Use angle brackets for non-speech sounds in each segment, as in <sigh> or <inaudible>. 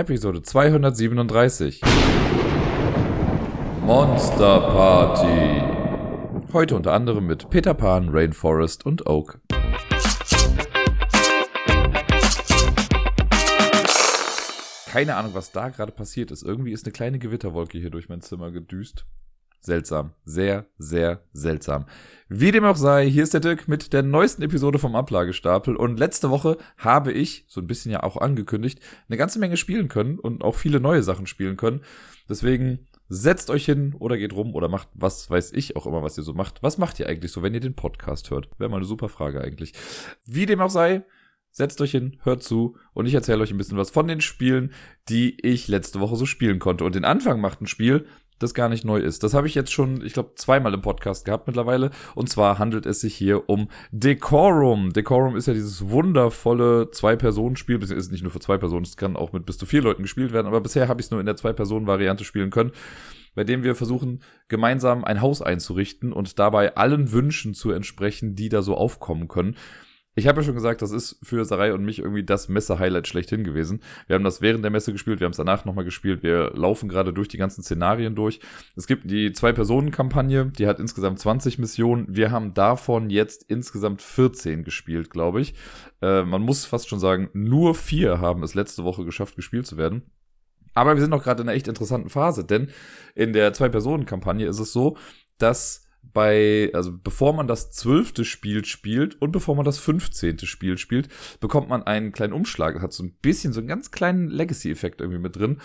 Episode 237. Monster Party. Heute unter anderem mit Peter Pan, Rainforest und Oak. Keine Ahnung, was da gerade passiert ist. Irgendwie ist eine kleine Gewitterwolke hier durch mein Zimmer gedüst. Seltsam. Sehr, sehr seltsam. Wie dem auch sei, hier ist der Dirk mit der neuesten Episode vom Ablagestapel. Und letzte Woche habe ich, so ein bisschen ja auch angekündigt, eine ganze Menge spielen können und auch viele neue Sachen spielen können. Deswegen setzt euch hin oder geht rum oder macht was weiß ich auch immer, was ihr so macht. Was macht ihr eigentlich so, wenn ihr den Podcast hört? Wäre mal eine super Frage eigentlich. Wie dem auch sei, setzt euch hin, hört zu und ich erzähle euch ein bisschen was von den Spielen, die ich letzte Woche so spielen konnte. Und den Anfang macht ein Spiel, das gar nicht neu ist. Das habe ich jetzt schon, ich glaube, zweimal im Podcast gehabt mittlerweile. Und zwar handelt es sich hier um Decorum. Decorum ist ja dieses wundervolle Zwei-Personen-Spiel. Es ist nicht nur für zwei Personen, es kann auch mit bis zu vier Leuten gespielt werden. Aber bisher habe ich es nur in der Zwei-Personen-Variante spielen können, bei dem wir versuchen, gemeinsam ein Haus einzurichten und dabei allen Wünschen zu entsprechen, die da so aufkommen können. Ich habe ja schon gesagt, das ist für Sarai und mich irgendwie das Messe-Highlight schlechthin gewesen. Wir haben das während der Messe gespielt, wir haben es danach nochmal gespielt, wir laufen gerade durch die ganzen Szenarien durch. Es gibt die Zwei-Personen-Kampagne, die hat insgesamt 20 Missionen. Wir haben davon jetzt insgesamt 14 gespielt, glaube ich. Äh, man muss fast schon sagen, nur vier haben es letzte Woche geschafft, gespielt zu werden. Aber wir sind noch gerade in einer echt interessanten Phase, denn in der Zwei-Personen-Kampagne ist es so, dass bei, also bevor man das zwölfte Spiel spielt und bevor man das fünfzehnte Spiel spielt, bekommt man einen kleinen Umschlag. Hat so ein bisschen so einen ganz kleinen Legacy-Effekt irgendwie mit drin.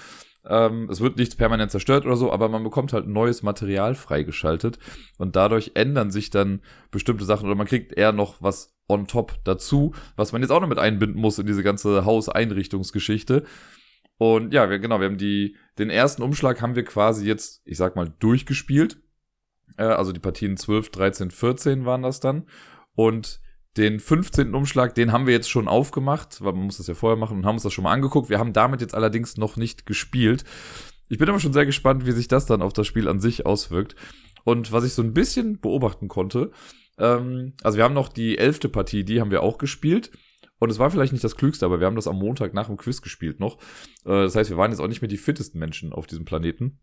Ähm, es wird nichts permanent zerstört oder so, aber man bekommt halt neues Material freigeschaltet und dadurch ändern sich dann bestimmte Sachen oder man kriegt eher noch was on top dazu, was man jetzt auch noch mit einbinden muss in diese ganze Hauseinrichtungsgeschichte. Und ja, wir, genau, wir haben die, den ersten Umschlag haben wir quasi jetzt, ich sag mal, durchgespielt äh, also die Partien 12, 13, 14 waren das dann. Und den 15. Umschlag, den haben wir jetzt schon aufgemacht, weil man muss das ja vorher machen und haben uns das schon mal angeguckt. Wir haben damit jetzt allerdings noch nicht gespielt. Ich bin aber schon sehr gespannt, wie sich das dann auf das Spiel an sich auswirkt. Und was ich so ein bisschen beobachten konnte, ähm, also wir haben noch die elfte Partie, die haben wir auch gespielt. Und es war vielleicht nicht das Klügste, aber wir haben das am Montag nach dem Quiz gespielt noch. Äh, das heißt, wir waren jetzt auch nicht mehr die fittesten Menschen auf diesem Planeten.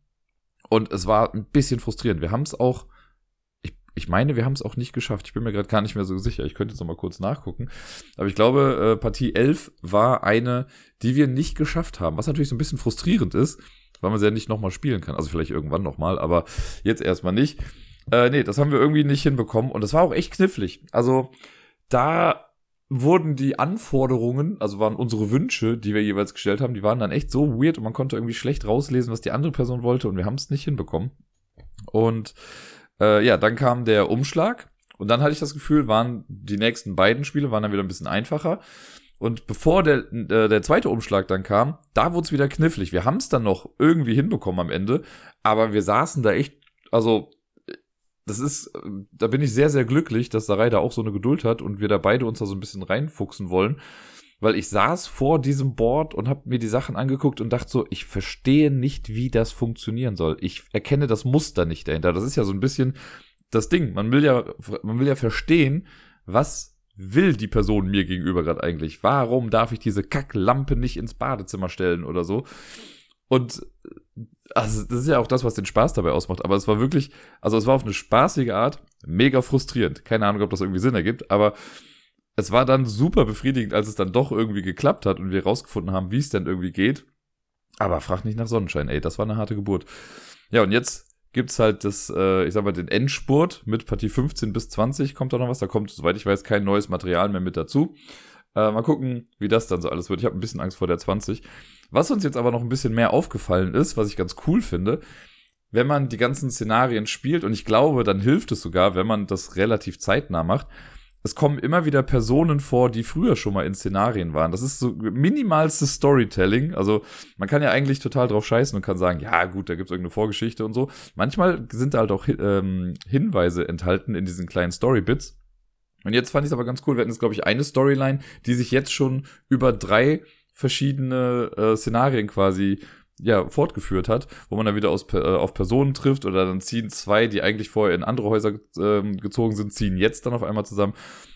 Und es war ein bisschen frustrierend. Wir haben es auch, ich, ich meine, wir haben es auch nicht geschafft. Ich bin mir gerade gar nicht mehr so sicher. Ich könnte jetzt noch mal kurz nachgucken. Aber ich glaube, äh, Partie 11 war eine, die wir nicht geschafft haben. Was natürlich so ein bisschen frustrierend ist, weil man sie ja nicht nochmal spielen kann. Also vielleicht irgendwann nochmal, aber jetzt erstmal nicht. Äh, nee, das haben wir irgendwie nicht hinbekommen. Und das war auch echt knifflig. Also da wurden die Anforderungen, also waren unsere Wünsche, die wir jeweils gestellt haben, die waren dann echt so weird und man konnte irgendwie schlecht rauslesen, was die andere Person wollte und wir haben es nicht hinbekommen. Und äh, ja, dann kam der Umschlag und dann hatte ich das Gefühl, waren die nächsten beiden Spiele waren dann wieder ein bisschen einfacher. Und bevor der, äh, der zweite Umschlag dann kam, da wurde es wieder knifflig. Wir haben es dann noch irgendwie hinbekommen am Ende, aber wir saßen da echt, also das ist, da bin ich sehr, sehr glücklich, dass Sarai da auch so eine Geduld hat und wir da beide uns da so ein bisschen reinfuchsen wollen. Weil ich saß vor diesem Board und habe mir die Sachen angeguckt und dachte so, ich verstehe nicht, wie das funktionieren soll. Ich erkenne das Muster nicht dahinter. Das ist ja so ein bisschen das Ding. Man will ja, man will ja verstehen, was will die Person mir gegenüber gerade eigentlich? Warum darf ich diese Kacklampe nicht ins Badezimmer stellen oder so? Und also das ist ja auch das, was den Spaß dabei ausmacht. Aber es war wirklich, also es war auf eine spaßige Art mega frustrierend. Keine Ahnung, ob das irgendwie Sinn ergibt, aber es war dann super befriedigend, als es dann doch irgendwie geklappt hat und wir rausgefunden haben, wie es denn irgendwie geht. Aber frag nicht nach Sonnenschein, ey, das war eine harte Geburt. Ja, und jetzt gibt's halt das, äh, ich sag mal, den Endspurt mit Partie 15 bis 20 kommt da noch was. Da kommt, soweit ich weiß, kein neues Material mehr mit dazu. Äh, mal gucken, wie das dann so alles wird. Ich habe ein bisschen Angst vor der 20. Was uns jetzt aber noch ein bisschen mehr aufgefallen ist, was ich ganz cool finde, wenn man die ganzen Szenarien spielt, und ich glaube, dann hilft es sogar, wenn man das relativ zeitnah macht, es kommen immer wieder Personen vor, die früher schon mal in Szenarien waren. Das ist so minimalstes Storytelling. Also man kann ja eigentlich total drauf scheißen und kann sagen, ja gut, da gibt's irgendeine Vorgeschichte und so. Manchmal sind da halt auch ähm, Hinweise enthalten in diesen kleinen Storybits. Und jetzt fand ich es aber ganz cool. Wir hatten jetzt, glaube ich, eine Storyline, die sich jetzt schon über drei verschiedene äh, Szenarien quasi ja, fortgeführt hat, wo man dann wieder aus, äh, auf Personen trifft oder dann ziehen zwei, die eigentlich vorher in andere Häuser äh, gezogen sind, ziehen jetzt dann auf einmal zusammen.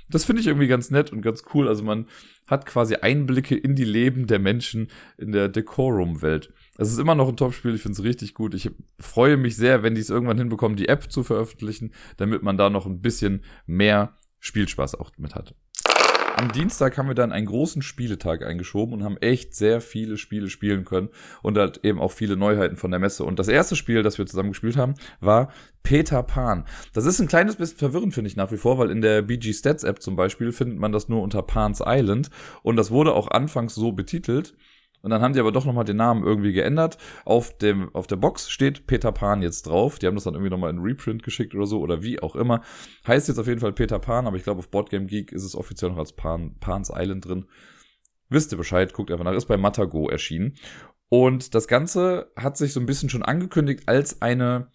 Das finde ich irgendwie ganz nett und ganz cool. Also man hat quasi Einblicke in die Leben der Menschen in der Decorum-Welt. Es ist immer noch ein Top-Spiel, ich finde es richtig gut. Ich freue mich sehr, wenn die es irgendwann hinbekommen, die App zu veröffentlichen, damit man da noch ein bisschen mehr Spielspaß auch mit hat. Am Dienstag haben wir dann einen großen Spieletag eingeschoben und haben echt sehr viele Spiele spielen können und halt eben auch viele Neuheiten von der Messe. Und das erste Spiel, das wir zusammen gespielt haben, war Peter Pan. Das ist ein kleines bisschen verwirrend, finde ich nach wie vor, weil in der BG Stats App zum Beispiel findet man das nur unter Pan's Island und das wurde auch anfangs so betitelt. Und dann haben die aber doch nochmal den Namen irgendwie geändert. Auf, dem, auf der Box steht Peter Pan jetzt drauf. Die haben das dann irgendwie nochmal in Reprint geschickt oder so oder wie auch immer. Heißt jetzt auf jeden Fall Peter Pan, aber ich glaube auf Boardgame Geek ist es offiziell noch als Pan, Pan's Island drin. Wisst ihr Bescheid, guckt einfach nach. Ist bei Matago erschienen. Und das Ganze hat sich so ein bisschen schon angekündigt als eine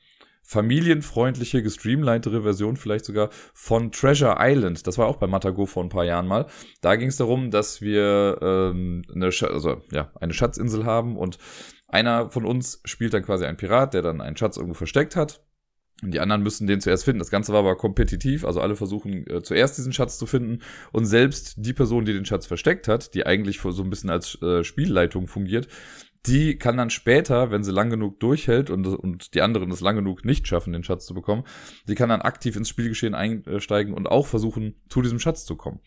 familienfreundliche, gestreamlinetere Version vielleicht sogar von Treasure Island. Das war auch bei Matago vor ein paar Jahren mal. Da ging es darum, dass wir ähm, eine, Sch also, ja, eine Schatzinsel haben und einer von uns spielt dann quasi einen Pirat, der dann einen Schatz irgendwo versteckt hat. Und die anderen müssen den zuerst finden. Das Ganze war aber kompetitiv, also alle versuchen äh, zuerst diesen Schatz zu finden. Und selbst die Person, die den Schatz versteckt hat, die eigentlich so ein bisschen als äh, Spielleitung fungiert, die kann dann später, wenn sie lang genug durchhält und, und die anderen es lang genug nicht schaffen, den Schatz zu bekommen, die kann dann aktiv ins Spielgeschehen einsteigen und auch versuchen, zu diesem Schatz zu kommen.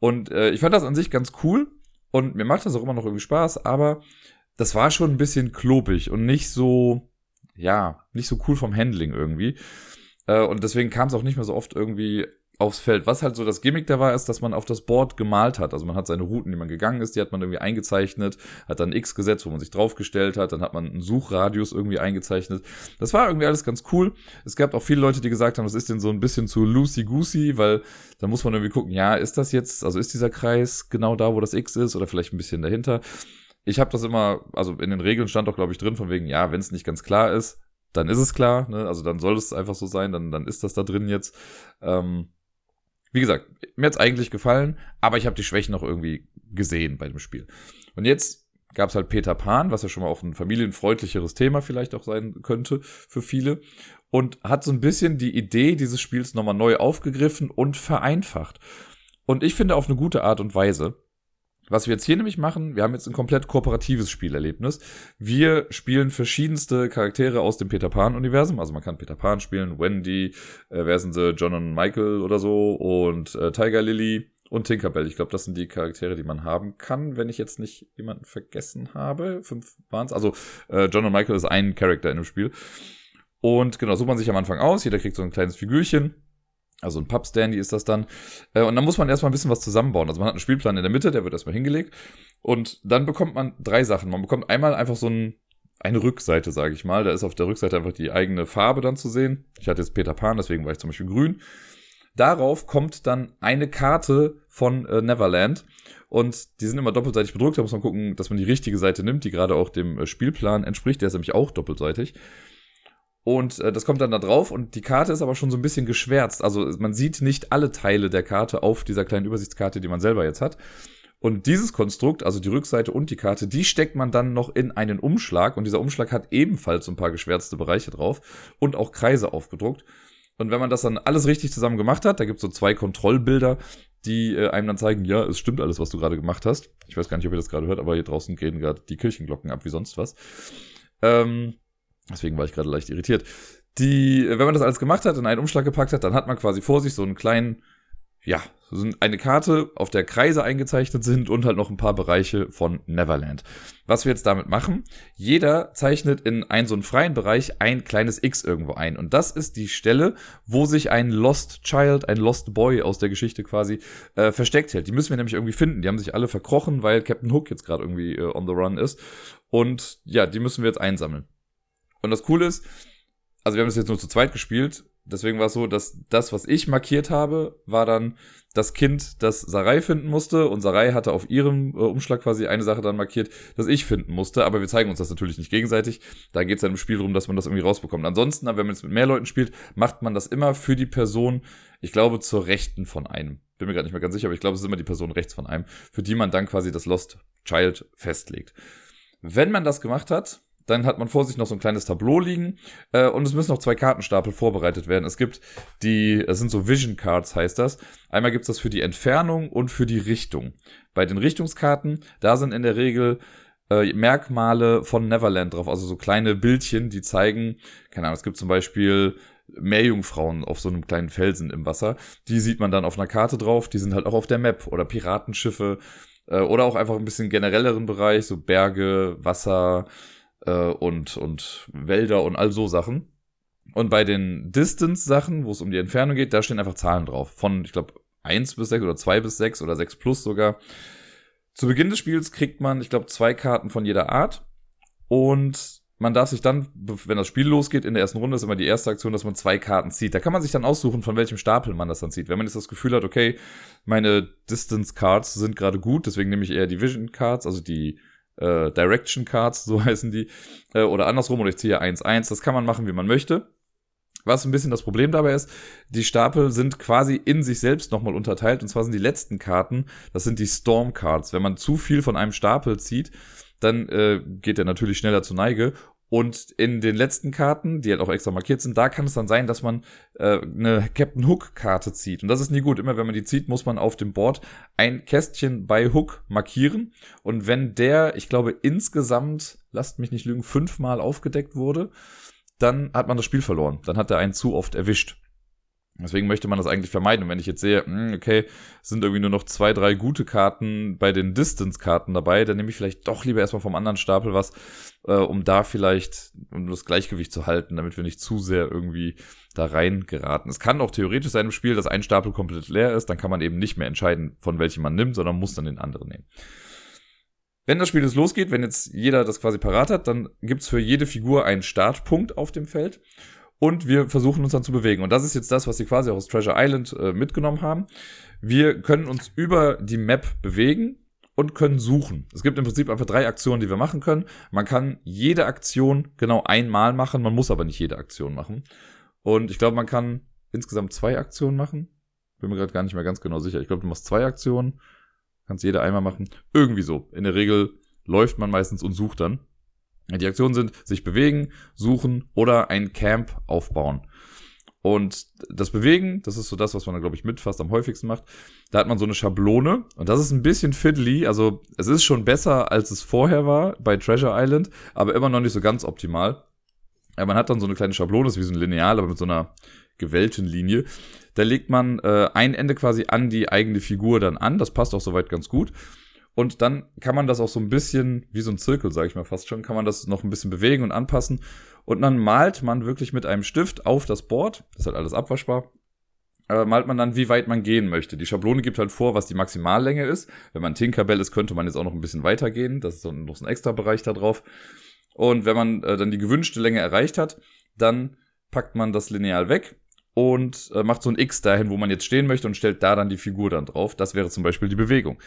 Und äh, ich fand das an sich ganz cool und mir macht das auch immer noch irgendwie Spaß, aber das war schon ein bisschen klobig und nicht so, ja, nicht so cool vom Handling irgendwie. Äh, und deswegen kam es auch nicht mehr so oft irgendwie aufs Feld. Was halt so das Gimmick da war, ist, dass man auf das Board gemalt hat. Also man hat seine Routen, die man gegangen ist, die hat man irgendwie eingezeichnet, hat dann X gesetzt, wo man sich draufgestellt hat, dann hat man einen Suchradius irgendwie eingezeichnet. Das war irgendwie alles ganz cool. Es gab auch viele Leute, die gesagt haben, das ist denn so ein bisschen zu loosey-goosey, weil da muss man irgendwie gucken, ja, ist das jetzt, also ist dieser Kreis genau da, wo das X ist oder vielleicht ein bisschen dahinter. Ich habe das immer, also in den Regeln stand doch, glaube ich, drin, von wegen, ja, wenn es nicht ganz klar ist, dann ist es klar, ne? also dann soll es einfach so sein, dann, dann ist das da drin jetzt. Ähm, wie gesagt, mir hat's eigentlich gefallen, aber ich habe die Schwächen noch irgendwie gesehen bei dem Spiel. Und jetzt gab's halt Peter Pan, was ja schon mal auch ein familienfreundlicheres Thema vielleicht auch sein könnte für viele. Und hat so ein bisschen die Idee dieses Spiels nochmal neu aufgegriffen und vereinfacht. Und ich finde auf eine gute Art und Weise. Was wir jetzt hier nämlich machen, wir haben jetzt ein komplett kooperatives Spielerlebnis. Wir spielen verschiedenste Charaktere aus dem Peter Pan-Universum. Also man kann Peter Pan spielen, Wendy, äh, wer sind sie, John und Michael oder so und äh, Tiger Lily und Tinkerbell. Ich glaube, das sind die Charaktere, die man haben kann, wenn ich jetzt nicht jemanden vergessen habe. Fünf waren es. Also äh, John und Michael ist ein Charakter in dem Spiel. Und genau, sucht man sich am Anfang aus. Jeder kriegt so ein kleines Figürchen also ein Pub-Standy ist das dann. Äh, und dann muss man erstmal ein bisschen was zusammenbauen. Also man hat einen Spielplan in der Mitte, der wird erstmal hingelegt. Und dann bekommt man drei Sachen. Man bekommt einmal einfach so ein, eine Rückseite, sage ich mal. Da ist auf der Rückseite einfach die eigene Farbe dann zu sehen. Ich hatte jetzt Peter Pan, deswegen war ich zum Beispiel grün. Darauf kommt dann eine Karte von äh, Neverland. Und die sind immer doppelseitig bedruckt. Da muss man gucken, dass man die richtige Seite nimmt, die gerade auch dem äh, Spielplan entspricht. Der ist nämlich auch doppelseitig. Und äh, das kommt dann da drauf und die Karte ist aber schon so ein bisschen geschwärzt. Also man sieht nicht alle Teile der Karte auf dieser kleinen Übersichtskarte, die man selber jetzt hat. Und dieses Konstrukt, also die Rückseite und die Karte, die steckt man dann noch in einen Umschlag. Und dieser Umschlag hat ebenfalls ein paar geschwärzte Bereiche drauf und auch Kreise aufgedruckt. Und wenn man das dann alles richtig zusammen gemacht hat, da gibt es so zwei Kontrollbilder, die äh, einem dann zeigen, ja, es stimmt alles, was du gerade gemacht hast. Ich weiß gar nicht, ob ihr das gerade hört, aber hier draußen gehen gerade die Kirchenglocken ab wie sonst was. Ähm, Deswegen war ich gerade leicht irritiert. Die, wenn man das alles gemacht hat, in einen Umschlag gepackt hat, dann hat man quasi vor sich so einen kleinen, ja, so eine Karte, auf der Kreise eingezeichnet sind und halt noch ein paar Bereiche von Neverland. Was wir jetzt damit machen, jeder zeichnet in einen so einen freien Bereich ein kleines X irgendwo ein. Und das ist die Stelle, wo sich ein Lost Child, ein Lost Boy aus der Geschichte quasi äh, versteckt hält. Die müssen wir nämlich irgendwie finden. Die haben sich alle verkrochen, weil Captain Hook jetzt gerade irgendwie äh, on the run ist. Und ja, die müssen wir jetzt einsammeln. Und das Coole ist, also wir haben das jetzt nur zu zweit gespielt, deswegen war es so, dass das, was ich markiert habe, war dann das Kind, das Sarai finden musste und Sarai hatte auf ihrem äh, Umschlag quasi eine Sache dann markiert, das ich finden musste, aber wir zeigen uns das natürlich nicht gegenseitig. Da geht es dann im Spiel darum, dass man das irgendwie rausbekommt. Ansonsten, wenn man jetzt mit mehr Leuten spielt, macht man das immer für die Person, ich glaube, zur Rechten von einem. Bin mir gerade nicht mehr ganz sicher, aber ich glaube, es ist immer die Person rechts von einem, für die man dann quasi das Lost Child festlegt. Wenn man das gemacht hat, Dann hat man vor sich noch so ein kleines Tableau liegen äh, und es müssen noch zwei Kartenstapel vorbereitet werden. Es gibt die, es sind so Vision Cards heißt das. Einmal gibt's das für die Entfernung und für die Richtung. Bei den Richtungskarten, da sind in der Regel äh, Merkmale von Neverland drauf, also so kleine Bildchen, die zeigen, keine Ahnung, es gibt zum Beispiel Meerjungfrauen auf so einem kleinen Felsen im Wasser. Die sieht man dann auf einer Karte drauf, die sind halt auch auf der Map oder Piratenschiffe äh, oder auch einfach ein bisschen generelleren Bereich, so Berge, Wasser äh, und, und Wälder und all so Sachen. Und bei den Distance-Sachen, wo es um die Entfernung geht, da stehen einfach Zahlen drauf. Von, ich glaube, 1 bis 6 oder 2 bis 6 oder 6 plus sogar. Zu Beginn des Spiels kriegt man, ich glaube, zwei Karten von jeder Art. Und man darf sich dann, wenn das Spiel losgeht, in der ersten Runde ist immer die erste Aktion, dass man zwei Karten zieht. Da kann man sich dann aussuchen, von welchem Stapel man das dann zieht. Wenn man jetzt das Gefühl hat, okay, meine Distance Cards sind gerade gut, deswegen nehme ich eher die Vision Cards, also die äh, Direction Cards, <laughs> so heißen die, äh, oder andersrum, oder ich ziehe 1-1. Das kann man machen, wie man möchte. Was ein bisschen das Problem dabei ist, die Stapel sind quasi in sich selbst nochmal unterteilt. Und zwar sind die letzten Karten, das sind die Storm Cards. Wenn man zu viel von einem Stapel zieht, dann äh, geht er natürlich schneller zur Neige. Und in den letzten Karten, die halt auch extra markiert sind, da kann es dann sein, dass man äh, eine Captain Hook-Karte zieht. Und das ist nie gut. Immer wenn man die zieht, muss man auf dem Board ein Kästchen bei Hook markieren. Und wenn der, ich glaube, insgesamt, lasst mich nicht lügen, fünfmal aufgedeckt wurde, dann hat man das Spiel verloren. Dann hat er einen zu oft erwischt. Deswegen möchte man das eigentlich vermeiden. Und wenn ich jetzt sehe, hm, okay, sind irgendwie nur noch zwei, drei gute Karten bei den Distance-Karten dabei, dann nehme ich vielleicht doch lieber erstmal vom anderen Stapel was, äh, um da vielleicht, um das Gleichgewicht zu halten, damit wir nicht zu sehr irgendwie da rein geraten. Es kann auch theoretisch sein im Spiel, dass ein Stapel komplett leer ist, dann kann man eben nicht mehr entscheiden, von welchem man nimmt, sondern muss dann den anderen nehmen. Wenn das Spiel jetzt losgeht, wenn jetzt jeder das quasi parat hat, dann gibt's für jede Figur einen Startpunkt auf dem Feld und wir versuchen uns dann zu bewegen. Und das ist jetzt das, was sie quasi auch aus Treasure Island äh, mitgenommen haben. Wir können uns über die Map bewegen und können suchen. Es gibt im Prinzip einfach drei Aktionen, die wir machen können. Man kann jede Aktion genau einmal machen, man muss aber nicht jede Aktion machen. Und ich glaube, man kann insgesamt zwei Aktionen machen. Bin mir gerade gar nicht mehr ganz genau sicher. Ich glaube, du machst zwei Aktionen, kannst jede einmal machen. Irgendwie so. In der Regel läuft man meistens und sucht dann. Die Aktionen sind sich bewegen, suchen oder ein Camp aufbauen. Und das Bewegen, das ist so das, was man, glaube ich, mit fast am häufigsten macht. Da hat man so eine Schablone und das ist ein bisschen fiddly. Also es ist schon besser, als es vorher war bei Treasure Island, aber immer noch nicht so ganz optimal. Ja, man hat dann so eine kleine Schablone, das ist wie so ein Lineal, aber mit so einer gewellten Linie. Da legt man äh, ein Ende quasi an die eigene Figur dann an. Das passt auch soweit ganz gut. Und dann kann man das auch so ein bisschen, wie so ein Zirkel, sage ich mal fast schon, kann man das noch ein bisschen bewegen und anpassen. Und dann malt man wirklich mit einem Stift auf das Board, das ist halt alles abwaschbar, äh, malt man dann, wie weit man gehen möchte. Die Schablone gibt halt vor, was die Maximallänge ist. Wenn man Tinkerbell ist, könnte man jetzt auch noch ein bisschen weiter gehen. Das ist so noch so ein extra Bereich da drauf. Und wenn man äh, dann die gewünschte Länge erreicht hat, dann packt man das Lineal weg und äh, macht so ein X dahin, wo man jetzt stehen möchte und stellt da dann die Figur dann drauf. Das wäre zum Beispiel die Bewegung.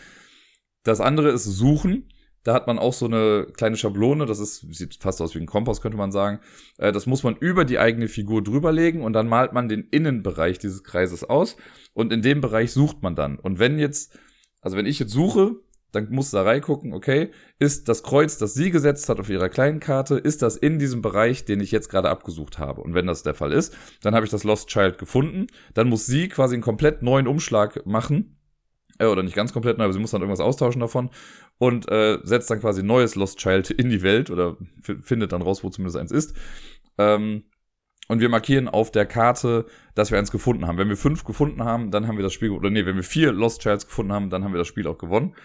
Das andere ist Suchen. Da hat man auch so eine kleine Schablone, das ist, sieht fast aus wie ein Kompass, könnte man sagen. Äh, das muss man über die eigene Figur drüberlegen und dann malt man den Innenbereich dieses Kreises aus und in dem Bereich sucht man dann. Und wenn jetzt, also wenn ich jetzt suche, dann muss da reingucken, okay, ist das Kreuz, das sie gesetzt hat auf ihrer kleinen Karte, ist das in diesem Bereich, den ich jetzt gerade abgesucht habe? Und wenn das der Fall ist, dann habe ich das Lost Child gefunden. Dann muss sie quasi einen komplett neuen Umschlag machen äh, oder nicht ganz komplett neu, aber sie muss dann irgendwas austauschen davon und äh, setzt dann quasi neues Lost Child in die Welt oder findet dann raus, wo zumindest eins ist. Ähm, und wir markieren auf der Karte, dass wir eins gefunden haben. Wenn wir fünf gefunden haben, dann haben wir das Spiel, oder nee, wenn wir vier Lost Childs gefunden haben, dann haben wir das Spiel auch gewonnen.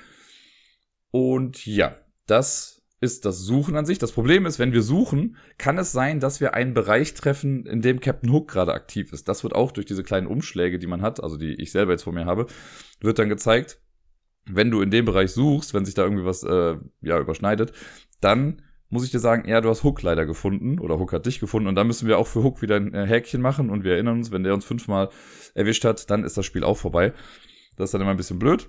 Und ja, das ist das Suchen an sich. Das Problem ist, wenn wir suchen, kann es sein, dass wir einen Bereich treffen, in dem Captain Hook gerade aktiv ist. Das wird auch durch diese kleinen Umschläge, die man hat, also die ich selber jetzt vor mir habe, wird dann gezeigt, wenn du in dem Bereich suchst, wenn sich da irgendwie was äh, ja überschneidet, dann muss ich dir sagen, ja, du hast Hook leider gefunden oder Hook hat dich gefunden und dann müssen wir auch für Hook wieder ein äh, Häkchen machen und wir erinnern uns, wenn der uns fünfmal erwischt hat, dann ist das Spiel auch vorbei. Das ist dann immer ein bisschen blöd.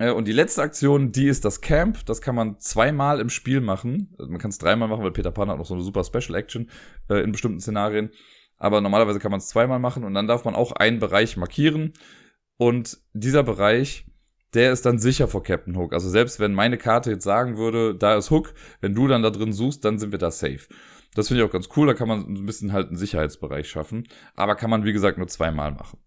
Äh, und die letzte Aktion, die ist das Camp. Das kann man zweimal im Spiel machen. Also man kann es dreimal machen, weil Peter Pan hat noch so eine super Special Action äh, in bestimmten Szenarien. Aber normalerweise kann man es zweimal machen und dann darf man auch einen Bereich markieren. Und dieser Bereich der ist dann sicher vor Captain Hook. Also selbst wenn meine Karte jetzt sagen würde, da ist Hook, wenn du dann da drin suchst, dann sind wir da safe. Das finde ich auch ganz cool, da kann man ein bisschen halt einen Sicherheitsbereich schaffen. Aber kann man, wie gesagt, nur zweimal machen.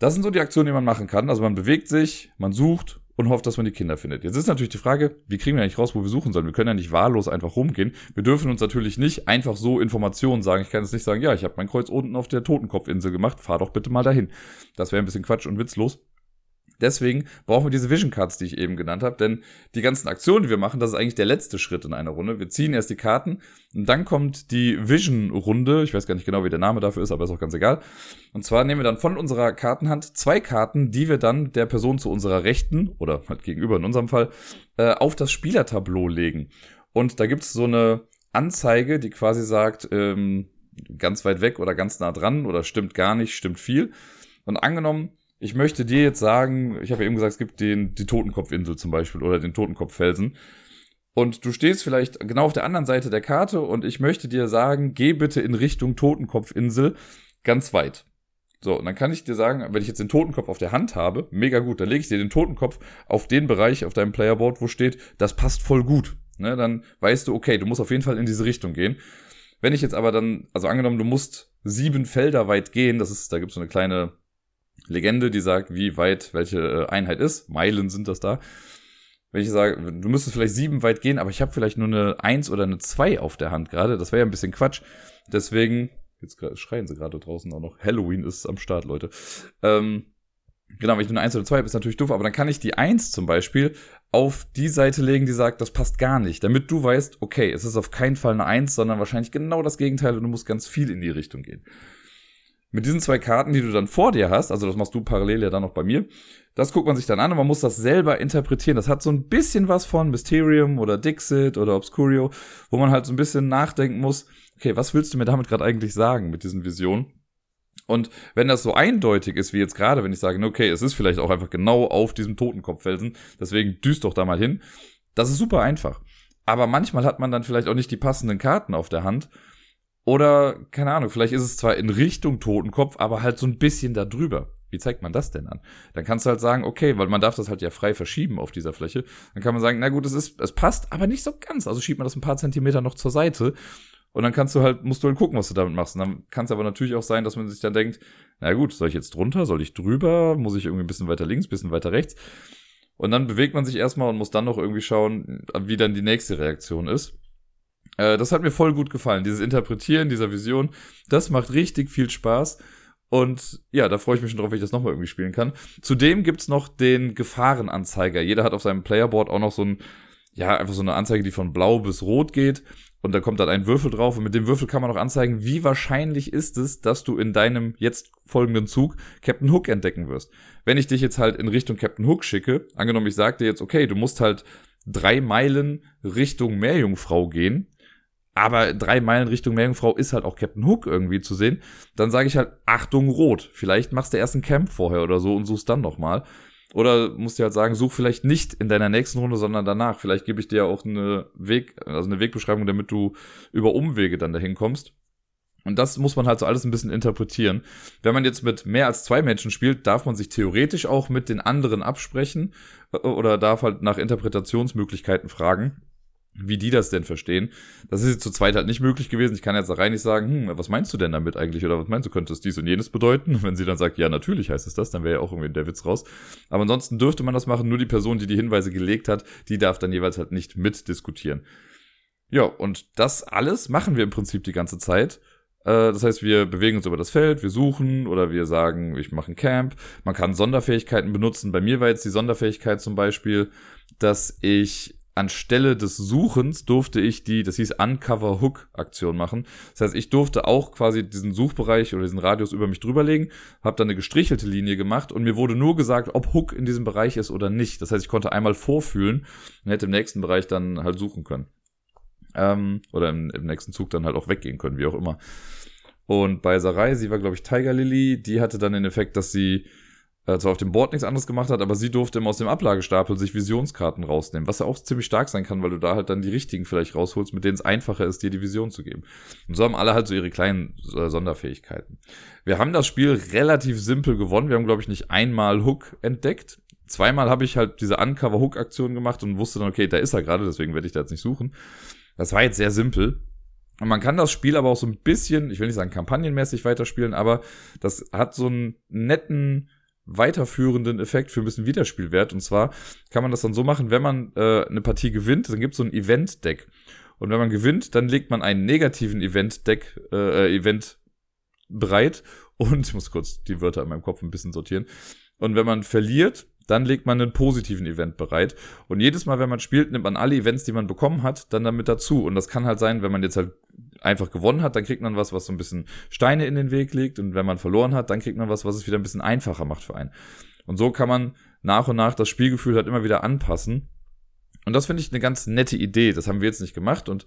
Das sind so die Aktionen, die man machen kann. Also man bewegt sich, man sucht und hofft, dass man die Kinder findet. Jetzt ist natürlich die Frage, wie kriegen wir eigentlich raus, wo wir suchen sollen? Wir können ja nicht wahllos einfach rumgehen. Wir dürfen uns natürlich nicht einfach so Informationen sagen. Ich kann jetzt nicht sagen, ja, ich habe mein Kreuz unten auf der Totenkopfinsel gemacht, fahr doch bitte mal dahin. Das wäre ein bisschen Quatsch und witzlos. Deswegen brauchen wir diese Vision Cards, die ich eben genannt habe, denn die ganzen Aktionen, die wir machen, das ist eigentlich der letzte Schritt in einer Runde. Wir ziehen erst die Karten und dann kommt die Vision Runde. Ich weiß gar nicht genau, wie der Name dafür ist, aber ist auch ganz egal. Und zwar nehmen wir dann von unserer Kartenhand zwei Karten, die wir dann der Person zu unserer Rechten oder halt gegenüber in unserem Fall äh, auf das Spielertableau legen. Und da gibt's so eine Anzeige, die quasi sagt, ähm, ganz weit weg oder ganz nah dran oder stimmt gar nicht, stimmt viel. Und angenommen, ich möchte dir jetzt sagen, ich habe ja eben gesagt, es gibt den, die Totenkopfinsel zum Beispiel oder den Totenkopffelsen. Und du stehst vielleicht genau auf der anderen Seite der Karte und ich möchte dir sagen, geh bitte in Richtung Totenkopfinsel ganz weit. So, und dann kann ich dir sagen, wenn ich jetzt den Totenkopf auf der Hand habe, mega gut, dann lege ich dir den Totenkopf auf den Bereich auf deinem Playerboard, wo steht, das passt voll gut. Ne, dann weißt du, okay, du musst auf jeden Fall in diese Richtung gehen. Wenn ich jetzt aber dann, also angenommen, du musst sieben Felder weit gehen, das ist, da gibt es so eine kleine Legende, die sagt, wie weit welche äh, Einheit ist. Meilen sind das da. Wenn ich sage, du müsstest vielleicht sieben weit gehen, aber ich habe vielleicht nur eine eins oder eine zwei auf der Hand gerade, das wäre ja ein bisschen Quatsch. Deswegen, jetzt schreien sie gerade draußen auch noch, Halloween ist am Start, Leute. Ähm, genau, wenn ich nur eine eins oder zwei habe, ist natürlich doof, aber dann kann ich die eins zum Beispiel auf die Seite legen, die sagt, das passt gar nicht, damit du weißt, okay, es ist auf keinen Fall eine eins, sondern wahrscheinlich genau das Gegenteil und du musst ganz viel in die Richtung gehen. Mit diesen zwei Karten, die du dann vor dir hast, also das machst du parallel ja dann noch bei mir, das guckt man sich dann an und man muss das selber interpretieren. Das hat so ein bisschen was von Mysterium oder Dixit oder Obscurio, wo man halt so ein bisschen nachdenken muss, okay, was willst du mir damit gerade eigentlich sagen mit diesen Visionen? Und wenn das so eindeutig ist, wie jetzt gerade, wenn ich sage, okay, es ist vielleicht auch einfach genau auf diesem Totenkopffelsen, deswegen düst doch da mal hin, das ist super einfach. Aber manchmal hat man dann vielleicht auch nicht die passenden Karten auf der Hand oder, keine Ahnung, vielleicht ist es zwar in Richtung Totenkopf, aber halt so ein bisschen da drüber. Wie zeigt man das denn an? Dann kannst du halt sagen, okay, weil man darf das halt ja frei verschieben auf dieser Fläche. Dann kann man sagen, na gut, es ist, es passt, aber nicht so ganz. Also schiebt man das ein paar Zentimeter noch zur Seite. Und dann kannst du halt, musst du halt gucken, was du damit machst. Und dann kann es aber natürlich auch sein, dass man sich dann denkt, na gut, soll ich jetzt drunter, soll ich drüber, muss ich irgendwie ein bisschen weiter links, ein bisschen weiter rechts. Und dann bewegt man sich erstmal und muss dann noch irgendwie schauen, wie dann die nächste Reaktion ist. Äh, das hat mir voll gut gefallen. Dieses Interpretieren dieser Vision, das macht richtig viel Spaß. Und ja, da freue ich mich schon drauf, wenn ich das nochmal irgendwie spielen kann. Zudem gibt's noch den Gefahrenanzeiger. Jeder hat auf seinem Playerboard auch noch so ein, ja, einfach so eine Anzeige, die von blau bis rot geht. Und da kommt dann ein Würfel drauf. Und mit dem Würfel kann man auch anzeigen, wie wahrscheinlich ist es, dass du in deinem jetzt folgenden Zug Captain Hook entdecken wirst. Wenn ich dich jetzt halt in Richtung Captain Hook schicke, angenommen ich sag dir jetzt, okay, du musst halt drei Meilen Richtung Meerjungfrau gehen, aber drei Meilen Richtung Meerjungfrau ist halt auch Captain Hook irgendwie zu sehen, dann sage ich halt, Achtung, rot. Vielleicht machst du erst ein Camp vorher oder so und suchst dann nochmal. Oder musst du halt sagen, such vielleicht nicht in deiner nächsten Runde, sondern danach. Vielleicht gebe ich dir auch eine Weg, also eine Wegbeschreibung, damit du über Umwege dann dahin kommst. Und das muss man halt so alles ein bisschen interpretieren. Wenn man jetzt mit mehr als zwei Menschen spielt, darf man sich theoretisch auch mit den anderen absprechen äh, oder darf halt nach Interpretationsmöglichkeiten fragen wie die das denn verstehen. Das ist jetzt zu zweit halt nicht möglich gewesen. Ich kann jetzt da rein nicht sagen, hm, was meinst du denn damit eigentlich? Oder was meinst du, könnte es dies und jenes bedeuten? Wenn sie dann sagt, ja, natürlich heißt es das, dann wäre ja auch irgendwie der Witz raus. Aber ansonsten dürfte man das machen. Nur die Person, die die Hinweise gelegt hat, die darf dann jeweils halt nicht mitdiskutieren. Ja, und das alles machen wir im Prinzip die ganze Zeit. Äh, das heißt, wir bewegen uns über das Feld, wir suchen oder wir sagen, ich mache ein Camp. Man kann Sonderfähigkeiten benutzen. Bei mir war jetzt die Sonderfähigkeit zum Beispiel, dass ich anstelle des Suchens durfte ich die, das hieß Uncover Hook Aktion machen. Das heißt, ich durfte auch quasi diesen Suchbereich oder diesen Radius über mich drüberlegen, habe dann eine gestrichelte Linie gemacht und mir wurde nur gesagt, ob Hook in diesem Bereich ist oder nicht. Das heißt, ich konnte einmal vorfühlen und hätte im nächsten Bereich dann halt suchen können. Ähm, oder im, im nächsten Zug dann halt auch weggehen können, wie auch immer. Und bei Sarai, sie war, glaube ich, Tiger Lily, die hatte dann den Effekt, dass sie äh, zwar auf dem Board nichts anderes gemacht hat, aber sie durfte immer aus dem Ablagestapel sich Visionskarten rausnehmen, was ja auch ziemlich stark sein kann, weil du da halt dann die richtigen vielleicht rausholst, mit denen es einfacher ist, dir die Vision zu geben. Und so haben alle halt so ihre kleinen äh, Sonderfähigkeiten. Wir haben das Spiel relativ simpel gewonnen. Wir haben, glaube ich, nicht einmal Hook entdeckt. zweimal habe ich halt diese Uncover-Hook-Aktion gemacht und wusste dann, okay, da ist er gerade, deswegen werde ich da jetzt nicht suchen. Das war jetzt sehr simpel. Und man kann das Spiel aber auch so ein bisschen, ich will nicht sagen kampagnenmäßig weiterspielen, aber das hat so einen netten, weiterführenden Effekt für ein bisschen Wiederspielwert. Und zwar kann man das dann so machen, wenn man äh, eine Partie gewinnt, dann gibt es so ein Event-Deck. Und wenn man gewinnt, dann legt man einen negativen Event-Deck, äh, Event bereit. Und ich muss kurz die Wörter in meinem Kopf ein bisschen sortieren. Und wenn man verliert, dann legt man einen positiven Event bereit. Und jedes Mal, wenn man spielt, nimmt man alle Events, die man bekommen hat, dann damit dazu. Und das kann halt sein, wenn man jetzt halt einfach gewonnen hat, dann kriegt man was, was so ein bisschen Steine in den Weg legt. Und wenn man verloren hat, dann kriegt man was, was es wieder ein bisschen einfacher macht für einen. Und so kann man nach und nach das Spielgefühl halt immer wieder anpassen. Und das finde ich eine ganz nette Idee. Das haben wir jetzt nicht gemacht. Und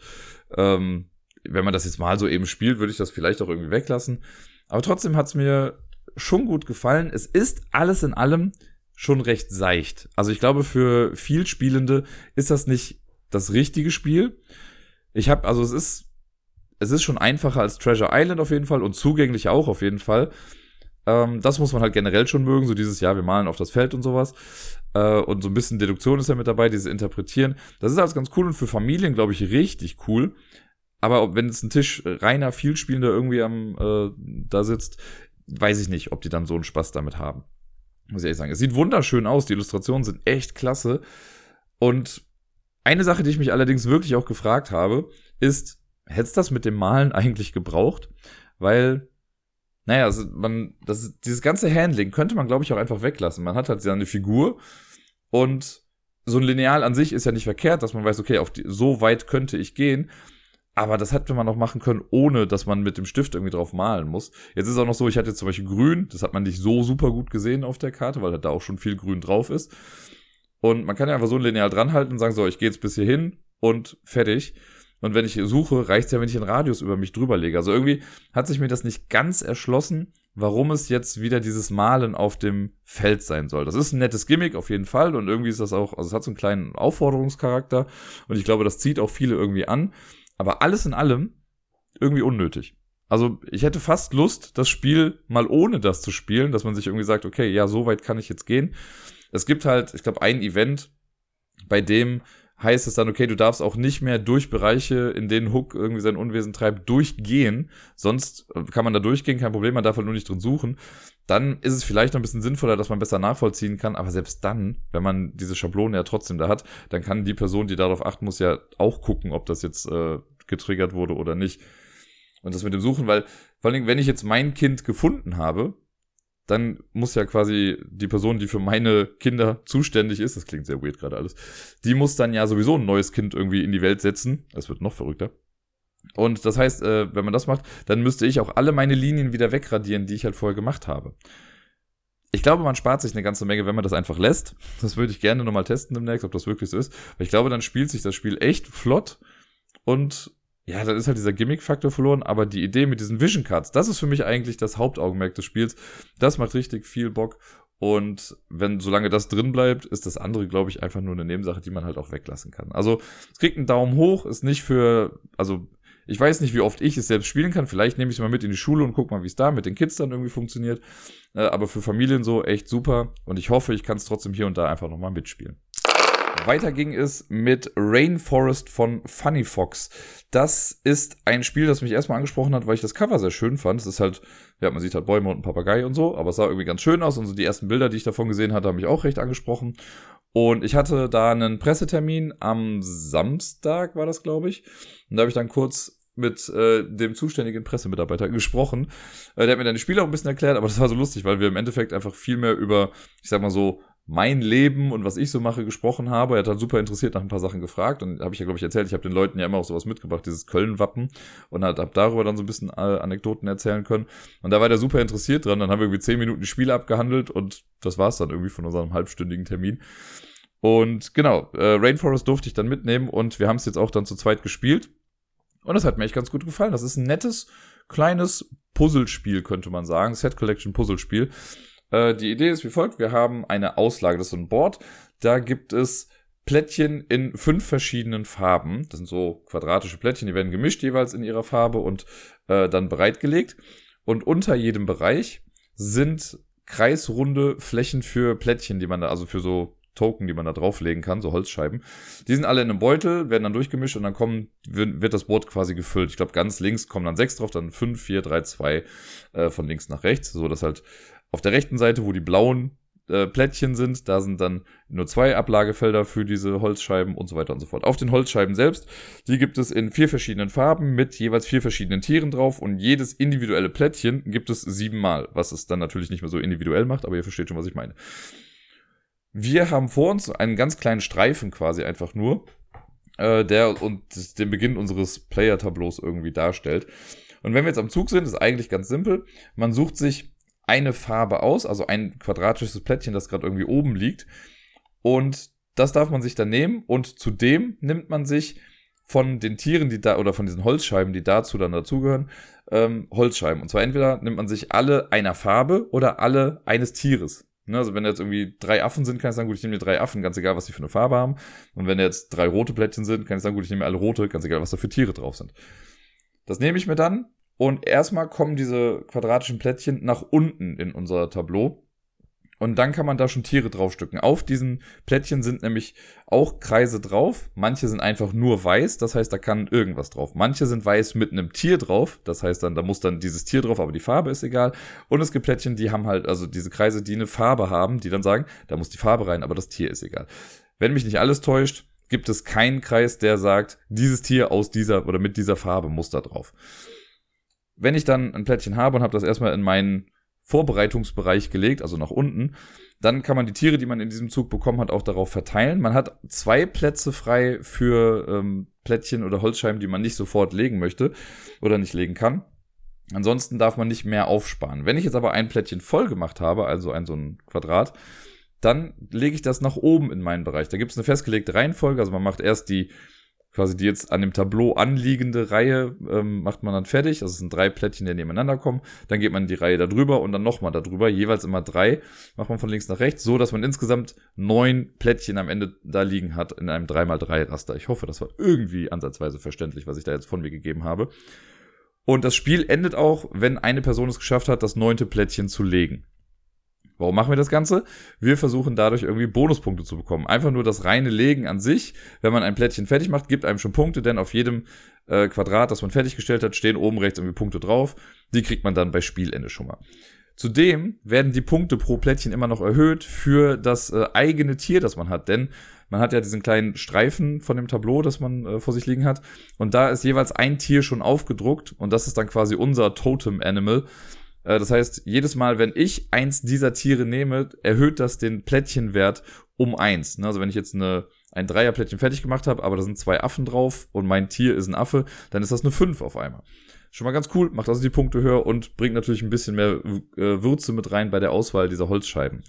ähm, wenn man das jetzt mal so eben spielt, würde ich das vielleicht auch irgendwie weglassen. Aber trotzdem hat es mir schon gut gefallen. Es ist alles in allem schon recht seicht. Also ich glaube, für viel Spielende ist das nicht das richtige Spiel. Ich habe, also es ist, es ist schon einfacher als Treasure Island auf jeden Fall und zugänglich auch auf jeden Fall. Ähm, das muss man halt generell schon mögen, so dieses Jahr, wir malen auf das Feld und sowas. Äh, und so ein bisschen Deduktion ist ja mit dabei, dieses Interpretieren. Das ist alles ganz cool und für Familien, glaube ich, richtig cool. Aber wenn jetzt ein Tisch reiner Vielspielender irgendwie am äh, da sitzt, weiß ich nicht, ob die dann so einen Spaß damit haben. Muss ich ehrlich sagen. Es sieht wunderschön aus, die Illustrationen sind echt klasse. Und eine Sache, die ich mich allerdings wirklich auch gefragt habe, ist, hätte das mit dem Malen eigentlich gebraucht? Weil, naja, also man, das, dieses ganze Handling könnte man, glaube ich, auch einfach weglassen. Man hat halt seine Figur und so ein Lineal an sich ist ja nicht verkehrt, dass man weiß, okay, auf die, so weit könnte ich gehen. Aber das hätte man noch machen können, ohne dass man mit dem Stift irgendwie drauf malen muss. Jetzt ist auch noch so, ich hatte jetzt zum Beispiel grün, das hat man nicht so super gut gesehen auf der Karte, weil da auch schon viel grün drauf ist. Und man kann ja einfach so ein Lineal dranhalten und sagen, so, ich gehe jetzt bis hierhin und fertig. Und wenn ich suche, reicht es ja, wenn ich einen Radius über mich drüber lege. Also irgendwie hat sich mir das nicht ganz erschlossen, warum es jetzt wieder dieses Malen auf dem Feld sein soll. Das ist ein nettes Gimmick auf jeden Fall und irgendwie ist das auch, also es hat so einen kleinen Aufforderungscharakter und ich glaube, das zieht auch viele irgendwie an. Aber alles in allem irgendwie unnötig. Also ich hätte fast Lust, das Spiel mal ohne das zu spielen, dass man sich irgendwie sagt, okay, ja, so weit kann ich jetzt gehen. Es gibt halt, ich glaube, ein Event, bei dem heißt es dann, okay, du darfst auch nicht mehr durch Bereiche, in denen Hook irgendwie sein Unwesen treibt, durchgehen. Sonst kann man da durchgehen, kein Problem, man darf halt nur nicht drin suchen. Dann ist es vielleicht noch ein bisschen sinnvoller, dass man besser nachvollziehen kann. Aber selbst dann, wenn man diese Schablone ja trotzdem da hat, dann kann die Person, die darauf achten muss, ja auch gucken, ob das jetzt äh, getriggert wurde oder nicht. Und das mit dem Suchen, weil vor allen Dingen, wenn ich jetzt mein Kind gefunden habe, dann muss ja quasi die Person, die für meine Kinder zuständig ist, das klingt sehr weird gerade alles, die muss dann ja sowieso ein neues Kind irgendwie in die Welt setzen. Das wird noch verrückter. Und das heißt, äh, wenn man das macht, dann müsste ich auch alle meine Linien wieder wegradieren, die ich halt vorher gemacht habe. Ich glaube, man spart sich eine ganze Menge, wenn man das einfach lässt. Das würde ich gerne nochmal testen demnächst, ob das wirklich so ist. Weil ich glaube, dann spielt sich das Spiel echt flott und ja, dann ist halt dieser Gimmick-Faktor verloren, aber die Idee mit diesen Vision Cards, das ist für mich eigentlich das Hauptaugenmerk des Spiels. Das macht richtig viel Bock. Und wenn, solange das drin bleibt, ist das andere, glaube ich, einfach nur eine Nebensache, die man halt auch weglassen kann. Also, es kriegt einen Daumen hoch, ist nicht für, also, ich weiß nicht, wie oft ich es selbst spielen kann. Vielleicht nehme ich es mal mit in die Schule und guck mal, wie es da mit den Kids dann irgendwie funktioniert. Äh, aber für Familien so echt super. Und ich hoffe, ich kann es trotzdem hier und da einfach nochmal mitspielen. Weiter ging es mit Rainforest von Funny Fox. Das ist ein Spiel, das mich erstmal angesprochen hat, weil ich das Cover sehr schön fand. Es ist halt, ja, man sieht halt Bäume und einen Papagei und so, aber es sah irgendwie ganz schön aus und so die ersten Bilder, die ich davon gesehen hatte, haben mich auch recht angesprochen. Und ich hatte da einen Pressetermin am Samstag, war das, glaube ich. Und da habe ich dann kurz mit äh, dem zuständigen Pressemitarbeiter gesprochen. Äh, der hat mir dann die Spiele auch ein bisschen erklärt, aber das war so lustig, weil wir im Endeffekt einfach viel mehr über, ich sag mal so, mein Leben und was ich so mache gesprochen habe. Er hat dann super interessiert nach ein paar Sachen gefragt und habe ich ja, glaube ich, erzählt, ich habe den Leuten ja immer auch sowas mitgebracht, dieses Köln-Wappen und halt, habe darüber dann so ein bisschen äh, Anekdoten erzählen können. Und da war der super interessiert dran. Dann haben wir irgendwie zehn Minuten Spiele abgehandelt und das war's dann irgendwie von unserem halbstündigen Termin. Und genau, äh, Rainforest durfte ich dann mitnehmen und wir haben es jetzt auch dann zu zweit gespielt. Und das hat mir echt ganz gut gefallen. Das ist ein nettes, kleines Puzzlespiel, könnte man sagen. Set Collection Puzzlespiel. Äh, die Idee ist wie folgt. Wir haben eine Auslage, das ist ein Board. Da gibt es Plättchen in fünf verschiedenen Farben. Das sind so quadratische Plättchen, die werden gemischt jeweils in ihrer Farbe und äh, dann bereitgelegt. Und unter jedem Bereich sind kreisrunde Flächen für Plättchen, die man da, also für so Token, die man da drauflegen kann, so Holzscheiben. Die sind alle in einem Beutel, werden dann durchgemischt und dann kommen, wird, wird das Board quasi gefüllt. Ich glaube, ganz links kommen dann sechs drauf, dann fünf, vier, drei, zwei äh, von links nach rechts, so dass halt auf der rechten Seite, wo die blauen äh, Plättchen sind, da sind dann nur zwei Ablagefelder für diese Holzscheiben und so weiter und so fort. Auf den Holzscheiben selbst, die gibt es in vier verschiedenen Farben mit jeweils vier verschiedenen Tieren drauf und jedes individuelle Plättchen gibt es siebenmal, was es dann natürlich nicht mehr so individuell macht, aber ihr versteht schon, was ich meine. Wir haben vor uns einen ganz kleinen Streifen quasi einfach nur, äh, der und den Beginn unseres Player-Tableaus irgendwie darstellt. Und wenn wir jetzt am Zug sind, ist eigentlich ganz simpel. Man sucht sich eine Farbe aus, also ein quadratisches Plättchen, das gerade irgendwie oben liegt. Und das darf man sich dann nehmen und zudem nimmt man sich von den Tieren, die da, oder von diesen Holzscheiben, die dazu dann dazugehören, ähm, Holzscheiben. Und zwar entweder nimmt man sich alle einer Farbe oder alle eines Tieres. Ne, also wenn jetzt irgendwie drei Affen sind, kann ich sagen, gut, ich nehme mir drei Affen, ganz egal, was die für eine Farbe haben. Und wenn jetzt drei rote Plättchen sind, kann ich sagen, gut, ich nehme mir alle rote, ganz egal, was da für Tiere drauf sind. Das nehme ich mir dann und erstmal kommen diese quadratischen Plättchen nach unten in unser Tableau. Und dann kann man da schon Tiere draufstücken. Auf diesen Plättchen sind nämlich auch Kreise drauf. Manche sind einfach nur weiß, das heißt, da kann irgendwas drauf. Manche sind weiß mit einem Tier drauf, das heißt dann, da muss dann dieses Tier drauf, aber die Farbe ist egal. Und es gibt Plättchen, die haben halt, also diese Kreise, die eine Farbe haben, die dann sagen, da muss die Farbe rein, aber das Tier ist egal. Wenn mich nicht alles täuscht, gibt es keinen Kreis, der sagt, dieses Tier aus dieser oder mit dieser Farbe muss da drauf. Wenn ich dann ein Plättchen habe und habe das erstmal in meinen Vorbereitungsbereich gelegt, also nach unten, dann kann man die Tiere, die man in diesem Zug bekommen hat, auch darauf verteilen. Man hat zwei Plätze frei für ähm, Plättchen oder Holzscheiben, die man nicht sofort legen möchte oder nicht legen kann. Ansonsten darf man nicht mehr aufsparen. Wenn ich jetzt aber ein Plättchen voll gemacht habe, also ein so ein Quadrat, dann lege ich das nach oben in meinen Bereich. Da gibt es eine festgelegte Reihenfolge. Also man macht erst die quasi die jetzt an dem Tableau anliegende Reihe ähm, macht man dann fertig. Also es sind drei Plättchen, die nebeneinander kommen. Dann geht man die Reihe da drüber und dann nochmal da drüber. Jeweils immer drei. Macht man von links nach rechts, so dass man insgesamt neun Plättchen am Ende da liegen hat in einem 3x3 Raster. Ich hoffe, das war irgendwie ansatzweise verständlich, was ich da jetzt von mir gegeben habe. Und das Spiel endet auch, wenn eine Person es geschafft hat, das neunte Plättchen zu legen. Warum machen wir das Ganze? Wir versuchen dadurch irgendwie Bonuspunkte zu bekommen. Einfach nur das reine Legen an sich, wenn man ein Plättchen fertig macht, gibt einem schon Punkte, denn auf jedem äh, Quadrat, das man fertiggestellt hat, stehen oben rechts irgendwie Punkte drauf. Die kriegt man dann bei Spielende schon mal. Zudem werden die Punkte pro Plättchen immer noch erhöht für das äh, eigene Tier, das man hat, denn man hat ja diesen kleinen Streifen von dem Tableau, das man äh, vor sich liegen hat, und da ist jeweils ein Tier schon aufgedruckt und das ist dann quasi unser Totem Animal. Äh, das heißt, jedes Mal, wenn ich eins dieser Tiere nehme, erhöht das den Plättchenwert um eins. Ne? Also wenn ich jetzt eine, ein Dreierplättchen fertig gemacht habe, aber da sind zwei Affen drauf und mein Tier ist ein Affe, dann ist das eine fünf auf einmal. Schon mal ganz cool, macht also die Punkte höher und bringt natürlich ein bisschen mehr äh, Würze mit rein bei der Auswahl dieser Holzscheiben.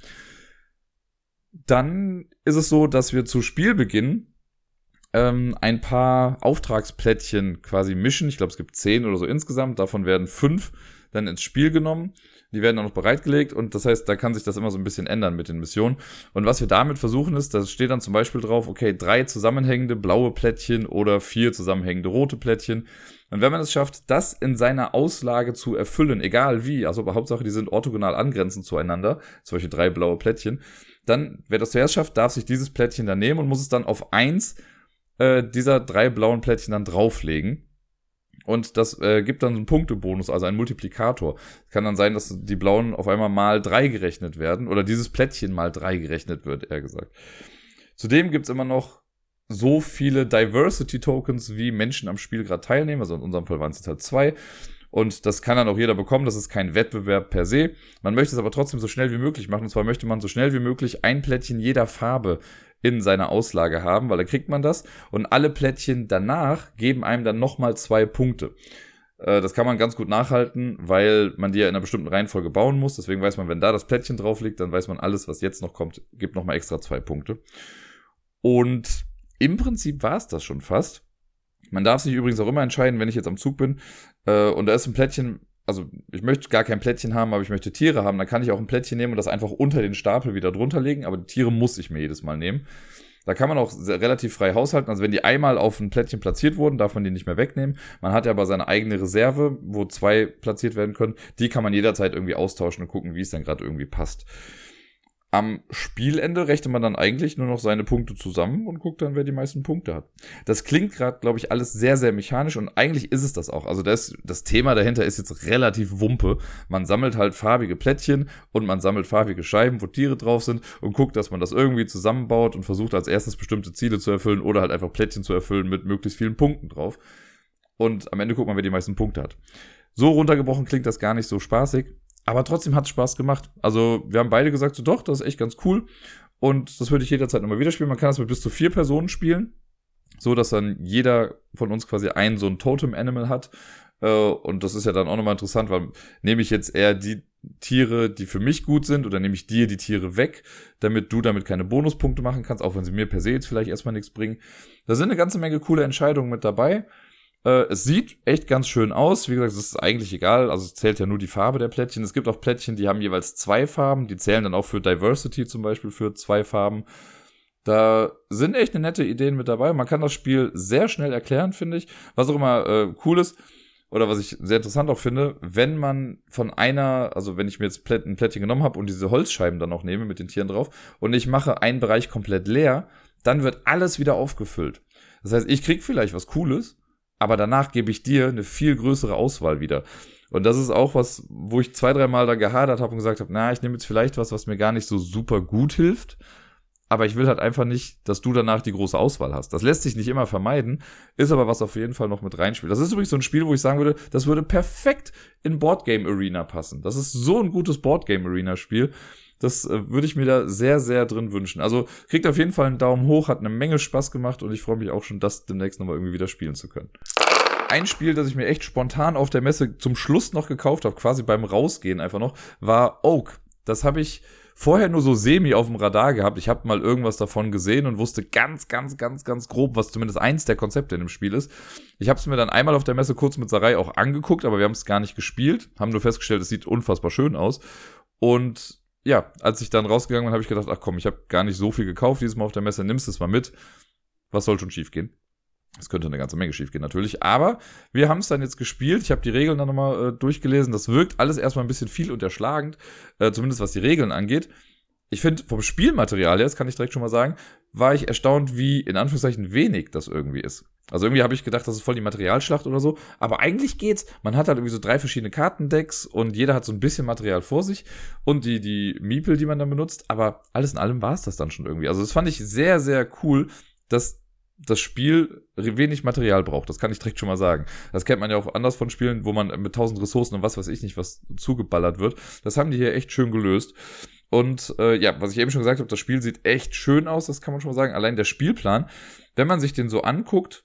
Dann ist es so, dass wir zu Spielbeginn ähm, ein paar Auftragsplättchen quasi mischen. Ich glaube, es gibt zehn oder so insgesamt. Davon werden fünf dann ins Spiel genommen. Die werden auch noch bereitgelegt und das heißt, da kann sich das immer so ein bisschen ändern mit den Missionen. Und was wir damit versuchen ist, da steht dann zum Beispiel drauf, okay, drei zusammenhängende blaue Plättchen oder vier zusammenhängende rote Plättchen. Und wenn man es schafft, das in seiner Auslage zu erfüllen, egal wie, also Hauptsache, die sind orthogonal angrenzend zueinander, solche drei blaue Plättchen, dann, wer das zuerst schafft, darf sich dieses Plättchen dann nehmen und muss es dann auf eins äh, dieser drei blauen Plättchen dann drauflegen. Und das äh, gibt dann einen Punktebonus, also einen Multiplikator. Kann dann sein, dass die blauen auf einmal mal drei gerechnet werden oder dieses Plättchen mal drei gerechnet wird, eher gesagt. Zudem gibt's immer noch so viele Diversity Tokens, wie Menschen am Spiel gerade teilnehmen. Also in unserem Fall waren es jetzt halt zwei. Und das kann dann auch jeder bekommen. Das ist kein Wettbewerb per se. Man möchte es aber trotzdem so schnell wie möglich machen. Und zwar möchte man so schnell wie möglich ein Plättchen jeder Farbe in seiner Auslage haben, weil da kriegt man das. Und alle Plättchen danach geben einem dann nochmal zwei Punkte. Äh, das kann man ganz gut nachhalten, weil man die ja in einer bestimmten Reihenfolge bauen muss. Deswegen weiß man, wenn da das Plättchen drauf liegt, dann weiß man, alles, was jetzt noch kommt, gibt nochmal extra zwei Punkte. Und im Prinzip war es das schon fast. Man darf sich übrigens auch immer entscheiden, wenn ich jetzt am Zug bin äh, und da ist ein Plättchen, also ich möchte gar kein Plättchen haben, aber ich möchte Tiere haben, dann kann ich auch ein Plättchen nehmen und das einfach unter den Stapel wieder drunter legen, aber die Tiere muss ich mir jedes Mal nehmen. Da kann man auch sehr, relativ frei haushalten. Also wenn die einmal auf ein Plättchen platziert wurden, darf man die nicht mehr wegnehmen. Man hat ja aber seine eigene Reserve, wo zwei platziert werden können. Die kann man jederzeit irgendwie austauschen und gucken, wie es dann gerade irgendwie passt. Am Spielende rechnet man dann eigentlich nur noch seine Punkte zusammen und guckt dann, wer die meisten Punkte hat. Das klingt gerade, glaube ich, alles sehr, sehr mechanisch und eigentlich ist es das auch. Also das, das Thema dahinter ist jetzt relativ wumpe. Man sammelt halt farbige Plättchen und man sammelt farbige Scheiben, wo Tiere drauf sind und guckt, dass man das irgendwie zusammenbaut und versucht als erstes bestimmte Ziele zu erfüllen oder halt einfach Plättchen zu erfüllen mit möglichst vielen Punkten drauf. Und am Ende guckt man, wer die meisten Punkte hat. So runtergebrochen klingt das gar nicht so spaßig. Aber trotzdem hat es Spaß gemacht. Also wir haben beide gesagt, so doch, das ist echt ganz cool. Und das würde ich jederzeit nochmal wieder spielen. Man kann das mit bis zu vier Personen spielen. So, dass dann jeder von uns quasi ein so ein Totem-Animal hat. Äh, und das ist ja dann auch nochmal interessant, weil nehme ich jetzt eher die Tiere, die für mich gut sind, oder nehme ich dir die Tiere weg, damit du damit keine Bonuspunkte machen kannst, auch wenn sie mir per se jetzt vielleicht erstmal nichts bringen. Da sind eine ganze Menge coole Entscheidungen mit dabei. Äh, es sieht echt ganz schön aus. Wie gesagt, es ist eigentlich egal. Also es zählt ja nur die Farbe der Plättchen. Es gibt auch Plättchen, die haben jeweils zwei Farben. Die zählen dann auch für Diversity zum Beispiel für zwei Farben. Da sind echt eine nette Ideen mit dabei. Man kann das Spiel sehr schnell erklären, finde ich. Was auch immer äh, cool ist, oder was ich sehr interessant auch finde, wenn man von einer, also wenn ich mir jetzt ein Plättchen genommen habe und diese Holzscheiben dann auch nehme mit den Tieren drauf und ich mache einen Bereich komplett leer, dann wird alles wieder aufgefüllt. Das heißt, ich krieg vielleicht was Cooles, aber danach gebe ich dir eine viel größere Auswahl wieder. Und das ist auch was, wo ich zwei, dreimal da gehadert habe und gesagt habe, na, ich nehme jetzt vielleicht was, was mir gar nicht so super gut hilft. Aber ich will halt einfach nicht, dass du danach die große Auswahl hast. Das lässt sich nicht immer vermeiden, ist aber was auf jeden Fall noch mit reinspielt. Das ist übrigens so ein Spiel, wo ich sagen würde, das würde perfekt in Boardgame Arena passen. Das ist so ein gutes Boardgame Arena Spiel. Das äh, würde ich mir da sehr, sehr drin wünschen. Also kriegt auf jeden Fall einen Daumen hoch, hat eine Menge Spaß gemacht und ich freue mich auch schon, das demnächst nochmal irgendwie wieder spielen zu können. Ein Spiel, das ich mir echt spontan auf der Messe zum Schluss noch gekauft habe, quasi beim Rausgehen einfach noch, war Oak. Das habe ich vorher nur so semi auf dem Radar gehabt. Ich habe mal irgendwas davon gesehen und wusste ganz, ganz, ganz, ganz grob, was zumindest eins der Konzepte in dem Spiel ist. Ich habe es mir dann einmal auf der Messe kurz mit Sarai auch angeguckt, aber wir haben es gar nicht gespielt, haben nur festgestellt, es sieht unfassbar schön aus. Und ja, als ich dann rausgegangen bin, habe ich gedacht, ach komm, ich habe gar nicht so viel gekauft dieses Mal auf der Messe, nimmst es mal mit. Was soll schon schiefgehen? Es könnte eine ganze Menge schiefgehen natürlich, aber wir haben es dann jetzt gespielt. Ich habe die Regeln dann nochmal äh, durchgelesen. Das wirkt alles erstmal ein bisschen viel und erschlagend, äh, zumindest was die Regeln angeht. Ich finde, vom Spielmaterial her, das kann ich direkt schon mal sagen, war ich erstaunt, wie in Anführungszeichen wenig das irgendwie ist. Also irgendwie habe ich gedacht, das ist voll die Materialschlacht oder so. Aber eigentlich geht's. Man hat halt irgendwie so drei verschiedene Kartendecks und jeder hat so ein bisschen Material vor sich und die, die Miepel, die man dann benutzt. Aber alles in allem war es das dann schon irgendwie. Also das fand ich sehr, sehr cool, dass das Spiel wenig Material braucht. Das kann ich direkt schon mal sagen. Das kennt man ja auch anders von Spielen, wo man mit tausend Ressourcen und was weiß ich nicht, was zugeballert wird. Das haben die hier echt schön gelöst. Und äh, ja, was ich eben schon gesagt habe, das Spiel sieht echt schön aus, das kann man schon mal sagen. Allein der Spielplan, wenn man sich den so anguckt,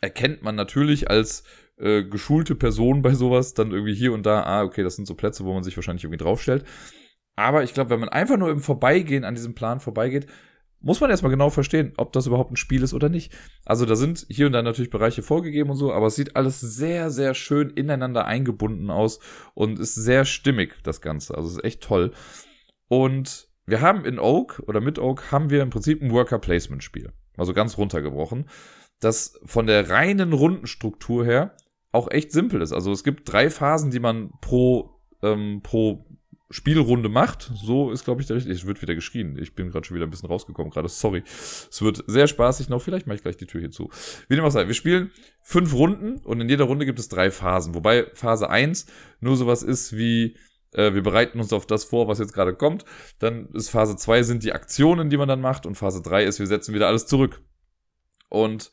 erkennt man natürlich als äh, geschulte Person bei sowas dann irgendwie hier und da, ah, okay, das sind so Plätze, wo man sich wahrscheinlich irgendwie draufstellt. Aber ich glaube, wenn man einfach nur im Vorbeigehen an diesem Plan vorbeigeht, muss man erstmal genau verstehen, ob das überhaupt ein Spiel ist oder nicht. Also da sind hier und da natürlich Bereiche vorgegeben und so, aber es sieht alles sehr, sehr schön ineinander eingebunden aus und ist sehr stimmig, das Ganze. Also ist echt toll. Und wir haben in Oak oder mit Oak haben wir im Prinzip ein Worker Placement Spiel. Also ganz runtergebrochen das von der reinen Rundenstruktur her auch echt simpel ist. Also es gibt drei Phasen, die man pro, ähm, pro Spielrunde macht. So ist, glaube ich, der richtige. Es wird wieder geschrien. Ich bin gerade schon wieder ein bisschen rausgekommen gerade. Sorry. Es wird sehr spaßig noch. Vielleicht mache ich gleich die Tür hier zu. Wie dem auch sei. Wir spielen fünf Runden und in jeder Runde gibt es drei Phasen. Wobei Phase eins nur sowas ist wie, äh, wir bereiten uns auf das vor, was jetzt gerade kommt. Dann ist Phase zwei sind die Aktionen, die man dann macht. Und Phase drei ist, wir setzen wieder alles zurück. Und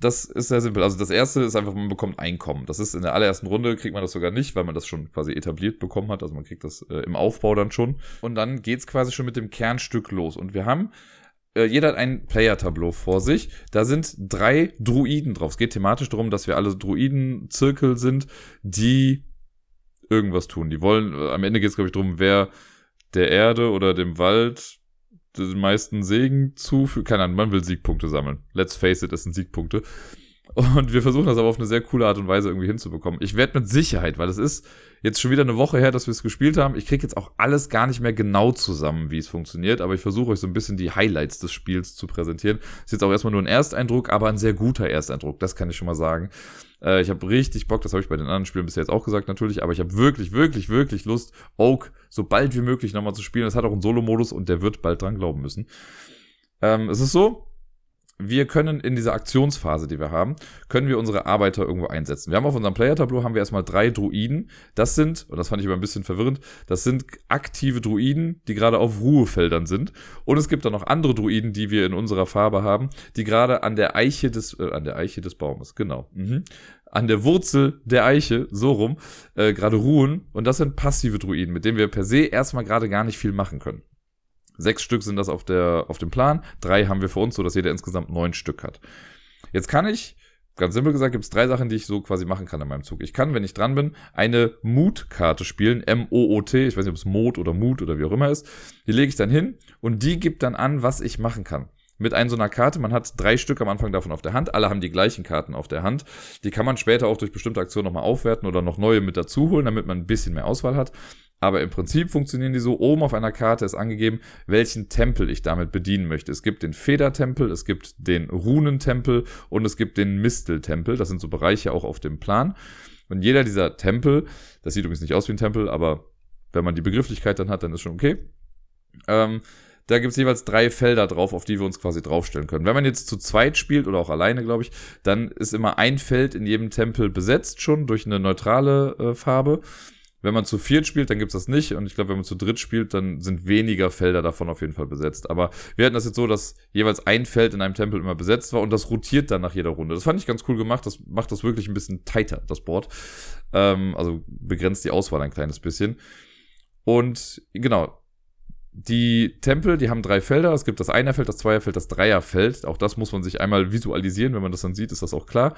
das ist sehr simpel. Also das erste ist einfach, man bekommt Einkommen. Das ist in der allerersten Runde, kriegt man das sogar nicht, weil man das schon quasi etabliert bekommen hat. Also man kriegt das äh, im Aufbau dann schon. Und dann geht's quasi schon mit dem Kernstück los. Und wir haben, äh, jeder hat ein Player-Tableau vor sich. Da sind drei Druiden drauf. Es geht thematisch darum, dass wir alle Druiden-Zirkel sind, die irgendwas tun. Die wollen, am Ende geht's glaube ich, darum, wer der Erde oder dem Wald den meisten Segen zufügt. Keine Ahnung, man will Siegpunkte sammeln. Let's face it, das sind Siegpunkte. Und wir versuchen das aber auf eine sehr coole Art und Weise irgendwie hinzubekommen. Ich werde mit Sicherheit, weil es ist jetzt schon wieder eine Woche her, dass wir es gespielt haben. Ich kriege jetzt auch alles gar nicht mehr genau zusammen, wie es funktioniert, aber ich versuche euch so ein bisschen die Highlights des Spiels zu präsentieren. Ist jetzt auch erstmal nur ein Ersteindruck, aber ein sehr guter Ersteindruck, das kann ich schon mal sagen. Äh, ich habe richtig Bock, das habe ich bei den anderen Spielen bisher jetzt auch gesagt natürlich, aber ich habe wirklich, wirklich, wirklich Lust, Oak so bald wie möglich nochmal zu spielen. Es hat auch einen Solo-Modus und der wird bald dran glauben müssen. Ähm, es ist so, wir können in dieser Aktionsphase, die wir haben, können wir unsere Arbeiter irgendwo einsetzen. Wir haben auf unserem Player-Tableau haben wir erstmal drei Druiden. Das sind, und das fand ich immer ein bisschen verwirrend, das sind aktive Druiden, die gerade auf Ruhefeldern sind. Und es gibt dann noch andere Druiden, die wir in unserer Farbe haben, die gerade an der Eiche des, äh, an der Eiche des Baumes, genau, mhm. an der Wurzel der Eiche, so rum, äh, gerade ruhen. Und das sind passive Druiden, mit denen wir per se erstmal gerade gar nicht viel machen können. Sechs Stück sind das auf, der, auf dem Plan. Drei haben wir für uns, so dass jeder insgesamt neun Stück hat. Jetzt kann ich, ganz simpel gesagt, gibt es drei Sachen, die ich so quasi machen kann in meinem Zug. Ich kann, wenn ich dran bin, eine Mut-Karte spielen. M-O-O-T. Ich weiß nicht, ob es Mut oder Mut oder wie auch immer ist. Die lege ich dann hin und die gibt dann an, was ich machen kann mit einer so einer Karte. Man hat drei Stück am Anfang davon auf der Hand. Alle haben die gleichen Karten auf der Hand. Die kann man später auch durch bestimmte Aktionen nochmal aufwerten oder noch neue mit dazu holen, damit man ein bisschen mehr Auswahl hat. Aber im Prinzip funktionieren die so. Oben auf einer Karte ist angegeben, welchen Tempel ich damit bedienen möchte. Es gibt den Federtempel, es gibt den Runentempel und es gibt den Misteltempel. Das sind so Bereiche auch auf dem Plan. Und jeder dieser Tempel, das sieht übrigens nicht aus wie ein Tempel, aber wenn man die Begrifflichkeit dann hat, dann ist schon okay. Ähm, da gibt es jeweils drei Felder drauf, auf die wir uns quasi draufstellen können. Wenn man jetzt zu zweit spielt oder auch alleine, glaube ich, dann ist immer ein Feld in jedem Tempel besetzt schon durch eine neutrale äh, Farbe. Wenn man zu viert spielt, dann gibt's das nicht. Und ich glaube, wenn man zu dritt spielt, dann sind weniger Felder davon auf jeden Fall besetzt. Aber wir hatten das jetzt so, dass jeweils ein Feld in einem Tempel immer besetzt war und das rotiert dann nach jeder Runde. Das fand ich ganz cool gemacht. Das macht das wirklich ein bisschen tighter, das Board. Ähm, also begrenzt die Auswahl ein kleines bisschen. Und genau, die Tempel, die haben drei Felder. Es gibt das Einerfeld, das Zweierfeld, das Dreierfeld. Auch das muss man sich einmal visualisieren. Wenn man das dann sieht, ist das auch klar.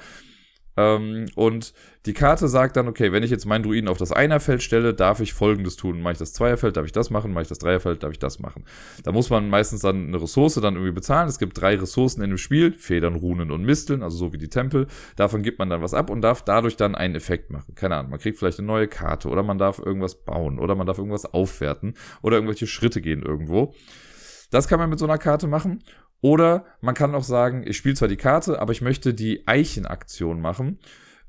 Ähm, und die Karte sagt dann, okay, wenn ich jetzt meinen Druiden auf das Einerfeld stelle, darf ich folgendes tun. Mache ich das Zweierfeld, darf ich das machen. Mache ich das Dreierfeld, darf ich das machen. Da muss man meistens dann eine Ressource dann irgendwie bezahlen. Es gibt drei Ressourcen in dem Spiel. Federn, Runen und Misteln, also so wie die Tempel. Davon gibt man dann was ab und darf dadurch dann einen Effekt machen. Keine Ahnung, man kriegt vielleicht eine neue Karte oder man darf irgendwas bauen oder man darf irgendwas aufwerten oder irgendwelche Schritte gehen irgendwo. Das kann man mit so einer Karte machen. Oder man kann auch sagen, ich spiele zwar die Karte, aber ich möchte die Eichenaktion machen.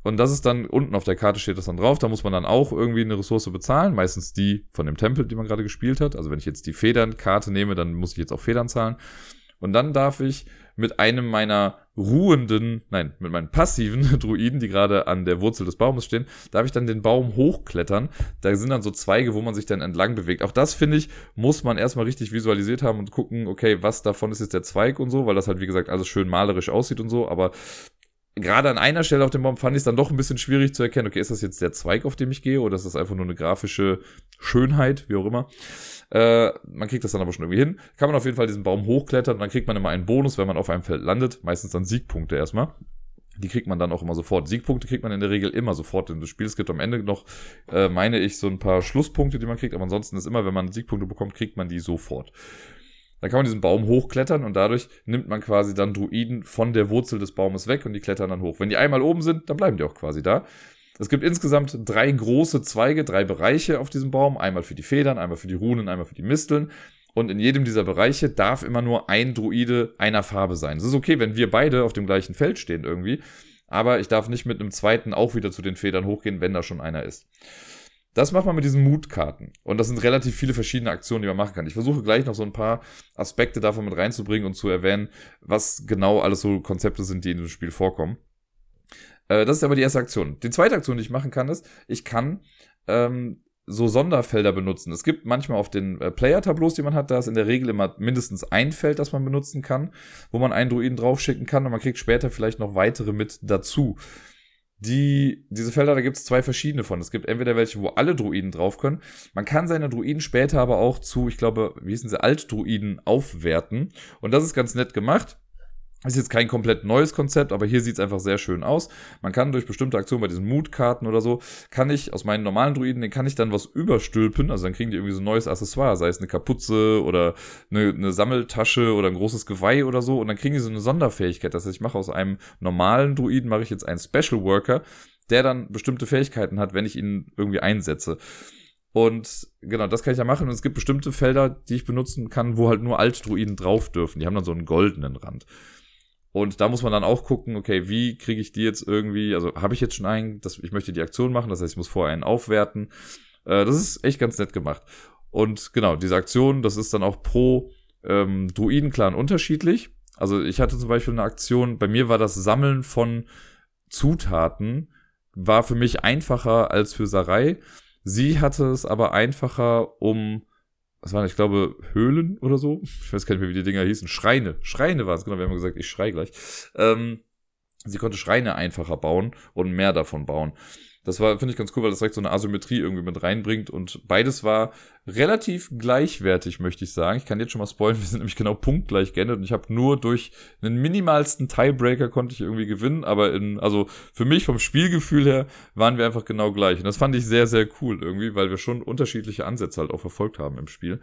Und das ist dann, unten auf der Karte steht das dann drauf, da muss man dann auch irgendwie eine Ressource bezahlen, meistens die von dem Tempel, die man gerade gespielt hat. Also wenn ich jetzt die Federnkarte nehme, dann muss ich jetzt auch Federn zahlen. Und dann darf ich mit einem meiner ruhenden, nein, mit meinen passiven <laughs> Druiden, die gerade an der Wurzel des Baumes stehen, darf ich dann den Baum hochklettern. Da sind dann so Zweige, wo man sich dann entlang bewegt. Auch das, finde ich, muss man erstmal richtig visualisiert haben und gucken, okay, was davon ist jetzt der Zweig und so, weil das halt, wie gesagt, alles schön malerisch aussieht und so, aber gerade an einer Stelle auf dem Baum fand ich es dann doch ein bisschen schwierig zu erkennen, okay, ist das jetzt der Zweig, auf dem ich gehe, oder ist das einfach nur eine grafische Schönheit, wie auch immer. Äh, man kriegt das dann aber schon irgendwie hin. Kann man auf jeden Fall diesen Baum hochklettern und dann kriegt man immer einen Bonus, wenn man auf einem Feld landet. Meistens dann Siegpunkte erstmal. Die kriegt man dann auch immer sofort. Siegpunkte kriegt man in der Regel immer sofort in das Spiel. Es gibt am Ende noch, äh, meine ich, so ein paar Schlusspunkte, die man kriegt. Aber ansonsten ist immer, wenn man Siegpunkte bekommt, kriegt man die sofort. Dann kann man diesen Baum hochklettern und dadurch nimmt man quasi dann Druiden von der Wurzel des Baumes weg und die klettern dann hoch. Wenn die einmal oben sind, dann bleiben die auch quasi da. Es gibt insgesamt drei große Zweige, drei Bereiche auf diesem Baum. Einmal für die Federn, einmal für die Runen, einmal für die Misteln. Und in jedem dieser Bereiche darf immer nur ein Druide einer Farbe sein. Es ist okay, wenn wir beide auf dem gleichen Feld stehen irgendwie. Aber ich darf nicht mit einem zweiten auch wieder zu den Federn hochgehen, wenn da schon einer ist. Das macht man mit diesen Mutkarten. Und das sind relativ viele verschiedene Aktionen, die man machen kann. Ich versuche gleich noch so ein paar Aspekte davon mit reinzubringen und zu erwähnen, was genau alles so Konzepte sind, die in dem Spiel vorkommen. Äh, das ist aber die erste Aktion. Die zweite Aktion, die ich machen kann, ist, ich kann ähm, so Sonderfelder benutzen. Es gibt manchmal auf den äh, Player-Tableaus, die man hat, da ist in der Regel immer mindestens ein Feld, das man benutzen kann, wo man einen Druiden draufschicken kann und man kriegt später vielleicht noch weitere mit dazu. Die, diese Felder, da gibt es zwei verschiedene von. Es gibt entweder welche, wo alle Druiden drauf können. Man kann seine Druiden später aber auch zu, ich glaube, wie hießen sie, Altdruiden aufwerten. Und das ist ganz nett gemacht. Ist jetzt kein komplett neues Konzept, aber hier sieht es einfach sehr schön aus. Man kann durch bestimmte Aktionen bei diesen Mutkarten oder so, kann ich aus meinen normalen Druiden, den kann ich dann was überstülpen. Also dann kriegen die irgendwie so ein neues Accessoire, sei es eine Kapuze oder eine, eine Sammeltasche oder ein großes Geweih oder so. Und dann kriegen die so eine Sonderfähigkeit. Das heißt, ich mache aus einem normalen Druiden, mache ich jetzt einen Special Worker, der dann bestimmte Fähigkeiten hat, wenn ich ihn irgendwie einsetze. Und genau, das kann ich ja machen. Und es gibt bestimmte Felder, die ich benutzen kann, wo halt nur Altdruiden drauf dürfen. Die haben dann so einen goldenen Rand. Und da muss man dann auch gucken, okay, wie kriege ich die jetzt irgendwie, also habe ich jetzt schon einen, dass ich möchte die Aktion machen, das heißt, ich muss vorher einen aufwerten. Äh, das ist echt ganz nett gemacht. Und genau, diese Aktion, das ist dann auch pro ähm, Druidenclan unterschiedlich. Also ich hatte zum Beispiel eine Aktion, bei mir war das Sammeln von Zutaten, war für mich einfacher als für Sarai. Sie hatte es aber einfacher, um was waren, ich glaube, Höhlen oder so. Ich weiß gar nicht mehr, wie die Dinger hießen. Schreine. Schreine war es, genau. Wir haben gesagt, ich schrei gleich. Ähm, sie konnte Schreine einfacher bauen und mehr davon bauen. Das war, finde ich ganz cool, weil das direkt so eine Asymmetrie irgendwie mit reinbringt und beides war relativ gleichwertig, möchte ich sagen. Ich kann jetzt schon mal spoilern, <laughs> wir sind nämlich genau punktgleich geendet und ich habe nur durch einen minimalsten Tiebreaker konnte ich irgendwie gewinnen, aber in, also für mich vom Spielgefühl her waren wir einfach genau gleich und das fand ich sehr, sehr cool irgendwie, weil wir schon unterschiedliche Ansätze halt auch verfolgt haben im Spiel.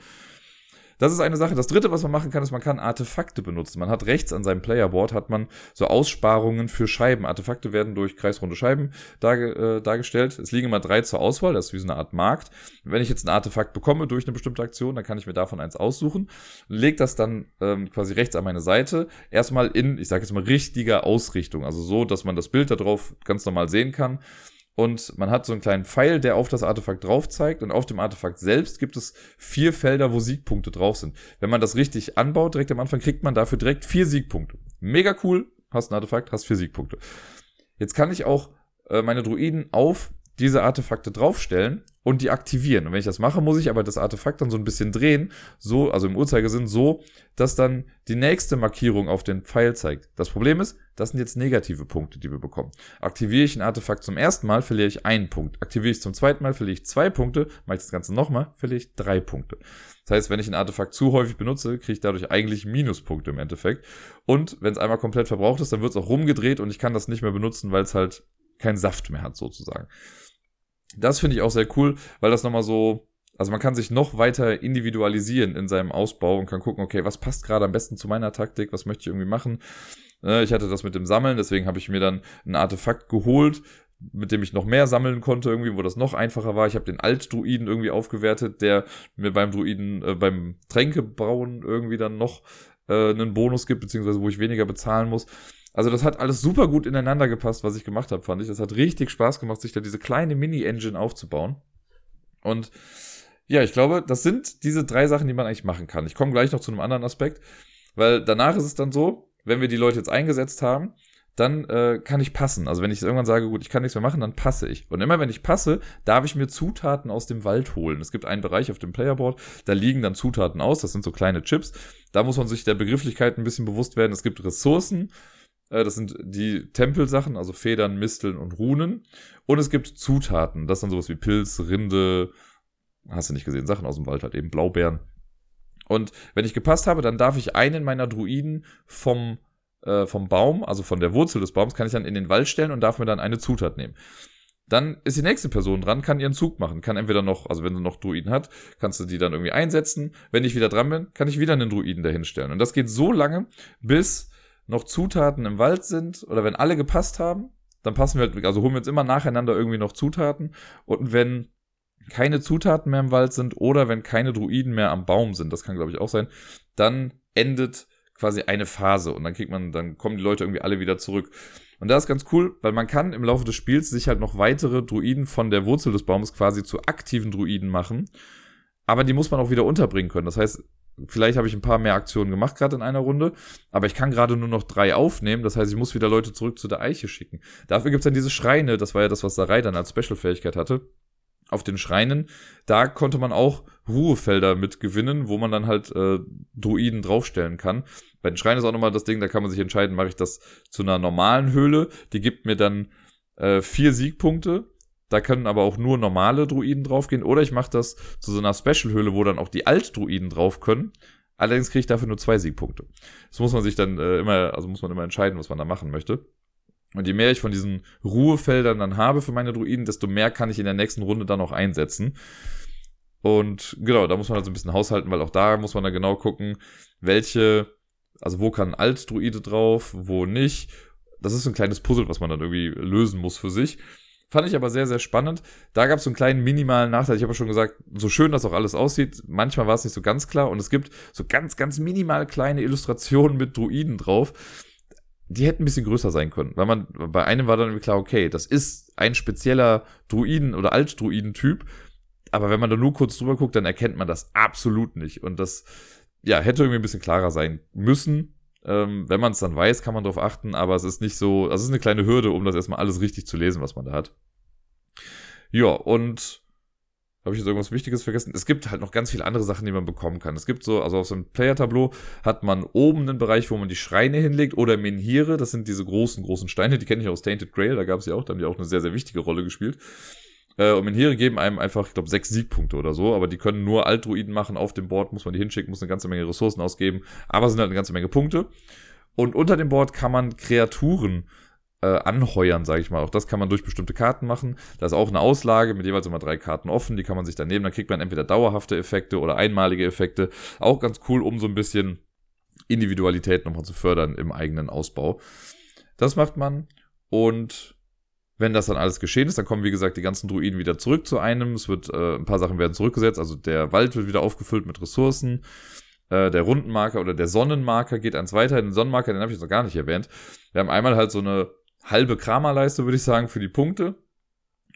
Das ist eine Sache. Das dritte, was man machen kann, ist, man kann Artefakte benutzen. Man hat rechts an seinem Playerboard hat man so Aussparungen für Scheiben. Artefakte werden durch kreisrunde Scheiben darge äh, dargestellt. Es liegen immer drei zur Auswahl. Das ist wie so eine Art Markt. Wenn ich jetzt ein Artefakt bekomme durch eine bestimmte Aktion, dann kann ich mir davon eins aussuchen. Leg das dann ähm, quasi rechts an meine Seite. Erstmal in, ich sage jetzt mal, richtiger Ausrichtung. Also so, dass man das Bild da drauf ganz normal sehen kann und man hat so einen kleinen Pfeil, der auf das Artefakt drauf zeigt und auf dem Artefakt selbst gibt es vier Felder, wo Siegpunkte drauf sind. Wenn man das richtig anbaut, direkt am Anfang, kriegt man dafür direkt vier Siegpunkte. Mega cool, hast ein Artefakt, hast vier Siegpunkte. Jetzt kann ich auch äh, meine Druiden auf diese Artefakte draufstellen und die aktivieren. Und wenn ich das mache, muss ich aber das Artefakt dann so ein bisschen drehen, so, also im Uhrzeigersinn, so, dass dann die nächste Markierung auf den Pfeil zeigt. Das Problem ist, das sind jetzt negative Punkte, die wir bekommen. Aktiviere ich ein Artefakt zum ersten Mal, verliere ich einen Punkt. Aktiviere ich zum zweiten Mal, verliere ich zwei Punkte. Mache ich das Ganze nochmal, verliere ich drei Punkte. Das heißt, wenn ich ein Artefakt zu häufig benutze, kriege ich dadurch eigentlich Minuspunkte im Endeffekt. Und wenn es einmal komplett verbraucht ist, dann wird es auch rumgedreht und ich kann das nicht mehr benutzen, weil es halt keinen Saft mehr hat, sozusagen. Das finde ich auch sehr cool, weil das nochmal so, also man kann sich noch weiter individualisieren in seinem Ausbau und kann gucken, okay, was passt gerade am besten zu meiner Taktik, was möchte ich irgendwie machen. Ne, ich hatte das mit dem Sammeln, deswegen habe ich mir dann ein Artefakt geholt, mit dem ich noch mehr sammeln konnte, irgendwie, wo das noch einfacher war. Ich habe den Alt-Druiden irgendwie aufgewertet, der mir beim Druiden, äh, beim Tränkebrauen irgendwie dann noch äh, einen Bonus gibt, beziehungsweise wo ich weniger bezahlen muss. Also das hat alles super gut ineinander gepasst, was ich gemacht habe, fand ich. Das hat richtig Spaß gemacht, sich da diese kleine Mini-Engine aufzubauen. Und ja, ich glaube, das sind diese drei Sachen, die man eigentlich machen kann. Ich komme gleich noch zu einem anderen Aspekt, weil danach ist es dann so, wenn wir die Leute jetzt eingesetzt haben, dann äh, kann ich passen. Also wenn ich irgendwann sage, gut, ich kann nichts mehr machen, dann passe ich. Und immer wenn ich passe, darf ich mir Zutaten aus dem Wald holen. Es gibt einen Bereich auf dem Playerboard, da liegen dann Zutaten aus, das sind so kleine Chips. Da muss man sich der Begrifflichkeit ein bisschen bewusst werden. Es gibt Ressourcen, das sind die Tempelsachen, also Federn, Misteln und Runen. Und es gibt Zutaten. Das sind sowas wie Pilz, Rinde, hast du nicht gesehen, Sachen aus dem Wald halt eben, Blaubeeren. Und wenn ich gepasst habe, dann darf ich einen meiner Druiden vom, äh, vom Baum, also von der Wurzel des Baums, kann ich dann in den Wald stellen und darf mir dann eine Zutat nehmen. Dann ist die nächste Person dran, kann ihren Zug machen, kann entweder noch, also wenn sie noch Druiden hat, kannst du die dann irgendwie einsetzen. Wenn ich wieder dran bin, kann ich wieder einen Druiden dahinstellen. Und das geht so lange, bis noch Zutaten im Wald sind oder wenn alle gepasst haben, dann passen wir halt, also holen wir uns immer nacheinander irgendwie noch Zutaten. Und wenn keine Zutaten mehr im Wald sind oder wenn keine Druiden mehr am Baum sind, das kann glaube ich auch sein, dann endet quasi eine Phase und dann kriegt man, dann kommen die Leute irgendwie alle wieder zurück. Und das ist ganz cool, weil man kann im Laufe des Spiels sich halt noch weitere Druiden von der Wurzel des Baumes quasi zu aktiven Druiden machen. Aber die muss man auch wieder unterbringen können. Das heißt, Vielleicht habe ich ein paar mehr Aktionen gemacht gerade in einer Runde, aber ich kann gerade nur noch drei aufnehmen. Das heißt, ich muss wieder Leute zurück zu der Eiche schicken. Dafür gibt es dann diese Schreine, das war ja das, was Sarai dann als Special-Fähigkeit hatte. Auf den Schreinen, da konnte man auch Ruhefelder mit gewinnen, wo man dann halt äh, Druiden draufstellen kann. Bei den Schreinen ist auch nochmal das Ding, da kann man sich entscheiden, mache ich das zu einer normalen Höhle, die gibt mir dann äh, vier Siegpunkte da können aber auch nur normale Druiden draufgehen. Oder ich mache das zu so einer Special-Höhle, wo dann auch die Alt-Druiden drauf können. Allerdings kriege ich dafür nur zwei Siegpunkte. Das muss man sich dann äh, immer, also muss man immer entscheiden, was man da machen möchte. Und je mehr ich von diesen Ruhefeldern dann habe für meine Druiden, desto mehr kann ich in der nächsten Runde dann auch einsetzen. Und genau, da muss man halt so ein bisschen haushalten, weil auch da muss man dann genau gucken, welche, also wo kann Alt-Druide drauf, wo nicht. Das ist so ein kleines Puzzle, was man dann irgendwie lösen muss für sich. Fand ich aber sehr, sehr spannend. Da gab es so einen kleinen minimalen Nachteil. Ich habe ja schon gesagt, so schön das auch alles aussieht, manchmal war es nicht so ganz klar. Und es gibt so ganz, ganz minimal kleine Illustrationen mit Druiden drauf. Die hätten ein bisschen größer sein können. Weil man, bei einem war dann klar, okay, das ist ein spezieller Druiden- oder Alt-Druiden-Typ. Aber wenn man da nur kurz drüber guckt, dann erkennt man das absolut nicht. Und das, ja, hätte irgendwie ein bisschen klarer sein müssen. Ähm, wenn man es dann weiß, kann man darauf achten, aber es ist nicht so, also es ist eine kleine Hürde, um das erstmal alles richtig zu lesen, was man da hat. Ja, und habe ich jetzt irgendwas Wichtiges vergessen? Es gibt halt noch ganz viele andere Sachen, die man bekommen kann. Es gibt so, also auf so einem Player-Tableau hat man oben einen Bereich, wo man die Schreine hinlegt oder Menhire. Das sind diese großen, großen Steine. Die kenne ich aus Tainted Grail. Da gab es ja auch, da haben die auch eine sehr, sehr wichtige Rolle gespielt. Äh, und Menhire geben einem einfach, ich glaube, sechs Siegpunkte oder so, aber die können nur Altruiden machen auf dem Board, muss man die hinschicken, muss eine ganze Menge Ressourcen ausgeben, aber sind halt eine ganze Menge Punkte. Und unter dem Board kann man Kreaturen äh, anheuern, sage ich mal. Auch das kann man durch bestimmte Karten machen. Da ist auch eine Auslage mit jeweils immer drei Karten offen, die kann man sich dann nehmen. Dann kriegt man entweder dauerhafte Effekte oder einmalige Effekte. Auch ganz cool, um so ein bisschen Individualität nochmal zu fördern im eigenen Ausbau. Das macht man und wenn das dann alles geschehen ist, dann kommen, wie gesagt, die ganzen Druiden wieder zurück zu einem. Es wird, äh, ein paar Sachen werden zurückgesetzt. Also der Wald wird wieder aufgefüllt mit Ressourcen. Äh, der Rundenmarker oder der Sonnenmarker geht eins weiter. Den Sonnenmarker, den habe ich noch gar nicht erwähnt. Wir haben einmal halt so eine halbe Kramerleiste, würde ich sagen, für die Punkte.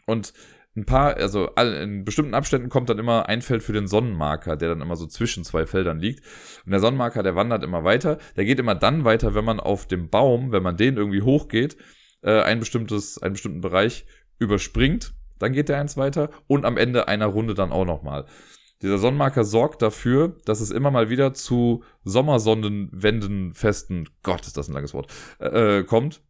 Und ein paar, also in bestimmten Abständen kommt dann immer ein Feld für den Sonnenmarker, der dann immer so zwischen zwei Feldern liegt. Und der Sonnenmarker, der wandert immer weiter. Der geht immer dann weiter, wenn man auf dem Baum, wenn man den irgendwie hochgeht, äh, ein bestimmtes, einen bestimmten Bereich überspringt, dann geht der eins weiter und am Ende einer Runde dann auch nochmal. Dieser Sonnenmarker sorgt dafür, dass es immer mal wieder zu Sommersonnenwendenfesten, Gott, ist das ein langes Wort, äh, kommt.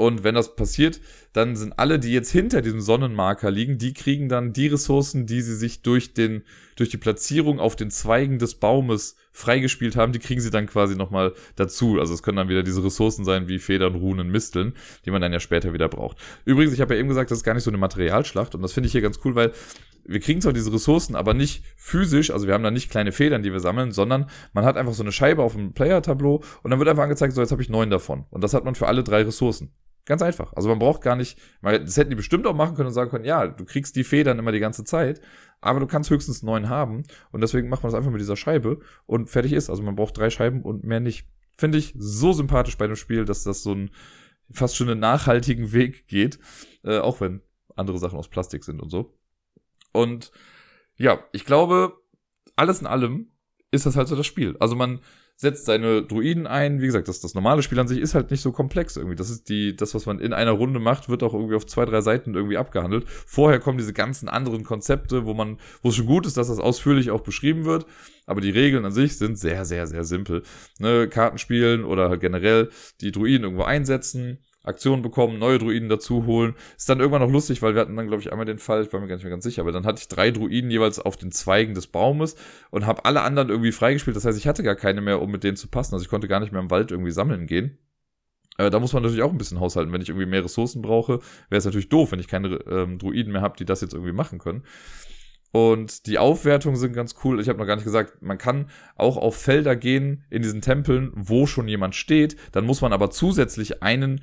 Und wenn das passiert, dann sind alle, die jetzt hinter diesem Sonnenmarker liegen, die kriegen dann die Ressourcen, die sie sich durch den, durch die Platzierung auf den Zweigen des Baumes freigespielt haben, die kriegen sie dann quasi nochmal dazu. Also es können dann wieder diese Ressourcen sein wie Federn, Runen, Misteln, die man dann ja später wieder braucht. Übrigens, ich habe ja eben gesagt, das ist gar nicht so eine Materialschlacht und das finde ich hier ganz cool, weil wir kriegen zwar diese Ressourcen, aber nicht physisch, also wir haben da nicht kleine Federn, die wir sammeln, sondern man hat einfach so eine Scheibe auf dem Player-Tableau und dann wird einfach angezeigt, so jetzt habe ich neun davon. Und das hat man für alle drei Ressourcen. Ganz einfach. Also man braucht gar nicht, das hätten die bestimmt auch machen können und sagen können, ja, du kriegst die Federn immer die ganze Zeit, aber du kannst höchstens neun haben und deswegen macht man das einfach mit dieser Scheibe und fertig ist. Also man braucht drei Scheiben und mehr nicht. Finde ich so sympathisch bei dem Spiel, dass das so einen fast schon einen nachhaltigen Weg geht, äh, auch wenn andere Sachen aus Plastik sind und so. Und ja, ich glaube, alles in allem ist das halt so das Spiel. Also man setzt seine Druiden ein. Wie gesagt, das, das normale Spiel an sich ist halt nicht so komplex irgendwie. Das ist die, das, was man in einer Runde macht, wird auch irgendwie auf zwei, drei Seiten irgendwie abgehandelt. Vorher kommen diese ganzen anderen Konzepte, wo man, wo es schon gut ist, dass das ausführlich auch beschrieben wird. Aber die Regeln an sich sind sehr, sehr, sehr simpel. Ne, Karten spielen oder halt generell die Druiden irgendwo einsetzen Aktionen bekommen, neue Druiden dazu holen. Ist dann irgendwann noch lustig, weil wir hatten dann, glaube ich, einmal den Fall, ich war mir gar nicht mehr ganz sicher, aber dann hatte ich drei Druiden jeweils auf den Zweigen des Baumes und habe alle anderen irgendwie freigespielt. Das heißt, ich hatte gar keine mehr, um mit denen zu passen. Also ich konnte gar nicht mehr im Wald irgendwie sammeln gehen. Äh, da muss man natürlich auch ein bisschen haushalten. Wenn ich irgendwie mehr Ressourcen brauche, wäre es natürlich doof, wenn ich keine ähm, Druiden mehr habe, die das jetzt irgendwie machen können. Und die Aufwertungen sind ganz cool. Ich habe noch gar nicht gesagt, man kann auch auf Felder gehen in diesen Tempeln, wo schon jemand steht. Dann muss man aber zusätzlich einen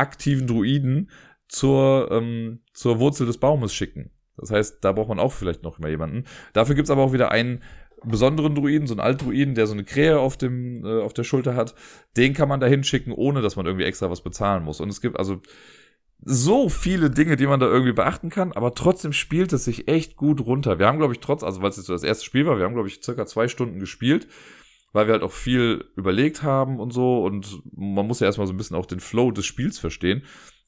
aktiven Druiden zur, ähm, zur Wurzel des Baumes schicken. Das heißt, da braucht man auch vielleicht noch mal jemanden. Dafür gibt's aber auch wieder einen besonderen Druiden, so einen Altdruiden, der so eine Krähe auf dem äh, auf der Schulter hat. Den kann man da hinschicken, ohne dass man irgendwie extra was bezahlen muss. Und es gibt also so viele Dinge, die man da irgendwie beachten kann, aber trotzdem spielt es sich echt gut runter. Wir haben, glaube ich, trotz, also weil es jetzt so das erste Spiel war, wir haben, glaube ich, circa zwei Stunden gespielt weil wir halt auch viel überlegt haben und so und man muss ja erstmal so ein bisschen auch den Flow des Spiels verstehen.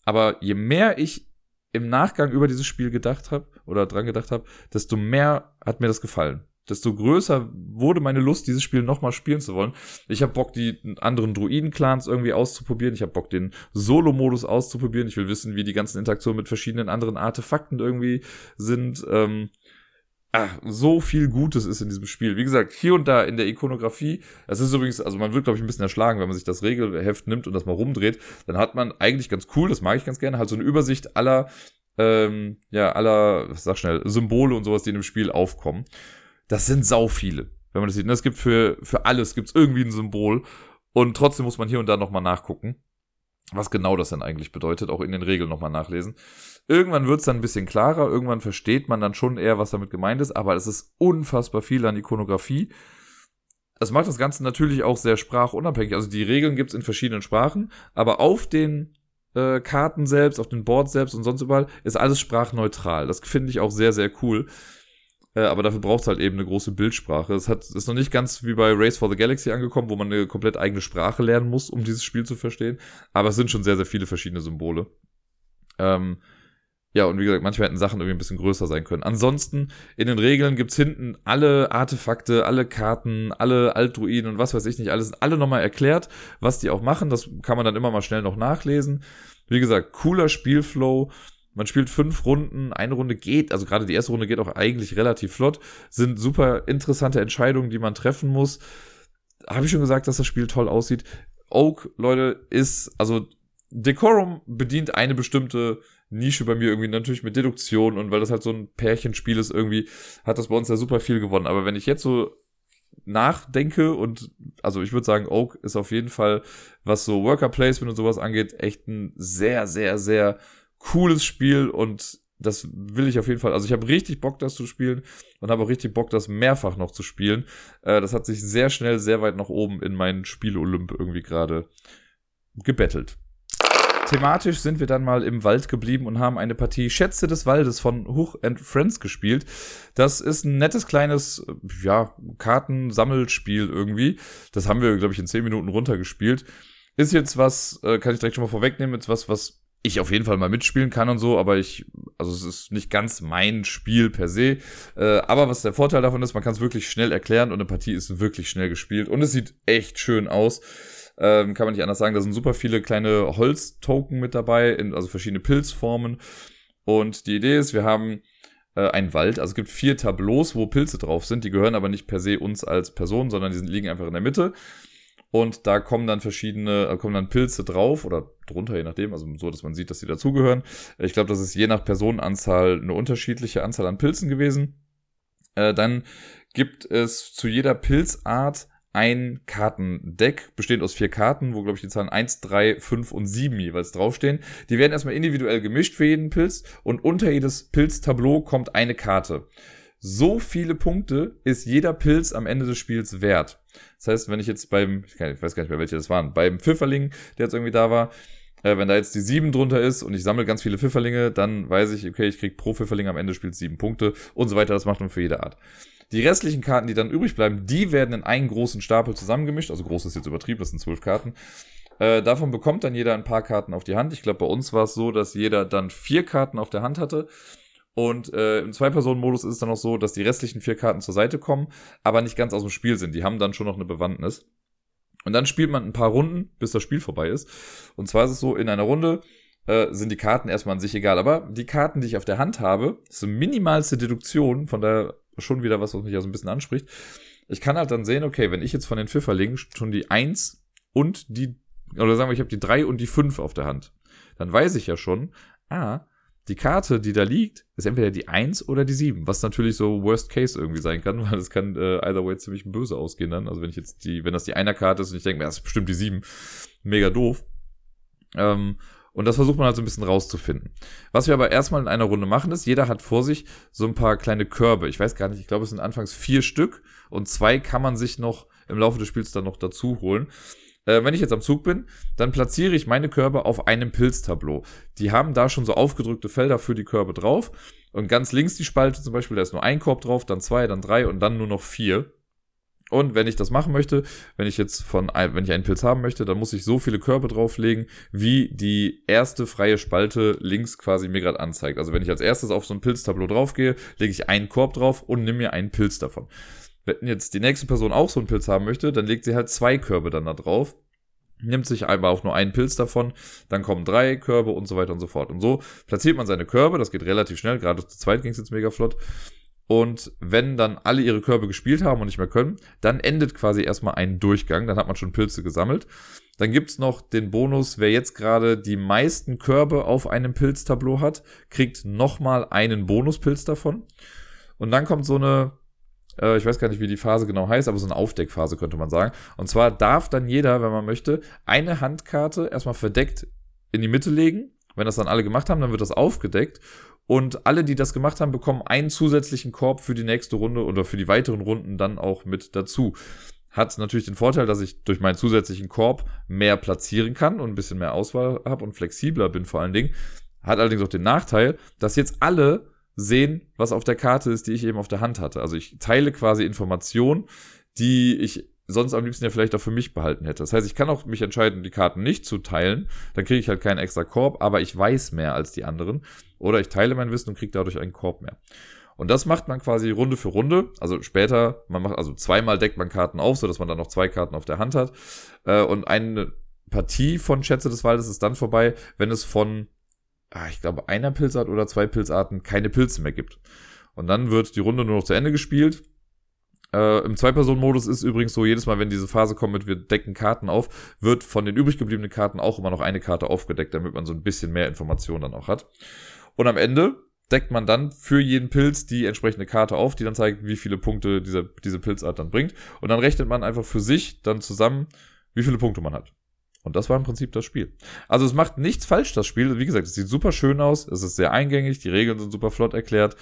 Aber je mehr ich im Nachgang über dieses Spiel gedacht habe oder dran gedacht habe, desto mehr hat mir das gefallen. Desto größer wurde meine Lust, dieses Spiel nochmal spielen zu wollen. Ich habe Bock, die anderen Druiden-Clans irgendwie auszuprobieren. Ich habe Bock, den Solo-Modus auszuprobieren. Ich will wissen, wie die ganzen Interaktionen mit verschiedenen anderen Artefakten irgendwie sind. Ähm, ach, so viel Gutes ist in diesem Spiel. Wie gesagt, hier und da in der Ikonografie, das ist übrigens, also man wird, glaube ich, ein bisschen erschlagen, wenn man sich das Regelheft nimmt und das mal rumdreht, dann hat man eigentlich ganz cool, das mag ich ganz gerne, halt so eine Übersicht aller, ähm, ja, aller, sag schnell, Symbole und sowas, die in dem Spiel aufkommen. Das sind sau viele, wenn man das sieht. Es gibt für, für alles gibt's irgendwie ein Symbol und trotzdem muss man hier und da nochmal nachgucken, was genau das denn eigentlich bedeutet, auch in den Regeln nochmal nachlesen. Irgendwann wird es dann ein bisschen klarer, irgendwann versteht man dann schon eher, was damit gemeint ist, aber es ist unfassbar viel an Ikonografie. Das macht das Ganze natürlich auch sehr sprachunabhängig. Also die Regeln gibt es in verschiedenen Sprachen, aber auf den äh, Karten selbst, auf den Boards selbst und sonst überall ist alles sprachneutral. Das finde ich auch sehr, sehr cool. Äh, aber dafür braucht es halt eben eine große Bildsprache. Es hat, ist noch nicht ganz wie bei Race for the Galaxy angekommen, wo man eine komplett eigene Sprache lernen muss, um dieses Spiel zu verstehen. Aber es sind schon sehr, sehr viele verschiedene Symbole. Ähm, ja, und wie gesagt, manchmal hätten Sachen irgendwie ein bisschen größer sein können. Ansonsten, in den Regeln gibt's hinten alle Artefakte, alle Karten, alle Altruiden und was weiß ich nicht, alles alle nochmal erklärt, was die auch machen. Das kann man dann immer mal schnell noch nachlesen. Wie gesagt, cooler Spielflow. Man spielt fünf Runden, eine Runde geht, also gerade die erste Runde geht auch eigentlich relativ flott. Sind super interessante Entscheidungen, die man treffen muss. Habe ich schon gesagt, dass das Spiel toll aussieht. Oak, Leute, ist, also Decorum bedient eine bestimmte Nische bei mir irgendwie natürlich mit Deduktion und weil das halt so ein Pärchenspiel ist irgendwie, hat das bei uns ja super viel gewonnen. Aber wenn ich jetzt so nachdenke und also ich würde sagen, Oak ist auf jeden Fall, was so Worker Placement und sowas angeht, echt ein sehr, sehr, sehr cooles Spiel und das will ich auf jeden Fall. Also ich habe richtig Bock, das zu spielen und habe auch richtig Bock, das mehrfach noch zu spielen. Äh, das hat sich sehr schnell, sehr weit nach oben in meinen Spiel-Olymp irgendwie gerade gebettelt. Thematisch sind wir dann mal im Wald geblieben und haben eine Partie Schätze des Waldes von Huch and Friends gespielt. Das ist ein nettes kleines, ja, Kartensammelspiel irgendwie. Das haben wir, glaube ich, in 10 Minuten runtergespielt. Ist jetzt was, äh, kann ich direkt schon mal vorwegnehmen, jetzt was, was ich auf jeden Fall mal mitspielen kann und so, aber ich, also es ist nicht ganz mein Spiel per se. Äh, aber was der Vorteil davon ist, man kann es wirklich schnell erklären und eine Partie ist wirklich schnell gespielt und es sieht echt schön aus. Ähm, kann man nicht anders sagen. Da sind super viele kleine Holztoken mit dabei, in, also verschiedene Pilzformen. Und die Idee ist, wir haben äh, einen Wald. Also es gibt vier Tableaus, wo Pilze drauf sind. Die gehören aber nicht per se uns als Person, sondern die sind, liegen einfach in der Mitte. Und da kommen dann verschiedene, äh, kommen dann Pilze drauf oder drunter, je nachdem, also so, dass man sieht, dass sie dazugehören. Ich glaube, das ist je nach Personenanzahl eine unterschiedliche Anzahl an Pilzen gewesen. Äh, dann gibt es zu jeder Pilzart ein Kartendeck, bestehend aus vier Karten, wo, glaube ich, die Zahlen 1, 3, 5 und 7 jeweils draufstehen. Die werden erstmal individuell gemischt für jeden Pilz und unter jedes Pilztableau kommt eine Karte. So viele Punkte ist jeder Pilz am Ende des Spiels wert. Das heißt, wenn ich jetzt beim, ich weiß gar nicht mehr, welche das waren, beim Pfifferling, der jetzt irgendwie da war, äh, wenn da jetzt die 7 drunter ist und ich sammle ganz viele Pfifferlinge, dann weiß ich, okay, ich krieg pro Pfifferling am Ende des Spiels 7 Punkte und so weiter. Das macht man für jede Art. Die restlichen Karten, die dann übrig bleiben, die werden in einen großen Stapel zusammengemischt. Also groß ist jetzt übertrieben, das sind zwölf Karten. Äh, davon bekommt dann jeder ein paar Karten auf die Hand. Ich glaube, bei uns war es so, dass jeder dann vier Karten auf der Hand hatte. Und äh, im Zwei-Personen-Modus ist es dann auch so, dass die restlichen vier Karten zur Seite kommen, aber nicht ganz aus dem Spiel sind. Die haben dann schon noch eine Bewandtnis. Und dann spielt man ein paar Runden, bis das Spiel vorbei ist. Und zwar ist es so, in einer Runde äh, sind die Karten erstmal an sich egal. Aber die Karten, die ich auf der Hand habe, ist eine minimalste Deduktion, von der schon wieder was, was mich ja so ein bisschen anspricht. Ich kann halt dann sehen, okay, wenn ich jetzt von den Pfifferlingen schon die 1 und die, oder sagen wir, ich habe die 3 und die 5 auf der Hand, dann weiß ich ja schon, ah, die Karte, die da liegt, ist entweder die 1 oder die 7, was natürlich so Worst Case irgendwie sein kann, <laughs> weil es kann äh, either way ziemlich böse ausgehen dann. Also wenn ich jetzt die, wenn das die einer Karte ist und ich denke, das ist bestimmt die 7, mega doof. Ähm, und das versucht man halt so ein bisschen rauszufinden. Was wir aber erstmal in einer Runde machen, ist, jeder hat vor sich so ein paar kleine Körbe. Ich weiß gar nicht, ich glaube, es sind anfangs vier Stück und zwei kann man sich noch im Laufe des Spiels dann noch dazu holen. Äh, wenn ich jetzt am Zug bin, dann platziere ich meine Körbe auf einem Pilztableau. Die haben da schon so aufgedrückte Felder für die Körbe drauf. Und ganz links die Spalte zum Beispiel, da ist nur ein Korb drauf, dann zwei, dann drei und dann nur noch vier. Und wenn ich das machen möchte, wenn ich jetzt von, wenn ich einen Pilz haben möchte, dann muss ich so viele Körbe drauflegen, wie die erste freie Spalte links quasi mir gerade anzeigt. Also wenn ich als erstes auf so ein Pilztableau draufgehe, lege ich einen Korb drauf und nehme mir einen Pilz davon. Wenn jetzt die nächste Person auch so einen Pilz haben möchte, dann legt sie halt zwei Körbe dann da drauf nimmt sich aber auch nur einen Pilz davon, dann kommen drei Körbe und so weiter und so fort. Und so platziert man seine Körbe, das geht relativ schnell, gerade zu zweit ging es jetzt mega flott. Und wenn dann alle ihre Körbe gespielt haben und nicht mehr können, dann endet quasi erstmal ein Durchgang. Dann hat man schon Pilze gesammelt. Dann gibt's noch den Bonus, wer jetzt gerade die meisten Körbe auf einem Pilztableau hat, kriegt nochmal einen Bonuspilz davon. Und dann kommt so eine, äh, ich weiß gar nicht, wie die Phase genau heißt, aber so eine Aufdeckphase könnte man sagen. Und zwar darf dann jeder, wenn man möchte, eine Handkarte erstmal verdeckt in die Mitte legen. Wenn das dann alle gemacht haben, dann wird das aufgedeckt. Und alle, die das gemacht haben, bekommen einen zusätzlichen Korb für die nächste Runde oder für die weiteren Runden dann auch mit dazu. Hat natürlich den Vorteil, dass ich durch meinen zusätzlichen Korb mehr platzieren kann und ein bisschen mehr Auswahl habe und flexibler bin vor allen Dingen. Hat allerdings auch den Nachteil, dass jetzt alle sehen, was auf der Karte ist, die ich eben auf der Hand hatte. Also ich teile quasi Informationen, die ich sonst am liebsten ja vielleicht auch für mich behalten hätte. Das heißt, ich kann auch mich entscheiden, die Karten nicht zu teilen. Dann kriege ich halt keinen extra Korb, aber ich weiß mehr als die anderen. Oder ich teile mein Wissen und kriege dadurch einen Korb mehr. Und das macht man quasi Runde für Runde. Also später, man macht, also zweimal deckt man Karten auf, sodass man dann noch zwei Karten auf der Hand hat. Äh, und eine Partie von Schätze des Waldes ist dann vorbei, wenn es von, ich glaube, einer Pilzart oder zwei Pilzarten keine Pilze mehr gibt. Und dann wird die Runde nur noch zu Ende gespielt äh, Im Zwei-Personen-Modus ist übrigens so, jedes Mal, wenn diese Phase kommt mit wir decken Karten auf, wird von den übrig gebliebenen Karten auch immer noch eine Karte aufgedeckt, damit man so ein bisschen mehr Informationen dann auch hat. Und am Ende deckt man dann für jeden Pilz die entsprechende Karte auf, die dann zeigt, wie viele Punkte diese, diese Pilzart dann bringt. Und dann rechnet man einfach für sich dann zusammen, wie viele Punkte man hat. Und das war im Prinzip das Spiel. Also es macht nichts falsch, das Spiel. Wie gesagt, es sieht super schön aus, es ist sehr eingängig, die Regeln sind super flott erklärt.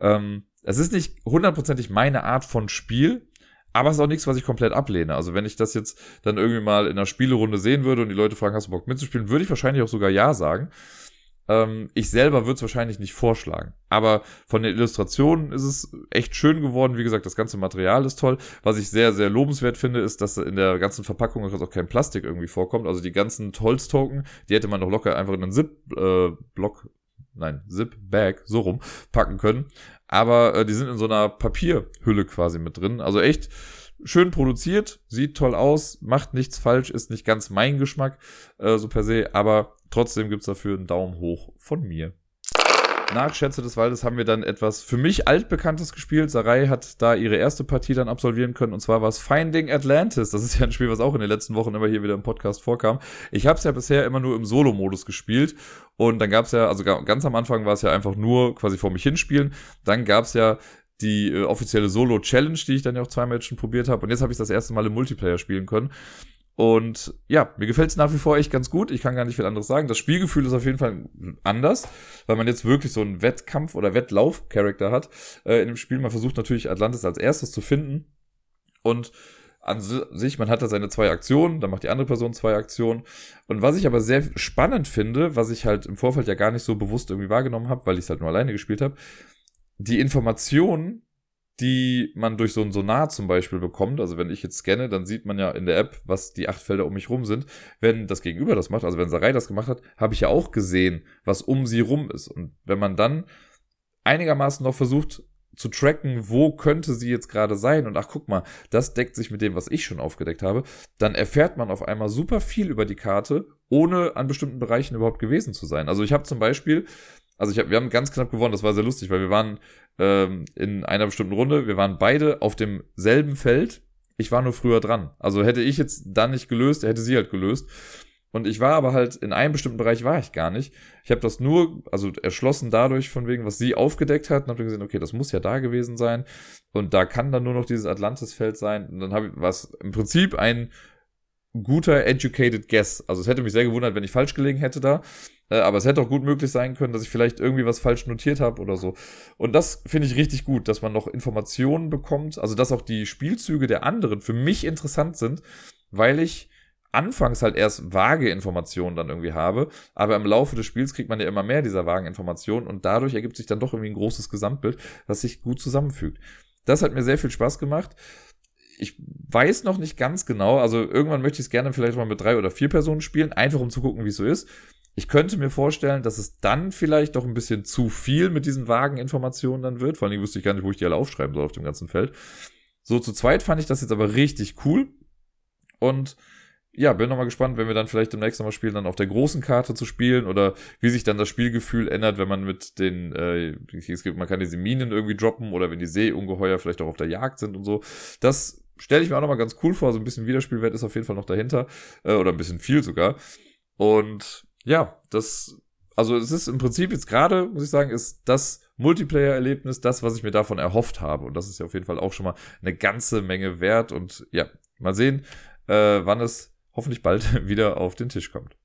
Ähm, es ist nicht hundertprozentig meine Art von Spiel, aber es ist auch nichts, was ich komplett ablehne. Also wenn ich das jetzt dann irgendwie mal in einer Spielerunde sehen würde und die Leute fragen, hast du Bock mitzuspielen, würde ich wahrscheinlich auch sogar Ja sagen. Ähm, ich selber würde es wahrscheinlich nicht vorschlagen. Aber von den Illustrationen ist es echt schön geworden. Wie gesagt, das ganze Material ist toll. Was ich sehr, sehr lobenswert finde, ist, dass in der ganzen Verpackung auch kein Plastik irgendwie vorkommt. Also die ganzen Holztoken, die hätte man doch locker einfach in einen Zip-Block, äh, nein, Zip-Bag, so rum, packen können. Aber äh, die sind in so einer Papierhülle quasi mit drin. Also echt schön produziert, sieht toll aus, macht nichts falsch, ist nicht ganz mein Geschmack, äh, so per se, aber trotzdem gibt's dafür einen Daumen hoch von mir. Nach Schätze des Waldes haben wir dann etwas für mich altbekanntes gespielt. Sarai hat da ihre erste Partie dann absolvieren können und zwar war es Finding Atlantis. Das ist ja ein Spiel, was auch in den letzten Wochen immer hier wieder im Podcast vorkam. Ich habe es ja bisher immer nur im Solo-Modus gespielt und dann gab es ja, also ganz am Anfang war es ja einfach nur quasi vor mich hinspielen. Dann gab es ja die äh, offizielle Solo-Challenge, die ich dann ja auch zwei Matchen probiert habe. Und jetzt habe ich das erste Mal im Multiplayer spielen können. Und ja, mir gefällt es nach wie vor echt ganz gut. Ich kann gar nicht viel anderes sagen. Das Spielgefühl ist auf jeden Fall anders, weil man jetzt wirklich so einen Wettkampf- oder Wettlauf-Charakter hat äh, in dem Spiel. Man versucht natürlich Atlantis als erstes zu finden. Und an sich, man hat da seine zwei Aktionen, dann macht die andere Person zwei Aktionen. Und was ich aber sehr spannend finde, was ich halt im Vorfeld ja gar nicht so bewusst irgendwie wahrgenommen habe, weil ich es halt nur alleine gespielt habe, die Informationen, die man durch so ein Sonar zum Beispiel bekommt. Also wenn ich jetzt scanne, dann sieht man ja in der App, was die acht Felder um mich rum sind. Wenn das Gegenüber das macht, also wenn Sarai das gemacht hat, habe ich ja auch gesehen, was um sie rum ist. Und wenn man dann einigermaßen noch versucht zu tracken, wo könnte sie jetzt gerade sein und ach guck mal, das deckt sich mit dem, was ich schon aufgedeckt habe, dann erfährt man auf einmal super viel über die Karte, ohne an bestimmten Bereichen überhaupt gewesen zu sein. Also ich habe zum Beispiel also ich hab, wir haben ganz knapp gewonnen, das war sehr lustig, weil wir waren ähm, in einer bestimmten Runde, wir waren beide auf demselben Feld. Ich war nur früher dran. Also hätte ich jetzt dann nicht gelöst, hätte sie halt gelöst. Und ich war aber halt in einem bestimmten Bereich war ich gar nicht. Ich habe das nur, also erschlossen dadurch, von wegen, was sie aufgedeckt hat, und habe gesehen, okay, das muss ja da gewesen sein. Und da kann dann nur noch dieses Atlantis-Feld sein. Und dann habe ich was im Prinzip ein guter educated guess. Also es hätte mich sehr gewundert, wenn ich falsch gelegen hätte da. Äh, aber es hätte auch gut möglich sein können, dass ich vielleicht irgendwie was falsch notiert habe oder so. Und das finde ich richtig gut, dass man noch Informationen bekommt. Also dass auch die Spielzüge der anderen für mich interessant sind, weil ich anfangs halt erst vage Informationen dann irgendwie habe, aber im Laufe des Spiels kriegt man ja immer mehr dieser vagen Informationen und dadurch ergibt sich dann doch irgendwie ein großes Gesamtbild, was sich gut zusammenfügt. Das hat mir sehr viel Spaß gemacht ich weiß noch nicht ganz genau, also irgendwann möchte ich es gerne vielleicht mal mit drei oder vier Personen spielen, einfach um zu gucken, wie es so ist. Ich könnte mir vorstellen, dass es dann vielleicht doch ein bisschen zu viel mit diesen vagen Informationen dann wird. Vor allem wusste ich gar nicht, wo ich die alle aufschreiben soll auf dem ganzen Feld. So zu zweit fand ich das jetzt aber richtig cool. Und ja, bin nochmal gespannt, wenn wir dann vielleicht demnächst nochmal spielen, dann auf der großen Karte zu spielen oder wie sich dann das Spielgefühl ändert, wenn man mit den, äh, es gibt, man kann diese Minen irgendwie droppen oder wenn die Seeungeheuer vielleicht auch auf der Jagd sind und so. Das stelle ich mir auch nochmal ganz cool vor. So ein bisschen Wiederspielwert ist auf jeden Fall noch dahinter. Äh, oder ein bisschen viel sogar. Und ja, das, also es ist im Prinzip jetzt gerade, muss ich sagen, ist das Multiplayer-Erlebnis das, was ich mir davon erhofft habe. Und das ist ja auf jeden Fall auch schon mal eine ganze Menge wert. Und ja, mal sehen, äh, wann es hoffentlich bald <laughs> wieder auf den Tisch kommt.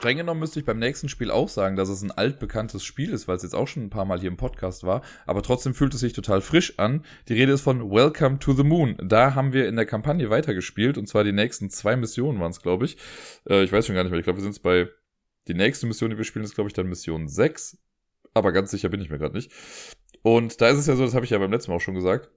Streng genommen müsste ich beim nächsten Spiel auch sagen, dass es ein altbekanntes Spiel ist, weil es jetzt auch schon ein paar Mal hier im Podcast war, aber trotzdem fühlt es sich total frisch an. Die Rede ist von Welcome to the Moon. Da haben wir in der Kampagne weitergespielt und zwar die nächsten zwei Missionen waren es, glaube ich. Äh, ich weiß schon gar nicht mehr. Ich glaube, wir sind bei die nächste Mission, die wir spielen, ist, glaube ich, dann Mission 6. Aber ganz sicher bin ich mir gerade nicht. Und da ist es ja so, das habe ich ja beim letzten Mal auch schon gesagt,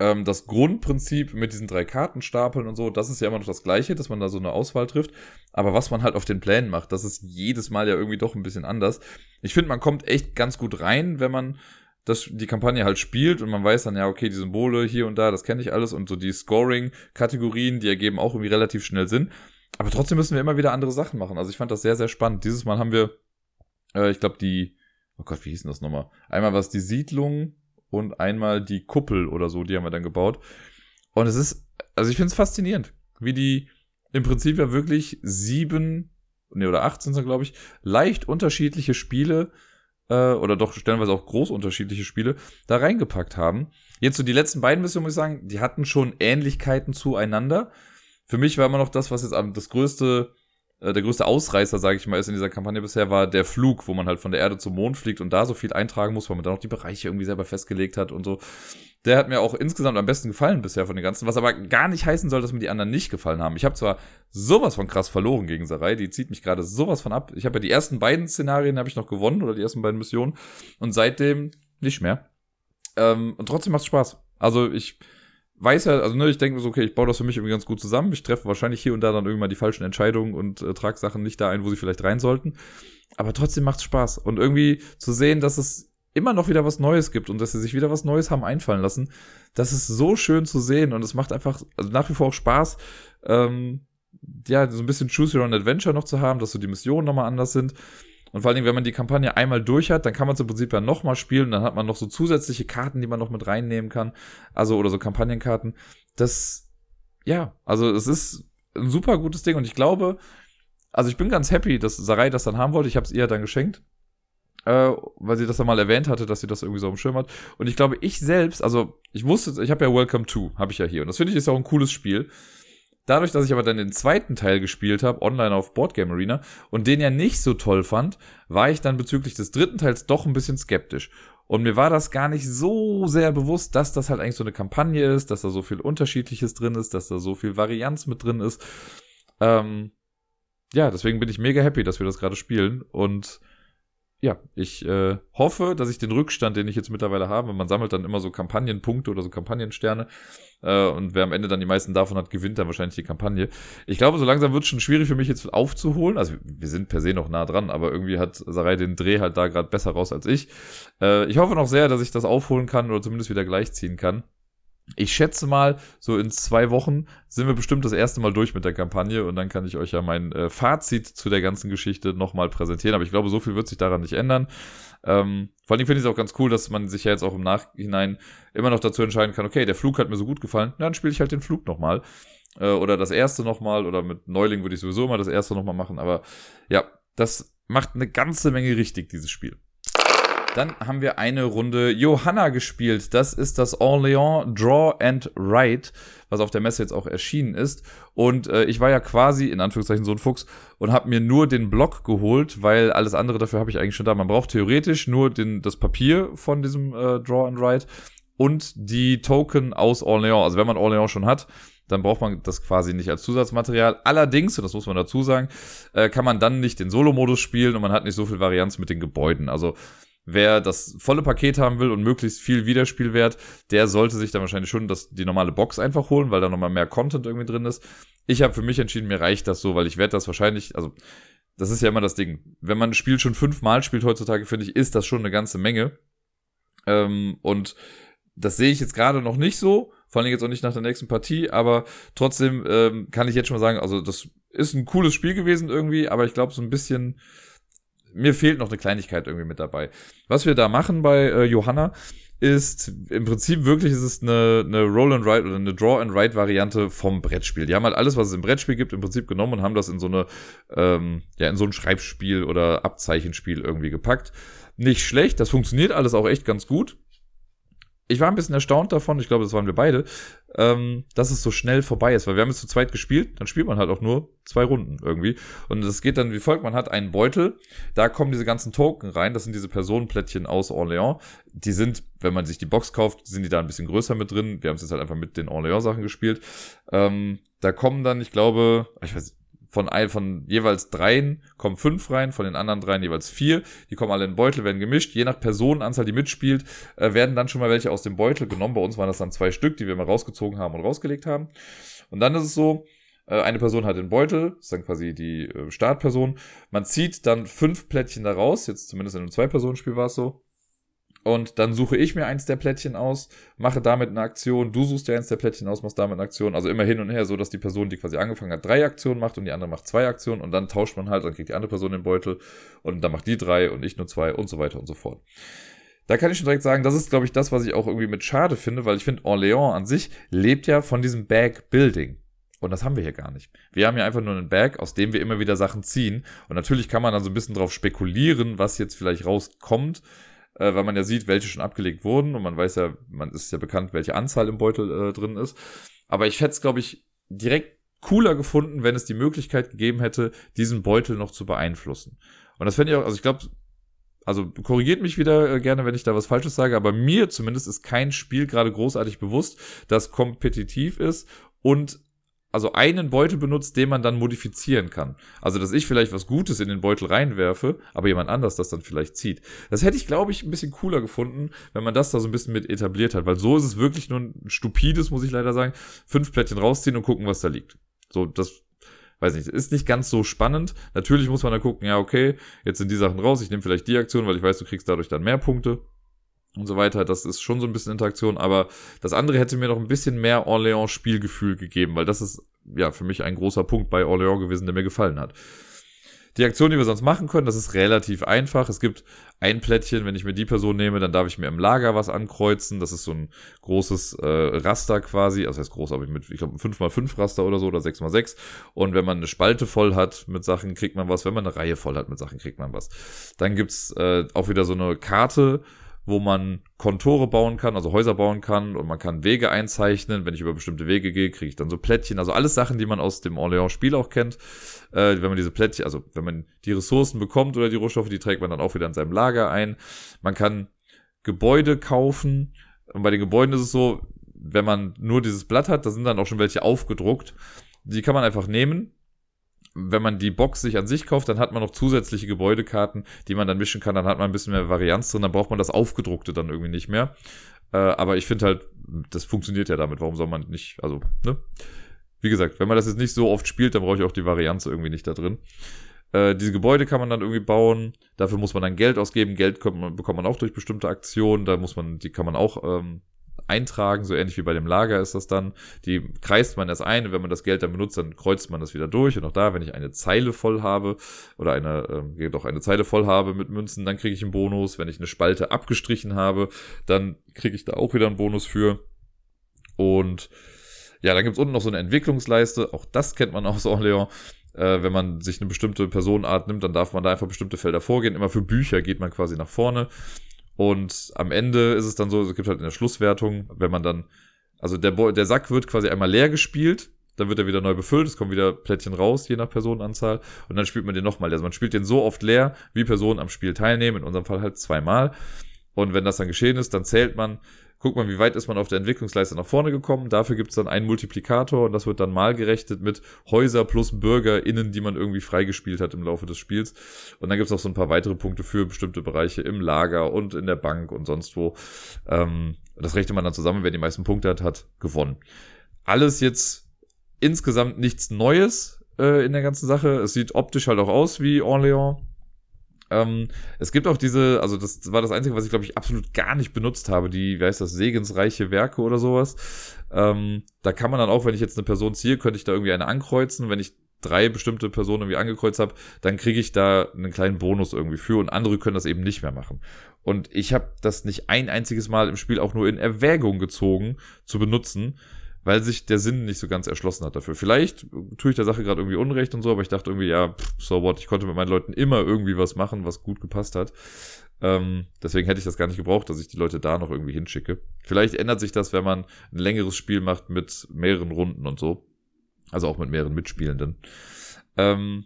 ähm, das Grundprinzip mit diesen drei Kartenstapeln und so, das ist ja immer noch das gleiche, dass man da so eine Auswahl trifft. Aber was man halt auf den Plänen macht, das ist jedes Mal ja irgendwie doch ein bisschen anders. Ich finde, man kommt echt ganz gut rein, wenn man das, die Kampagne halt spielt und man weiß dann, ja, okay, die Symbole hier und da, das kenne ich alles und so die Scoring-Kategorien, die ergeben auch irgendwie relativ schnell Sinn. Aber trotzdem müssen wir immer wieder andere Sachen machen. Also ich fand das sehr, sehr spannend. Dieses Mal haben wir, äh, ich glaube, die, oh Gott, wie hieß denn das nochmal? Einmal was die Siedlung und einmal die Kuppel oder so, die haben wir dann gebaut. Und es ist, also ich finde es faszinierend, wie die im Prinzip ja wirklich sieben, nee, oder acht sind es glaube ich, leicht unterschiedliche Spiele, äh, oder doch stellenweise auch groß unterschiedliche Spiele, da reingepackt haben. Jetzt so die letzten beiden Missionen, muss ich sagen, die hatten schon Ähnlichkeiten zueinander. Für mich war immer noch das, was jetzt das größte äh, der größte Ausreißer, sage ich mal, ist in dieser Kampagne bisher, war der Flug, wo man halt von der Erde zum Mond fliegt und da so viel eintragen muss, weil man dann auch die Bereiche irgendwie selber festgelegt hat und so. Der hat mir auch insgesamt am besten gefallen bisher von den ganzen, was aber gar nicht heißen soll, dass mir die anderen nicht gefallen haben. Ich habe zwar sowas von krass verloren gegen Sarai, die zieht mich gerade sowas von ab. Ich habe ja die ersten beiden Szenarien habe ich noch gewonnen oder die ersten beiden Missionen und seitdem nicht mehr. Ähm, und trotzdem macht's Spaß. Also ich weiß ja, also ne, ich denke so, okay, ich baue das für mich irgendwie ganz gut zusammen. Ich treffe wahrscheinlich hier und da dann irgendwann die falschen Entscheidungen und äh, trage Sachen nicht da ein, wo sie vielleicht rein sollten. Aber trotzdem macht's Spaß. Und irgendwie zu sehen, dass es immer noch wieder was Neues gibt und dass sie sich wieder was Neues haben einfallen lassen, das ist so schön zu sehen und es macht einfach also nach wie vor auch Spaß, ähm, ja, so ein bisschen Choose Your Own Adventure noch zu haben, dass so die Missionen nochmal anders sind. Und vor allen Dingen, wenn man die Kampagne einmal durch hat, dann kann man es im Prinzip ja nochmal spielen. Dann hat man noch so zusätzliche Karten, die man noch mit reinnehmen kann. Also, oder so Kampagnenkarten. Das, ja, also es ist ein super gutes Ding. Und ich glaube, also ich bin ganz happy, dass Sarai das dann haben wollte. Ich habe es ihr dann geschenkt. Äh, weil sie das dann mal erwähnt hatte, dass sie das irgendwie so am Schirm hat. Und ich glaube, ich selbst, also ich wusste, ich habe ja Welcome to, habe ich ja hier. Und das finde ich ist auch ein cooles Spiel. Dadurch, dass ich aber dann den zweiten Teil gespielt habe, online auf Boardgame Arena, und den ja nicht so toll fand, war ich dann bezüglich des dritten Teils doch ein bisschen skeptisch. Und mir war das gar nicht so sehr bewusst, dass das halt eigentlich so eine Kampagne ist, dass da so viel Unterschiedliches drin ist, dass da so viel Varianz mit drin ist. Ähm, ja, deswegen bin ich mega happy, dass wir das gerade spielen. Und ja, ich äh, hoffe, dass ich den Rückstand, den ich jetzt mittlerweile habe, man sammelt dann immer so Kampagnenpunkte oder so Kampagnensterne äh, und wer am Ende dann die meisten davon hat, gewinnt dann wahrscheinlich die Kampagne. Ich glaube, so langsam wird es schon schwierig für mich jetzt aufzuholen. Also wir sind per se noch nah dran, aber irgendwie hat Sarai den Dreh halt da gerade besser raus als ich. Äh, ich hoffe noch sehr, dass ich das aufholen kann oder zumindest wieder gleichziehen kann. Ich schätze mal, so in zwei Wochen sind wir bestimmt das erste Mal durch mit der Kampagne und dann kann ich euch ja mein äh, Fazit zu der ganzen Geschichte nochmal präsentieren. Aber ich glaube, so viel wird sich daran nicht ändern. Ähm, vor allem finde ich es auch ganz cool, dass man sich ja jetzt auch im Nachhinein immer noch dazu entscheiden kann, okay, der Flug hat mir so gut gefallen, dann spiele ich halt den Flug nochmal. Äh, oder das erste nochmal, oder mit Neuling würde ich sowieso immer das erste nochmal machen. Aber ja, das macht eine ganze Menge richtig, dieses Spiel. Dann haben wir eine Runde Johanna gespielt. Das ist das Orléans Draw and Write, was auf der Messe jetzt auch erschienen ist. Und äh, ich war ja quasi, in Anführungszeichen, so ein Fuchs und habe mir nur den Block geholt, weil alles andere dafür habe ich eigentlich schon da. Man braucht theoretisch nur den, das Papier von diesem äh, Draw and Write und die Token aus Orléans. Also wenn man Orléans schon hat, dann braucht man das quasi nicht als Zusatzmaterial. Allerdings, und das muss man dazu sagen, äh, kann man dann nicht den Solo-Modus spielen und man hat nicht so viel Varianz mit den Gebäuden. Also wer das volle Paket haben will und möglichst viel Wiederspielwert, der sollte sich dann wahrscheinlich schon das, die normale Box einfach holen, weil da nochmal mehr Content irgendwie drin ist. Ich habe für mich entschieden, mir reicht das so, weil ich werde das wahrscheinlich, also das ist ja immer das Ding. Wenn man ein Spiel schon fünfmal spielt heutzutage, finde ich, ist das schon eine ganze Menge. Ähm, und das sehe ich jetzt gerade noch nicht so. Vor allem jetzt auch nicht nach der nächsten Partie, aber trotzdem ähm, kann ich jetzt schon mal sagen, also das ist ein cooles Spiel gewesen irgendwie, aber ich glaube so ein bisschen, mir fehlt noch eine Kleinigkeit irgendwie mit dabei. Was wir da machen bei äh, Johanna, ist im Prinzip wirklich ist es eine, eine Roll and Write oder eine Draw and Write Variante vom Brettspiel. Die haben halt alles, was es im Brettspiel gibt, im Prinzip genommen und haben das in so eine ähm, ja in so ein Schreibspiel oder Abzeichenspiel irgendwie gepackt. Nicht schlecht, das funktioniert alles auch echt ganz gut ich war ein bisschen erstaunt davon, ich glaube, das waren wir beide, ähm, dass es so schnell vorbei ist, weil wir haben es zu zweit gespielt, dann spielt man halt auch nur zwei Runden irgendwie. Und es geht dann wie folgt, man hat einen Beutel, da kommen diese ganzen Token rein, das sind diese Personenplättchen aus Orléans. Die sind, wenn man sich die Box kauft, sind die da ein bisschen größer mit drin. Wir haben es jetzt halt einfach mit den Orléans-Sachen gespielt. Ähm, da kommen dann, ich glaube, ich weiß von, ein, von jeweils dreien kommen fünf rein, von den anderen dreien jeweils vier. Die kommen alle in den Beutel, werden gemischt. Je nach Personenanzahl, die mitspielt, äh, werden dann schon mal welche aus dem Beutel genommen. Bei uns waren das dann zwei Stück, die wir mal rausgezogen haben und rausgelegt haben. Und dann ist es so, äh, eine Person hat den Beutel, ist dann quasi die äh, Startperson. Man zieht dann fünf Plättchen da raus, jetzt zumindest in einem Zwei-Personen-Spiel war es so. Und dann suche ich mir eins der Plättchen aus, mache damit eine Aktion, du suchst dir eins der Plättchen aus, machst damit eine Aktion. Also immer hin und her, so dass die Person, die quasi angefangen hat, drei Aktionen macht und die andere macht zwei Aktionen und dann tauscht man halt, dann kriegt die andere Person den Beutel und dann macht die drei und ich nur zwei und so weiter und so fort. Da kann ich schon direkt sagen, das ist, glaube ich, das, was ich auch irgendwie mit schade finde, weil ich finde, Orléans an sich lebt ja von diesem Bag-Building. Und das haben wir hier gar nicht. Wir haben ja einfach nur einen Bag, aus dem wir immer wieder Sachen ziehen. Und natürlich kann man dann so ein bisschen drauf spekulieren, was jetzt vielleicht rauskommt äh, weil man ja sieht, welche schon abgelegt wurden und man weiß ja, man ist ja bekannt, welche Anzahl im Beutel äh, drin ist. Aber ich hätte es, glaube ich, direkt cooler gefunden, wenn es die Möglichkeit gegeben hätte, diesen Beutel noch zu beeinflussen. Und das fände ich auch, also ich glaube, also korrigiert mich wieder äh, gerne, wenn ich da was Falsches sage, aber mir zumindest ist kein Spiel gerade großartig bewusst, das kompetitiv ist und also einen Beutel benutzt, den man dann modifizieren kann. Also, dass ich vielleicht was Gutes in den Beutel reinwerfe, aber jemand anders das dann vielleicht zieht. Das hätte ich, glaube ich, ein bisschen cooler gefunden, wenn man das da so ein bisschen mit etabliert hat, weil so ist es wirklich nur ein stupides, muss ich leider sagen, fünf Plättchen rausziehen und gucken, was da liegt. So, das, weiß nicht, ist nicht ganz so spannend. Natürlich muss man da gucken, ja, okay, jetzt sind die Sachen raus, ich nehme vielleicht die Aktion, weil ich weiß, du kriegst dadurch dann mehr Punkte und so weiter. Das ist schon so ein bisschen Interaktion, aber das andere hätte mir noch ein bisschen mehr Orléans-Spielgefühl gegeben, weil das ist ja für mich ein großer Punkt bei Orléans gewesen, der mir gefallen hat. Die Aktion, die wir sonst machen können, das ist relativ einfach. Es gibt ein Plättchen, wenn ich mir die Person nehme, dann darf ich mir im Lager was ankreuzen. Das ist so ein großes äh, Raster quasi. Also heißt groß, aber mit, ich glaube, 5x5 Raster oder so oder 6x6. Und wenn man eine Spalte voll hat mit Sachen, kriegt man was. Wenn man eine Reihe voll hat mit Sachen, kriegt man was. Dann gibt's äh, auch wieder so eine Karte, wo man Kontore bauen kann, also Häuser bauen kann und man kann Wege einzeichnen. Wenn ich über bestimmte Wege gehe, kriege ich dann so Plättchen. Also alles Sachen, die man aus dem Orléans-Spiel auch kennt. Äh, wenn man diese Plättchen, also wenn man die Ressourcen bekommt oder die Rohstoffe, die trägt man dann auch wieder in seinem Lager ein. Man kann Gebäude kaufen. Und bei den Gebäuden ist es so, wenn man nur dieses Blatt hat, da sind dann auch schon welche aufgedruckt. Die kann man einfach nehmen, wenn man die Box sich an sich kauft, dann hat man noch zusätzliche Gebäudekarten, die man dann mischen kann. Dann hat man ein bisschen mehr Varianz drin. Dann braucht man das Aufgedruckte dann irgendwie nicht mehr. Äh, aber ich finde halt, das funktioniert ja damit. Warum soll man nicht, also, ne? Wie gesagt, wenn man das jetzt nicht so oft spielt, dann brauche ich auch die Varianz irgendwie nicht da drin. Äh, diese Gebäude kann man dann irgendwie bauen. Dafür muss man dann Geld ausgeben. Geld man, bekommt man auch durch bestimmte Aktionen. Da muss man, die kann man auch ähm, eintragen, so ähnlich wie bei dem Lager ist das dann. Die kreist man erst ein wenn man das Geld dann benutzt, dann kreuzt man das wieder durch. Und auch da, wenn ich eine Zeile voll habe oder eine, äh, doch eine Zeile voll habe mit Münzen, dann kriege ich einen Bonus. Wenn ich eine Spalte abgestrichen habe, dann kriege ich da auch wieder einen Bonus für. Und ja, dann gibt's unten noch so eine Entwicklungsleiste. Auch das kennt man <laughs> aus Orléans. Äh, wenn man sich eine bestimmte Personenart nimmt, dann darf man da einfach bestimmte Felder vorgehen. Immer für Bücher geht man quasi nach vorne. Und am Ende ist es dann so, es gibt halt in der Schlusswertung, wenn man dann, also der, Bo der Sack wird quasi einmal leer gespielt, dann wird er wieder neu befüllt, es kommen wieder Plättchen raus, je nach Personenanzahl, und dann spielt man den nochmal. Also man spielt den so oft leer, wie Personen am Spiel teilnehmen, in unserem Fall halt zweimal. Und wenn das dann geschehen ist, dann zählt man, guckt man, wie weit ist man auf der Entwicklungsleiste nach vorne gekommen. Dafür gibt es dann einen Multiplikator und das wird dann mal gerechnet mit Häuser plus BürgerInnen, die man irgendwie freigespielt hat im Laufe des Spiels. Und dann gibt es auch so ein paar weitere Punkte für bestimmte Bereiche im Lager und in der Bank und sonst wo. Ähm, das rechnet man dann zusammen, wer die meisten Punkte hat, hat gewonnen. Alles jetzt insgesamt nichts Neues äh, in der ganzen Sache. Es sieht optisch halt auch aus wie Orléans Ähm, es gibt auch diese, also das war das Einzige, was ich glaube ich absolut gar nicht benutzt habe, die, wie heißt das, segensreiche Werke oder sowas. Ähm, da kann man dann auch, wenn ich jetzt eine Person ziehe, könnte ich da irgendwie eine ankreuzen. Wenn ich drei bestimmte Personen irgendwie angekreuzt habe, dann kriege ich da einen kleinen Bonus irgendwie für und andere können das eben nicht mehr machen. Und ich habe das nicht ein einziges Mal im Spiel auch nur in Erwägung gezogen zu benutzen, weil sich der Sinn nicht so ganz erschlossen hat dafür. Vielleicht tue ich der Sache gerade irgendwie Unrecht und so, aber ich dachte irgendwie, ja, so what, ich konnte mit meinen Leuten immer irgendwie was machen, was gut gepasst hat. Ähm, deswegen hätte ich das gar nicht gebraucht, dass ich die Leute da noch irgendwie hinschicke. Vielleicht ändert sich das, wenn man ein längeres Spiel macht mit mehreren Runden und so. Also auch mit mehreren Mitspielenden. Ähm,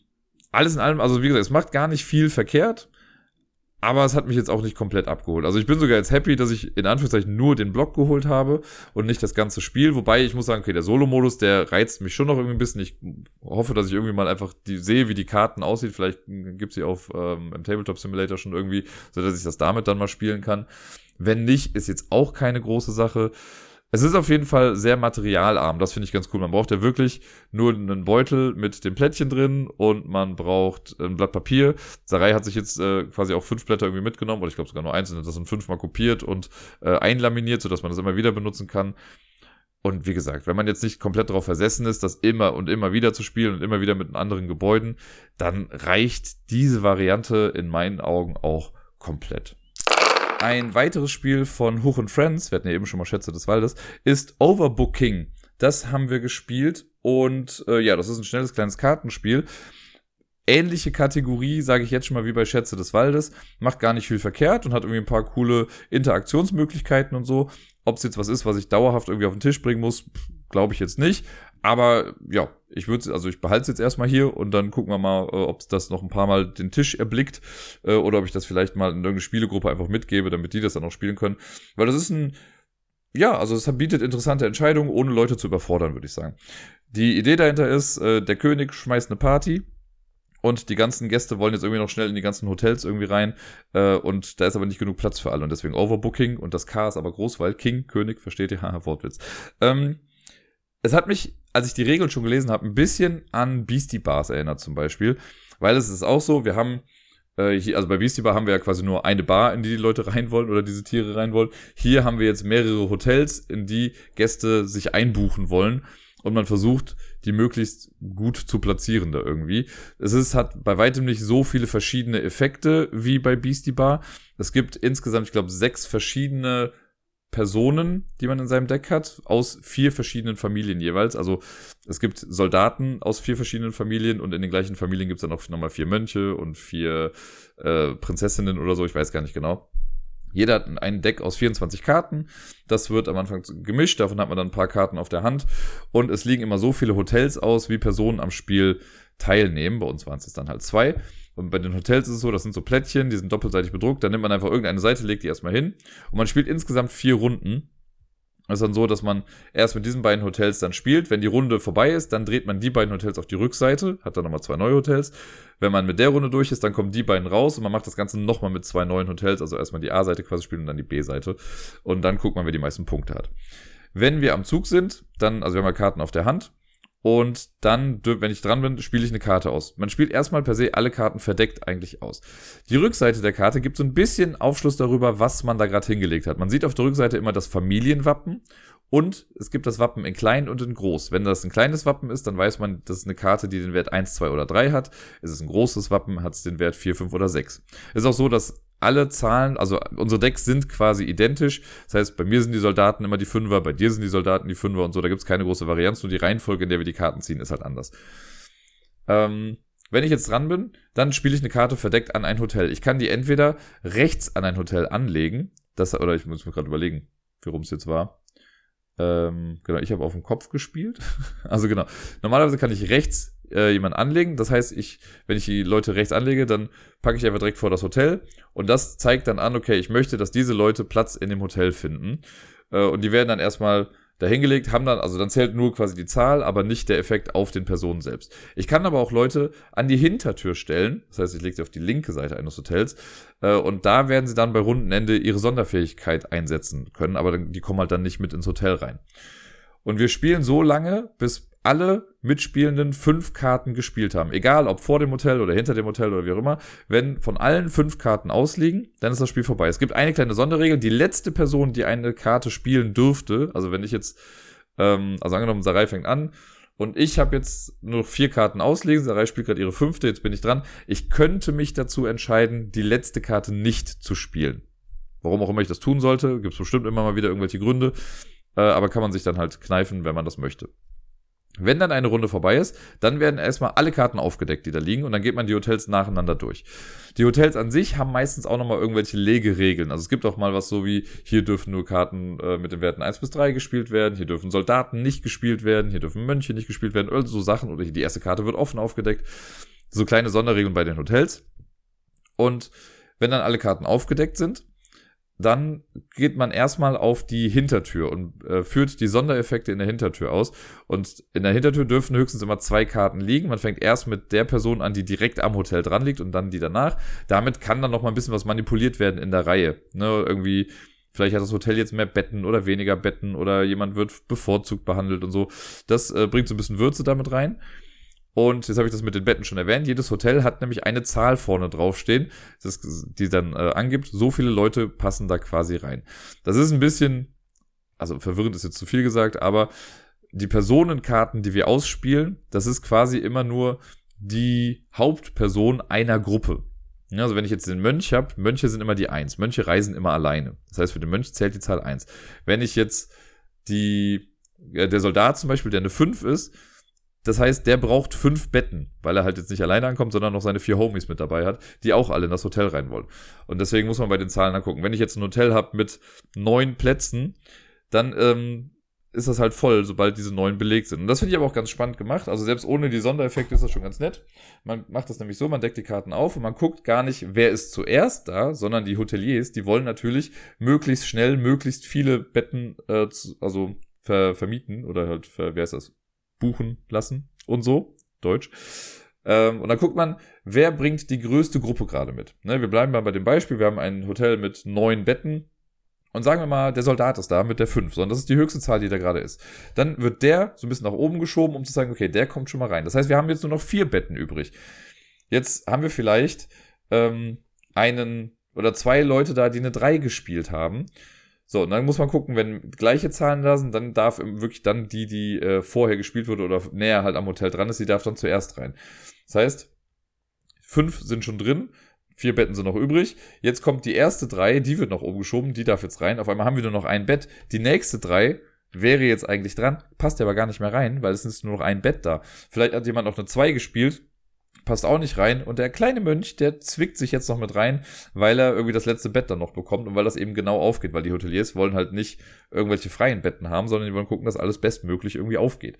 alles in allem, also wie gesagt, es macht gar nicht viel verkehrt. Aber es hat mich jetzt auch nicht komplett abgeholt. Also ich bin sogar jetzt happy, dass ich in Anführungszeichen nur den Block geholt habe und nicht das ganze Spiel. Wobei ich muss sagen, okay, der Solo-Modus, der reizt mich schon noch irgendwie ein bisschen. Ich hoffe, dass ich irgendwie mal einfach die sehe, wie die Karten aussieht. Vielleicht gibt sie auf ähm, im Tabletop Simulator schon irgendwie, so dass ich das damit dann mal spielen kann. Wenn nicht, ist jetzt auch keine große Sache. Es ist auf jeden Fall sehr materialarm. Das finde ich ganz cool. Man braucht ja wirklich nur einen Beutel mit dem Plättchen drin und man braucht ein Blatt Papier. Sarai hat sich jetzt äh, quasi auch fünf Blätter irgendwie mitgenommen, oder ich glaube sogar nur eins, und das sind fünfmal kopiert und äh, einlaminiert, sodass man das immer wieder benutzen kann. Und wie gesagt, wenn man jetzt nicht komplett darauf versessen ist, das immer und immer wieder zu spielen und immer wieder mit anderen Gebäuden, dann reicht diese Variante in meinen Augen auch komplett. Ein weiteres Spiel von Hoch und Friends, wir hatten ja eben schon mal Schätze des Waldes, ist Overbooking. Das haben wir gespielt und äh, ja, das ist ein schnelles kleines Kartenspiel. Ähnliche Kategorie, sage ich jetzt schon mal wie bei Schätze des Waldes, macht gar nicht viel verkehrt und hat irgendwie ein paar coole Interaktionsmöglichkeiten und so. Ob es jetzt was ist, was ich dauerhaft irgendwie auf den Tisch bringen muss, glaube ich jetzt nicht. Aber ja, ich würde also ich behalte es jetzt erstmal hier und dann gucken wir mal, äh, ob das noch ein paar Mal den Tisch erblickt äh, oder ob ich das vielleicht mal in irgendeine Spielegruppe einfach mitgebe, damit die das dann auch spielen können. Weil das ist ein, ja, also es bietet interessante Entscheidungen, ohne Leute zu überfordern, würde ich sagen. Die Idee dahinter ist, äh, der König schmeißt eine Party und die ganzen Gäste wollen jetzt irgendwie noch schnell in die ganzen Hotels irgendwie rein äh, und da ist aber nicht genug Platz für alle und deswegen Overbooking und das K ist aber groß, weil King, König, versteht ihr? <laughs> Haha, Wortwitz. Ähm, es hat mich als ich die Regeln schon gelesen habe, ein bisschen an Beastie Bars erinnert zum Beispiel. Weil es ist auch so, wir haben äh, hier, also bei Beastie Bar haben wir ja quasi nur eine Bar, in die die Leute <laughs> rein wollen oder diese Tiere rein wollen. Hier haben wir jetzt mehrere Hotels, in die Gäste sich einbuchen wollen. Und man versucht, die möglichst gut zu platzieren da irgendwie. Es ist, hat bei weitem nicht so viele verschiedene Effekte wie bei Beastie Bar. Es gibt insgesamt, ich glaube, sechs verschiedene Personen, die man in seinem Deck hat, aus vier verschiedenen Familien jeweils. Also es gibt Soldaten aus vier verschiedenen Familien und in den gleichen Familien gibt es dann auch nochmal vier Mönche und vier äh, Prinzessinnen oder so, ich weiß gar nicht genau. Jeder hat ein Deck aus 24 Karten. Das wird am Anfang gemischt. Davon hat man dann ein paar Karten auf der Hand. Und es liegen immer so viele Hotels aus, wie Personen am Spiel teilnehmen. Bei uns waren es dann halt zwei. Und bei den Hotels ist es so, das sind so Plättchen, die sind doppelseitig bedruckt. Dann nimmt man einfach irgendeine Seite, legt die erstmal hin. Und man spielt insgesamt vier Runden. Das ist dann so, dass man erst mit diesen beiden Hotels dann spielt. Wenn die Runde vorbei ist, dann dreht man die beiden Hotels auf die Rückseite, hat dann nochmal zwei neue Hotels. Wenn man mit der Runde durch ist, dann kommen die beiden raus und man macht das Ganze nochmal mit zwei neuen Hotels. Also erstmal die A-Seite quasi spielen und dann die B-Seite. Und dann guckt man, wer die meisten Punkte hat. Wenn wir am Zug sind, dann, also wir haben ja Karten auf der Hand, und dann, wenn ich dran bin, spiele ich eine Karte aus. Man spielt erstmal per se alle Karten verdeckt eigentlich aus. Die Rückseite der Karte gibt so ein bisschen Aufschluss darüber, was man da gerade hingelegt hat. Man sieht auf der Rückseite immer das Familienwappen und es gibt das Wappen in klein und in groß. Wenn das ein kleines Wappen ist, dann weiß man, das ist eine Karte, die den Wert 1, 2 oder 3 hat. Ist es ein großes Wappen, hat es den Wert 4, 5 oder 6. Ist auch so, dass alle Zahlen, also unsere Decks sind quasi identisch. Das heißt, bei mir sind die Soldaten immer die Fünfer, bei dir sind die Soldaten die Fünfer und so. Da gibt es keine große Varianz, nur die Reihenfolge, in der wir die Karten ziehen, ist halt anders. Ähm, wenn ich jetzt dran bin, dann spiele ich eine Karte verdeckt an ein Hotel. Ich kann die entweder rechts an ein Hotel anlegen, das, oder ich muss mir gerade überlegen, warum es jetzt war. Ähm, genau, ich habe auf dem Kopf gespielt. <laughs> also genau. Normalerweise kann ich rechts äh, jemanden anlegen. Das heißt, ich, wenn ich die Leute rechts anlege, dann packe ich einfach direkt vor das Hotel. Und das zeigt dann an, okay, ich möchte, dass diese Leute Platz in dem Hotel finden. Äh, und die werden dann erstmal dahingelegt, haben dann, also dann zählt nur quasi die Zahl, aber nicht der Effekt auf den Personen selbst. Ich kann aber auch Leute an die Hintertür stellen, das heißt, ich lege sie auf die linke Seite eines Hotels äh, und da werden sie dann bei Rundenende ihre Sonderfähigkeit einsetzen können, aber die kommen halt dann nicht mit ins Hotel rein. Und wir spielen so lange, bis alle Mitspielenden fünf Karten gespielt haben. Egal, ob vor dem Hotel oder hinter dem Hotel oder wie auch immer. Wenn von allen fünf Karten ausliegen, dann ist das Spiel vorbei. Es gibt eine kleine Sonderregel. Die letzte Person, die eine Karte spielen dürfte, also wenn ich jetzt, ähm, also angenommen, Sarai fängt an und ich habe jetzt nur vier Karten auslegen. Sarai spielt gerade ihre fünfte, jetzt bin ich dran. Ich könnte mich dazu entscheiden, die letzte Karte nicht zu spielen. Warum auch immer ich das tun sollte, gibt es bestimmt immer mal wieder irgendwelche Gründe. Äh, aber kann man sich dann halt kneifen, wenn man das möchte. Wenn dann eine Runde vorbei ist, dann werden erstmal alle Karten aufgedeckt, die da liegen, und dann geht man die Hotels nacheinander durch. Die Hotels an sich haben meistens auch nochmal irgendwelche Legeregeln. Also es gibt auch mal was so wie, hier dürfen nur Karten äh, mit den Werten 1 bis 3 gespielt werden, hier dürfen Soldaten nicht gespielt werden, hier dürfen Mönche nicht gespielt werden, oder so Sachen, oder die erste Karte wird offen aufgedeckt. So kleine Sonderregeln bei den Hotels. Und wenn dann alle Karten aufgedeckt sind, dann geht man erstmal auf die Hintertür und äh, führt die Sondereffekte in der Hintertür aus. Und in der Hintertür dürfen höchstens immer zwei Karten liegen. Man fängt erst mit der Person an, die direkt am Hotel dran liegt und dann die danach. Damit kann dann noch mal ein bisschen was manipuliert werden in der Reihe. Ne, irgendwie, vielleicht hat das Hotel jetzt mehr Betten oder weniger Betten oder jemand wird bevorzugt behandelt und so. Das äh, bringt so ein bisschen Würze damit rein. Und jetzt habe ich das mit den Betten schon erwähnt. Jedes Hotel hat nämlich eine Zahl vorne draufstehen, das, die dann äh, angibt, so viele Leute passen da quasi rein. Das ist ein bisschen, also verwirrend ist jetzt zu viel gesagt, aber die Personenkarten, die wir ausspielen, das ist quasi immer nur die Hauptperson einer Gruppe. Also wenn ich jetzt den Mönch habe, Mönche sind immer die Eins. Mönche reisen immer alleine. Das heißt, für den Mönch zählt die Zahl eins. Wenn ich jetzt die, äh, der Soldat zum Beispiel, der eine fünf ist, das heißt, der braucht fünf Betten, weil er halt jetzt nicht alleine ankommt, sondern noch seine vier Homies mit dabei hat, die auch alle in das Hotel rein wollen. Und deswegen muss man bei den Zahlen dann gucken. Wenn ich jetzt ein Hotel habe mit neun Plätzen, dann ähm, ist das halt voll, sobald diese neun belegt sind. Und das finde ich aber auch ganz spannend gemacht. Also selbst ohne die Sondereffekte ist das schon ganz nett. Man macht das nämlich so, man deckt die Karten auf und man guckt gar nicht, wer ist zuerst da, sondern die Hoteliers, die wollen natürlich möglichst schnell, möglichst viele Betten, äh, also ver vermieten oder halt, ver, wer ist das? Buchen lassen und so, Deutsch. Ähm, und dann guckt man, wer bringt die größte Gruppe gerade mit. Ne, wir bleiben mal bei dem Beispiel, wir haben ein Hotel mit neun Betten und sagen wir mal, der Soldat ist da mit der fünf, sondern das ist die höchste Zahl, die da gerade ist. Dann wird der so ein bisschen nach oben geschoben, um zu sagen, okay, der kommt schon mal rein. Das heißt, wir haben jetzt nur noch vier Betten übrig. Jetzt haben wir vielleicht ähm, einen oder zwei Leute da, die eine drei gespielt haben. So, und dann muss man gucken, wenn gleiche Zahlen da sind, dann darf wirklich dann die, die äh, vorher gespielt wurde oder näher halt am Hotel dran ist, die darf dann zuerst rein. Das heißt, fünf sind schon drin, vier Betten sind noch übrig. Jetzt kommt die erste drei, die wird noch oben geschoben, die darf jetzt rein. Auf einmal haben wir nur noch ein Bett. Die nächste drei wäre jetzt eigentlich dran, passt aber gar nicht mehr rein, weil es ist nur noch ein Bett da. Vielleicht hat jemand noch eine zwei gespielt, passt auch nicht rein. Und der kleine Mönch, der zwickt sich jetzt noch mit rein, weil er irgendwie das letzte Bett dann noch bekommt und weil das eben genau aufgeht, weil die Hoteliers wollen halt nicht irgendwelche freien Betten haben, sondern die wollen gucken, dass alles bestmöglich irgendwie aufgeht.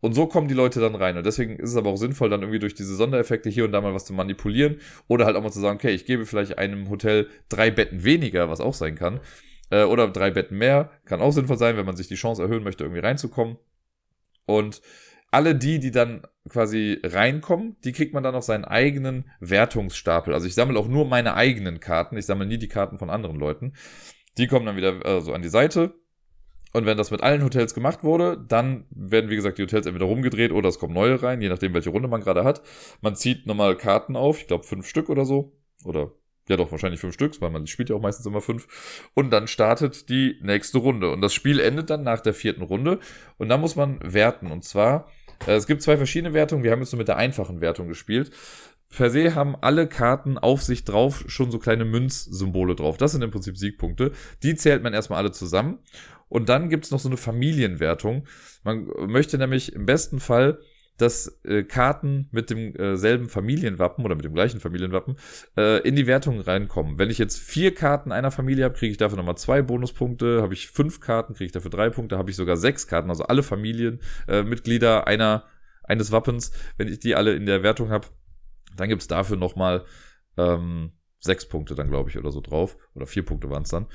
Und so kommen die Leute dann rein. Und deswegen ist es aber auch sinnvoll, dann irgendwie durch diese Sondereffekte hier und da mal was zu manipulieren. Oder halt auch mal zu sagen, okay, ich gebe vielleicht einem Hotel drei Betten weniger, was auch sein kann. Äh, oder drei Betten mehr. Kann auch sinnvoll sein, wenn man sich die Chance erhöhen möchte, irgendwie reinzukommen. Und alle die, die dann quasi reinkommen, die kriegt man dann auf seinen eigenen Wertungsstapel. Also ich sammle auch nur meine eigenen Karten. Ich sammle nie die Karten von anderen Leuten. Die kommen dann wieder äh, so an die Seite. Und wenn das mit allen Hotels gemacht wurde, dann werden, wie gesagt, die Hotels entweder rumgedreht oder es kommen neue rein, je nachdem, welche Runde man gerade hat. Man zieht nochmal Karten auf, ich glaube fünf Stück oder so. Oder ja doch, wahrscheinlich fünf Stück, weil man spielt ja auch meistens immer fünf. Und dann startet die nächste Runde. Und das Spiel endet dann nach der vierten Runde. Und dann muss man werten. Und zwar äh, es gibt zwei verschiedene Wertungen. Wir haben jetzt nur mit der einfachen Wertung gespielt. Per se haben alle Karten auf sich drauf schon so kleine Münzsymbole drauf. Das sind im Prinzip Siegpunkte. Die zählt man erstmal alle zusammen. Und dann gibt's noch so eine Familienwertung. Man möchte nämlich im besten Fall dass äh, Karten mit demselben äh, Familienwappen oder mit dem gleichen Familienwappen äh, in die Wertung reinkommen. Wenn ich jetzt vier Karten einer Familie habe, kriege ich dafür nochmal zwei Bonuspunkte. Habe ich fünf Karten, kriege ich dafür drei Punkte. Habe ich sogar sechs Karten, also alle Familienmitglieder äh, einer eines Wappens, wenn ich die alle in der Wertung habe, dann gibt's dafür nochmal ähm, sechs Punkte dann, glaube ich, oder so drauf. Oder vier Punkte waren es dann.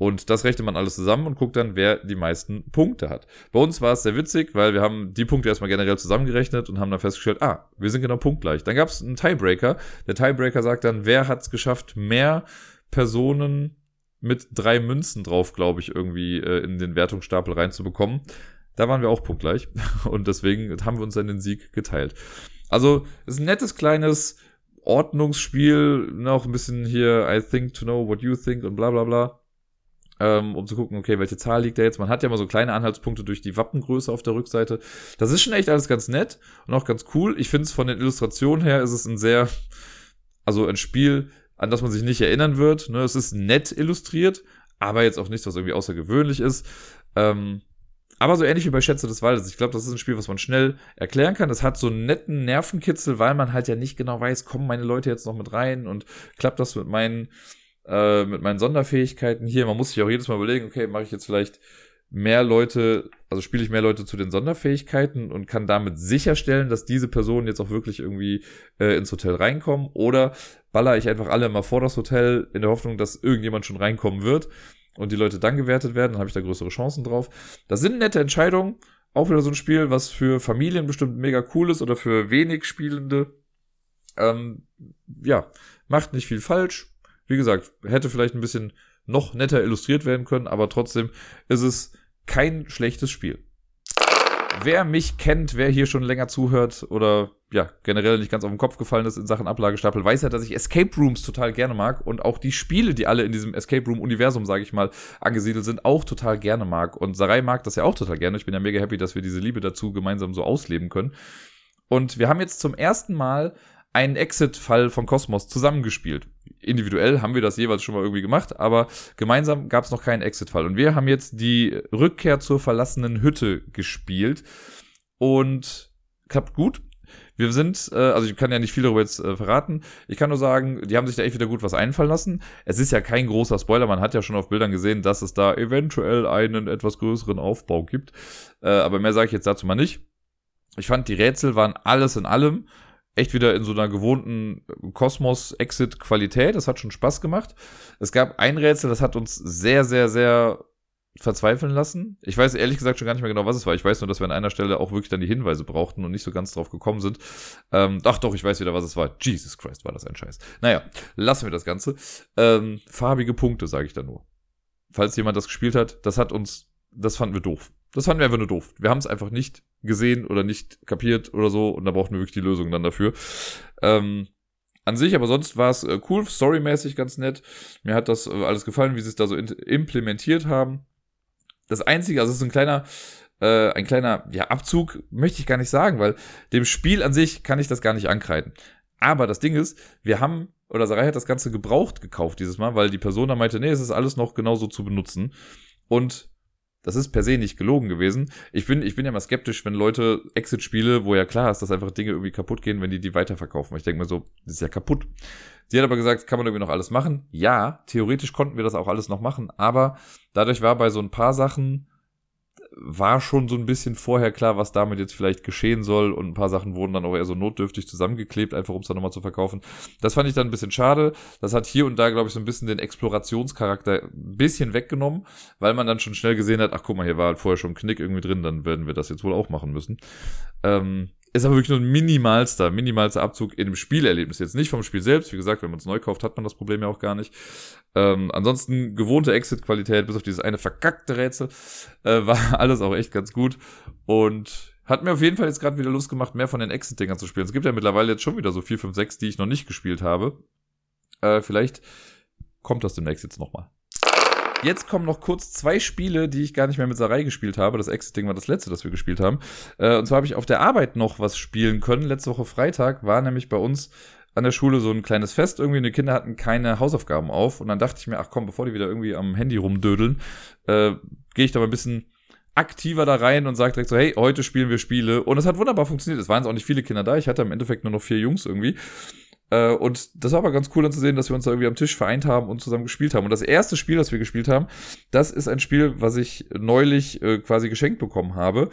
Und das rechnet man alles zusammen und guckt dann, wer die meisten Punkte hat. Bei uns war es sehr witzig, weil wir haben die Punkte erstmal generell zusammengerechnet und haben dann festgestellt, ah, wir sind genau punktgleich. Dann gab es einen Tiebreaker. Der Tiebreaker sagt dann, wer hat es geschafft, mehr Personen mit drei Münzen drauf, glaube ich, irgendwie äh, in den Wertungsstapel reinzubekommen. Da waren wir auch punktgleich. <laughs> Und deswegen haben wir uns dann den Sieg geteilt. Also, es ist ein nettes kleines Ordnungsspiel. Noch ein bisschen hier, I think to know what you think und bla bla bla ähm, um zu gucken, okay, welche Zahl liegt da jetzt. Man hat ja immer so kleine Anhaltspunkte durch die Wappengröße auf der Rückseite. Das ist schon echt alles ganz nett und auch ganz cool. Ich finde es von den Illustrationen her ist es ein sehr, also ein Spiel, an das man sich nicht erinnern wird. Ne? Es ist nett illustriert, aber jetzt auch nichts, was irgendwie außergewöhnlich ist. Ähm, aber so ähnlich wie bei Schätze des Waldes. Ich glaube, das ist ein Spiel, was man schnell erklären kann. Es hat so einen netten Nervenkitzel, weil man halt ja nicht genau weiß, kommen meine Leute jetzt noch mit rein und klappt das mit meinen äh, mit meinen Sonderfähigkeiten hier. Man muss sich auch jedes Mal überlegen, okay, mache ich jetzt vielleicht mehr Leute, also spiele ich mehr Leute zu den Sonderfähigkeiten und kann damit sicherstellen, dass diese Personen jetzt auch wirklich irgendwie äh, ins Hotel reinkommen oder baller ich einfach alle mal vor das Hotel in der Hoffnung, dass irgendjemand schon reinkommen wird und die Leute dann gewertet werden, dann habe ich da größere Chancen drauf. Das sind nette Entscheidungen, auch wieder so ein Spiel, was für Familien bestimmt mega cool ist oder für wenig Spielende. Ähm, ja, macht nicht viel falsch, wie gesagt, hätte vielleicht ein bisschen noch netter illustriert werden können, aber trotzdem ist es kein schlechtes Spiel. Wer mich kennt, wer hier schon länger zuhört oder ja, generell nicht ganz auf den Kopf gefallen ist in Sachen Ablagestapel, weiß ja, dass ich Escape Rooms total gerne mag und auch die Spiele, die alle in diesem Escape Room Universum, sage ich mal, angesiedelt sind, auch total gerne mag. Und Sarai mag das ja auch total gerne. Ich bin ja mega happy, dass wir diese Liebe dazu gemeinsam so ausleben können. Und wir haben jetzt zum ersten Mal einen Exit-Fall von Cosmos zusammengespielt. Individuell haben wir das jeweils schon mal irgendwie gemacht, aber gemeinsam gab es noch keinen Exit-Fall. Und wir haben jetzt die Rückkehr zur verlassenen Hütte gespielt und klappt gut. Wir sind, äh, also ich kann ja nicht viel darüber jetzt äh, verraten. Ich kann nur sagen, die haben sich da echt wieder gut was einfallen lassen. Es ist ja kein großer Spoiler. Man hat ja schon auf Bildern gesehen, dass es da eventuell einen etwas größeren Aufbau gibt. Äh, aber mehr sage ich jetzt dazu mal nicht. Ich fand, die Rätsel waren alles in allem echt wieder in so einer gewohnten Kosmos-Exit-Qualität. Das hat schon Spaß gemacht. Es gab ein Rätsel, das hat uns sehr, sehr, sehr verzweifeln lassen. Ich weiß ehrlich gesagt schon gar nicht mehr genau, was es war. Ich weiß nur, dass wir an einer Stelle auch wirklich dann die Hinweise brauchten und nicht so ganz drauf gekommen sind. Ähm, ach doch, ich weiß wieder, was es war. Jesus Christ, war das ein Scheiß. Naja, lassen wir das Ganze. Ähm, farbige Punkte, sage ich da nur. Falls jemand das gespielt hat, das hat uns, das fanden wir doof. Das fanden wir einfach nur doof. Wir haben es einfach nicht gesehen oder nicht kapiert oder so und da brauchten wir wirklich die Lösung dann dafür. Ähm, an sich, aber sonst war es äh, cool, storymäßig ganz nett. Mir hat das äh, alles gefallen, wie sie es da so implementiert haben. Das Einzige, also es ist ein kleiner, äh, ein kleiner ja, Abzug, möchte ich gar nicht sagen, weil dem Spiel an sich kann ich das gar nicht ankreiden. Aber das Ding ist, wir haben, oder Sarai hat das Ganze gebraucht gekauft dieses Mal, weil die Person da meinte, nee, es ist alles noch genauso zu benutzen. Und das ist per se nicht gelogen gewesen. Ich bin, ich bin ja mal skeptisch, wenn Leute Exit-Spiele, wo ja klar ist, dass einfach Dinge irgendwie kaputt gehen, wenn die die weiterverkaufen. Ich denke mir so, das ist ja kaputt. Sie hat aber gesagt, kann man irgendwie noch alles machen? Ja, theoretisch konnten wir das auch alles noch machen, aber dadurch war bei so ein paar Sachen war schon so ein bisschen vorher klar, was damit jetzt vielleicht geschehen soll und ein paar Sachen wurden dann auch eher so notdürftig zusammengeklebt, einfach um es dann nochmal zu verkaufen. Das fand ich dann ein bisschen schade. Das hat hier und da, glaube ich, so ein bisschen den Explorationscharakter ein bisschen weggenommen, weil man dann schon schnell gesehen hat, ach guck mal, hier war halt vorher schon ein Knick irgendwie drin, dann werden wir das jetzt wohl auch machen müssen. Ähm, ist aber wirklich nur ein minimalster, minimalster Abzug in dem Spielerlebnis. Jetzt nicht vom Spiel selbst. Wie gesagt, wenn man es neu kauft, hat man das Problem ja auch gar nicht. Ähm, ansonsten gewohnte Exit-Qualität, bis auf dieses eine verkackte Rätsel, äh, <laughs> war alles auch echt ganz gut. Und hat mir auf jeden Fall jetzt gerade wieder Lust gemacht, mehr von den Exit-Dingern zu spielen. Es gibt ja mittlerweile jetzt schon wieder so 4, 5, 6, die ich noch nicht gespielt habe. Äh, vielleicht kommt das demnächst jetzt nochmal. Jetzt kommen noch kurz zwei Spiele, die ich gar nicht mehr mit Sarai gespielt habe. Das Exit-Ding war das letzte, das wir gespielt haben. Äh, und zwar habe ich auf der Arbeit noch was spielen können. Letzte Woche Freitag war nämlich bei uns an der Schule so ein kleines Fest irgendwie. Die Kinder hatten keine Hausaufgaben auf. Und dann dachte ich mir, ach komm, bevor die wieder irgendwie am Handy rumdödeln, äh, gehe ich da mal ein bisschen aktiver da rein und sage direkt so, hey, heute spielen wir Spiele. Und es hat wunderbar funktioniert. Es waren jetzt auch nicht viele Kinder da. Ich hatte im Endeffekt nur noch vier Jungs irgendwie. Äh, und das war aber ganz cool dann zu sehen, dass wir uns da irgendwie am Tisch vereint haben und zusammen gespielt haben. Und das erste Spiel, das wir gespielt haben, das ist ein Spiel, was ich neulich äh, quasi geschenkt bekommen habe.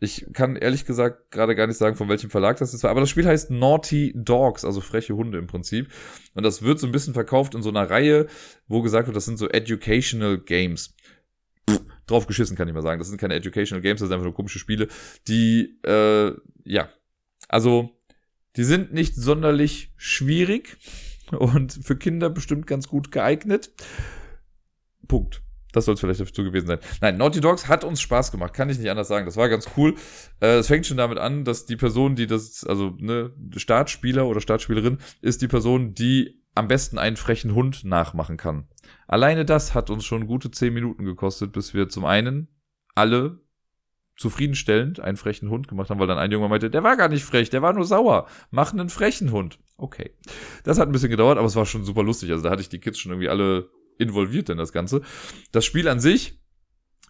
Ich kann ehrlich gesagt gerade gar nicht sagen, von welchem Verlag das ist. Aber das Spiel heißt Naughty Dogs, also freche Hunde im Prinzip. Und das wird so ein bisschen verkauft in so einer Reihe, wo gesagt wird, das sind so Educational Games. Pff, drauf geschissen kann ich mal sagen. Das sind keine Educational Games, das sind einfach nur komische Spiele, die, äh, ja. Also, die sind nicht sonderlich schwierig und für Kinder bestimmt ganz gut geeignet. Punkt. Das soll es vielleicht dazu gewesen sein. Nein, Naughty Dogs hat uns Spaß gemacht, kann ich nicht anders sagen. Das war ganz cool. Äh, es fängt schon damit an, dass die Person, die das, also ne, Startspieler oder Startspielerin, ist die Person, die am besten einen frechen Hund nachmachen kann. Alleine das hat uns schon gute zehn Minuten gekostet, bis wir zum einen alle zufriedenstellend einen frechen Hund gemacht haben, weil dann ein Junge meinte, der war gar nicht frech, der war nur sauer. Mach einen frechen Hund. Okay. Das hat ein bisschen gedauert, aber es war schon super lustig. Also da hatte ich die Kids schon irgendwie alle involviert in das Ganze. Das Spiel an sich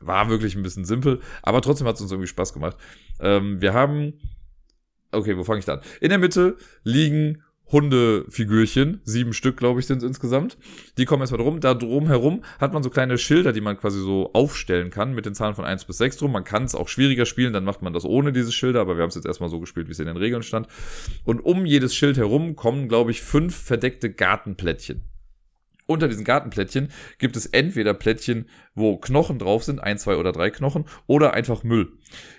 war wirklich ein bisschen simpel, aber trotzdem hat es uns irgendwie Spaß gemacht. Ähm, wir haben, okay, wo fange ich da an? In der Mitte liegen Hundefigürchen, sieben Stück, glaube ich, sind es insgesamt. Die kommen erstmal drum. Da drum herum hat man so kleine Schilder, die man quasi so aufstellen kann mit den Zahlen von eins bis sechs drum. Man kann es auch schwieriger spielen, dann macht man das ohne diese Schilder, aber wir haben es jetzt erstmal so gespielt, wie es in den Regeln stand. Und um jedes Schild herum kommen, glaube ich, fünf verdeckte Gartenplättchen unter diesen Gartenplättchen gibt es entweder Plättchen, wo Knochen drauf sind, ein, zwei oder drei Knochen, oder einfach Müll.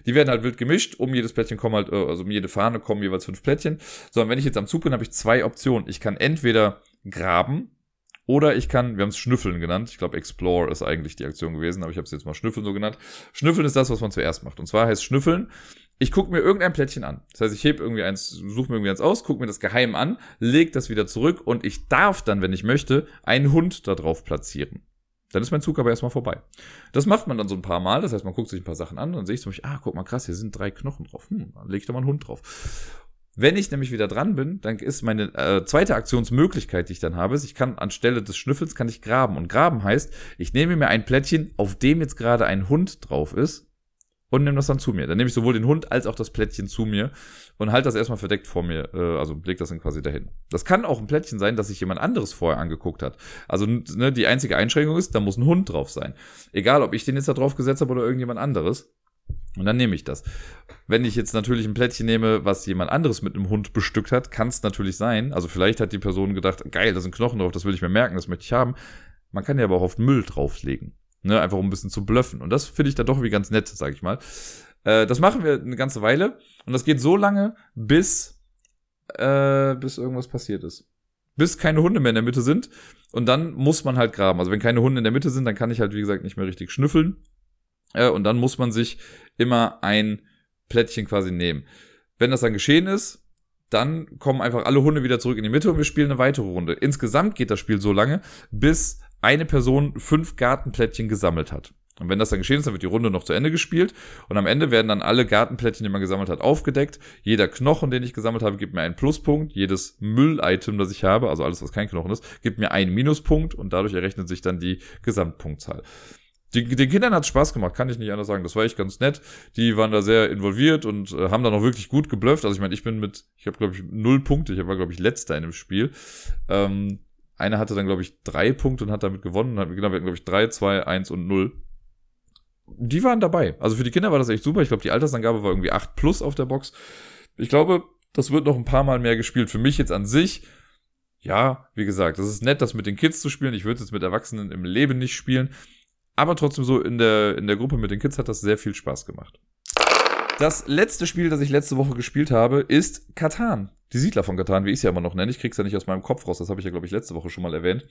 Die werden halt wild gemischt. Um jedes Plättchen kommen halt, äh, also um jede Fahne kommen jeweils fünf Plättchen. So, und wenn ich jetzt am Zug bin, habe ich zwei Optionen. Ich kann entweder graben, oder ich kann, wir haben es Schnüffeln genannt. Ich glaube, Explore ist eigentlich die Aktion gewesen, aber ich habe es jetzt mal Schnüffeln so genannt. Schnüffeln ist das, was man zuerst macht. Und zwar heißt Schnüffeln, ich gucke mir irgendein Plättchen an. Das heißt, ich heb irgendwie eins, suche mir irgendwie eins aus, gucke mir das geheim an, leg das wieder zurück und ich darf dann, wenn ich möchte, einen Hund da drauf platzieren. Dann ist mein Zug aber erstmal vorbei. Das macht man dann so ein paar Mal. Das heißt, man guckt sich ein paar Sachen an und dann sehe ich zum Beispiel, ah, guck mal, krass, hier sind drei Knochen drauf. Hm, dann lege ich da mal einen Hund drauf. Wenn ich nämlich wieder dran bin, dann ist meine äh, zweite Aktionsmöglichkeit, die ich dann habe, ist, ich kann anstelle des Schnüffels kann ich graben. Und graben heißt, ich nehme mir ein Plättchen, auf dem jetzt gerade ein Hund drauf ist und nehme das dann zu mir. Dann nehme ich sowohl den Hund als auch das Plättchen zu mir und halte das erstmal verdeckt vor mir, äh, also leg das dann quasi dahin. Das kann auch ein Plättchen sein, das sich jemand anderes vorher angeguckt hat. Also ne, die einzige Einschränkung ist, da muss ein Hund drauf sein. Egal, ob ich den jetzt da drauf gesetzt habe oder irgendjemand anderes. Und dann nehme ich das. Wenn ich jetzt natürlich ein Plättchen nehme, was jemand anderes mit einem Hund bestückt hat, kann es natürlich sein. Also vielleicht hat die Person gedacht, geil, da sind Knochen drauf, das will ich mir merken, das möchte ich haben. Man kann ja aber auch auf Müll drauflegen. Ne, einfach um ein bisschen zu bluffen. Und das finde ich dann doch irgendwie ganz nett, sag ich mal. Äh, das machen wir eine ganze Weile. Und das geht so lange, bis, äh, bis irgendwas passiert ist. Bis keine Hunde mehr in der Mitte sind. Und dann muss man halt graben. Also wenn keine Hunde in der Mitte sind, dann kann ich halt, wie gesagt, nicht mehr richtig schnüffeln. Äh, und dann muss man sich immer ein Plättchen quasi nehmen. Wenn das dann geschehen ist, dann kommen einfach alle Hunde wieder zurück in die Mitte und wir spielen eine weitere Runde. Insgesamt geht das Spiel so lange, bis eine Person fünf Gartenplättchen gesammelt hat. Und wenn das dann geschehen ist, dann wird die Runde noch zu Ende gespielt. Und am Ende werden dann alle Gartenplättchen, die man gesammelt hat, aufgedeckt. Jeder Knochen, den ich gesammelt habe, gibt mir einen Pluspunkt. Jedes Müllitem, das ich habe, also alles, was kein Knochen ist, gibt mir einen Minuspunkt. Und dadurch errechnet sich dann die Gesamtpunktzahl. Die, den Kindern hat Spaß gemacht, kann ich nicht anders sagen. Das war echt ganz nett. Die waren da sehr involviert und äh, haben da noch wirklich gut geblufft. Also ich meine, ich bin mit, ich habe glaube ich null Punkte. Ich war glaube ich letzter in dem Spiel. Ähm, einer hatte dann, glaube ich, drei Punkte und hat damit gewonnen. Genau, wir hatten, glaube ich, drei, zwei, eins und null. Die waren dabei. Also für die Kinder war das echt super. Ich glaube, die Altersangabe war irgendwie acht plus auf der Box. Ich glaube, das wird noch ein paar Mal mehr gespielt. Für mich jetzt an sich, ja, wie gesagt, das ist nett, das mit den Kids zu spielen. Ich würde es jetzt mit Erwachsenen im Leben nicht spielen. Aber trotzdem so in der, in der Gruppe mit den Kids hat das sehr viel Spaß gemacht. Das letzte Spiel, das ich letzte Woche gespielt habe, ist Katan die Siedler von Katan, wie ich es ja immer noch nenne. Ich krieg's ja nicht aus meinem Kopf raus, das habe ich ja, glaube ich, letzte Woche schon mal erwähnt.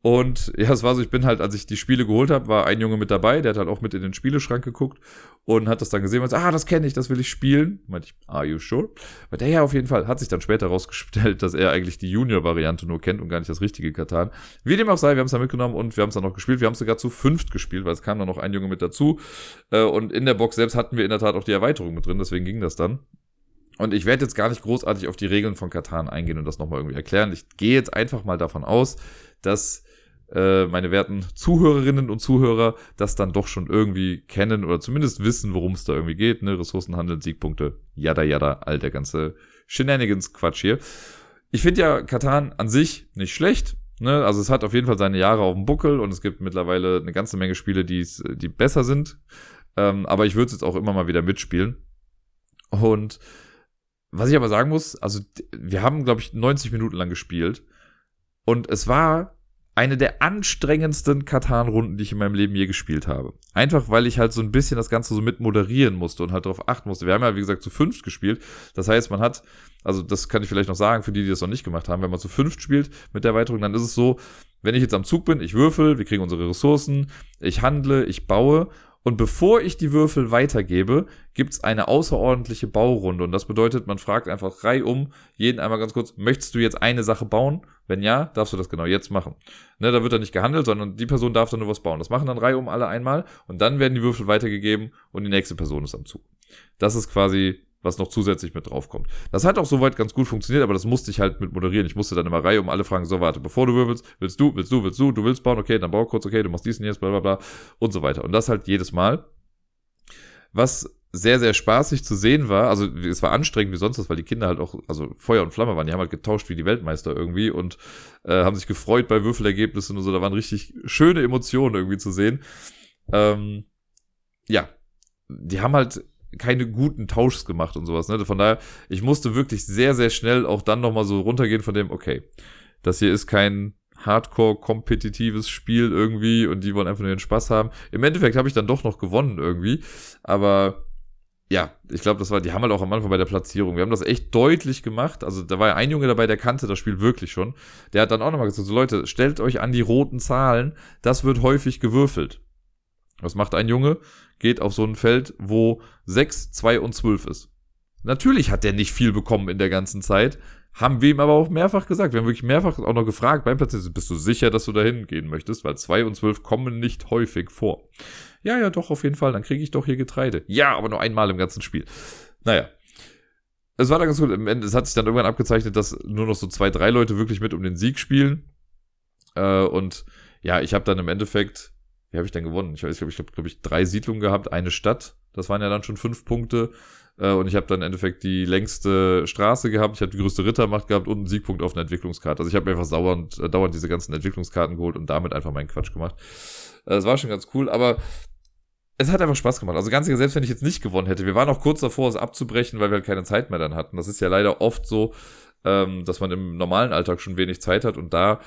Und <laughs> ja, es war so, ich bin halt, als ich die Spiele geholt habe, war ein Junge mit dabei, der hat halt auch mit in den Spieleschrank geguckt und hat das dann gesehen und sagt, ah, das kenne ich, das will ich spielen. Meinte ich, are you sure? Aber der ja auf jeden Fall, hat sich dann später rausgestellt, dass er eigentlich die Junior-Variante nur kennt und gar nicht das richtige Katan. Wie dem auch sei, wir haben es dann mitgenommen und wir haben es dann noch gespielt. Wir haben es sogar zu fünft gespielt, weil es kam dann noch ein Junge mit dazu. Äh, und in der Box selbst hatten wir in der Tat auch die Erweiterung mit drin, deswegen ging das dann. Und ich werde jetzt gar nicht großartig auf die Regeln von Katan eingehen und das nochmal irgendwie erklären. Ich gehe jetzt einfach mal davon aus, dass äh, meine werten Zuhörerinnen und Zuhörer das dann doch schon irgendwie kennen oder zumindest wissen, worum es da irgendwie geht. Ne? Ressourcenhandel, Siegpunkte, yada yada, all der ganze Shenanigans-Quatsch hier. Ich finde ja Katan an sich nicht schlecht. Ne? Also es hat auf jeden Fall seine Jahre auf dem Buckel und es gibt mittlerweile eine ganze Menge Spiele, die besser sind. Ähm, aber ich würde es jetzt auch immer mal wieder mitspielen. Und was ich aber sagen muss, also wir haben, glaube ich, 90 Minuten lang gespielt. Und es war eine der anstrengendsten Katan-Runden, die ich in meinem Leben je gespielt habe. Einfach, weil ich halt so ein bisschen das Ganze so mit moderieren musste und halt darauf achten musste. Wir haben ja, wie gesagt, zu fünft gespielt. Das heißt, man hat, also das kann ich vielleicht noch sagen, für die, die das noch nicht gemacht haben, wenn man zu fünft spielt mit der Erweiterung, dann ist es so, wenn ich jetzt am Zug bin, ich würfel, wir kriegen unsere Ressourcen, ich handle, ich baue und bevor ich die Würfel weitergebe, gibt's eine außerordentliche Baurunde. Und das bedeutet, man fragt einfach reihum jeden einmal ganz kurz, möchtest du jetzt eine Sache bauen? Wenn ja, darfst du das genau jetzt machen. Ne, da wird dann nicht gehandelt, sondern die Person darf dann nur was bauen. Das machen dann reihum alle einmal und dann werden die Würfel weitergegeben und die nächste Person ist am Zug. Das ist quasi was noch zusätzlich mit draufkommt. Das hat auch soweit ganz gut funktioniert, aber das musste ich halt mit moderieren. Ich musste dann immer Reihe um alle fragen, so warte, bevor du würfelst, willst du, willst du, willst du, du willst bauen, okay, dann bau kurz, okay, du machst dies und jetzt, bla bla bla und so weiter. Und das halt jedes Mal. Was sehr, sehr spaßig zu sehen war, also es war anstrengend wie sonst was, weil die Kinder halt auch, also Feuer und Flamme waren, die haben halt getauscht wie die Weltmeister irgendwie und äh, haben sich gefreut bei Würfelergebnissen und so, da waren richtig schöne Emotionen irgendwie zu sehen. Ähm, ja, die haben halt keine guten Tauschs gemacht und sowas. Ne? Von daher, ich musste wirklich sehr, sehr schnell auch dann nochmal so runtergehen von dem, okay, das hier ist kein Hardcore-kompetitives Spiel irgendwie und die wollen einfach nur den Spaß haben. Im Endeffekt habe ich dann doch noch gewonnen irgendwie, aber ja, ich glaube, das war, die haben halt auch am Anfang bei der Platzierung. Wir haben das echt deutlich gemacht. Also da war ja ein Junge dabei, der kannte das Spiel wirklich schon. Der hat dann auch nochmal gesagt, so Leute, stellt euch an die roten Zahlen, das wird häufig gewürfelt. Was macht ein Junge? Geht auf so ein Feld, wo 6, 2 und 12 ist. Natürlich hat der nicht viel bekommen in der ganzen Zeit. Haben wir ihm aber auch mehrfach gesagt. Wir haben wirklich mehrfach auch noch gefragt beim Platzieren, bist du sicher, dass du da hingehen möchtest? Weil 2 und 12 kommen nicht häufig vor. Ja, ja, doch, auf jeden Fall. Dann kriege ich doch hier Getreide. Ja, aber nur einmal im ganzen Spiel. Naja. Es war dann ganz gut. Im Ende, es hat sich dann irgendwann abgezeichnet, dass nur noch so zwei, drei Leute wirklich mit um den Sieg spielen. Äh, und ja, ich habe dann im Endeffekt wie habe ich denn gewonnen? Ich weiß, ich glaube, ich habe, glaube ich, drei Siedlungen gehabt, eine Stadt. Das waren ja dann schon fünf Punkte. Äh, und ich habe dann im Endeffekt die längste Straße gehabt, ich habe die größte Rittermacht gehabt und einen Siegpunkt auf einer Entwicklungskarte. Also ich habe mir einfach dauernd, äh, dauernd diese ganzen Entwicklungskarten geholt und damit einfach meinen Quatsch gemacht. Äh, das war schon ganz cool, aber es hat einfach Spaß gemacht. Also ganz ehrlich, selbst wenn ich jetzt nicht gewonnen hätte, wir waren auch kurz davor, es abzubrechen, weil wir halt keine Zeit mehr dann hatten. Das ist ja leider oft so, ähm, dass man im normalen Alltag schon wenig Zeit hat und da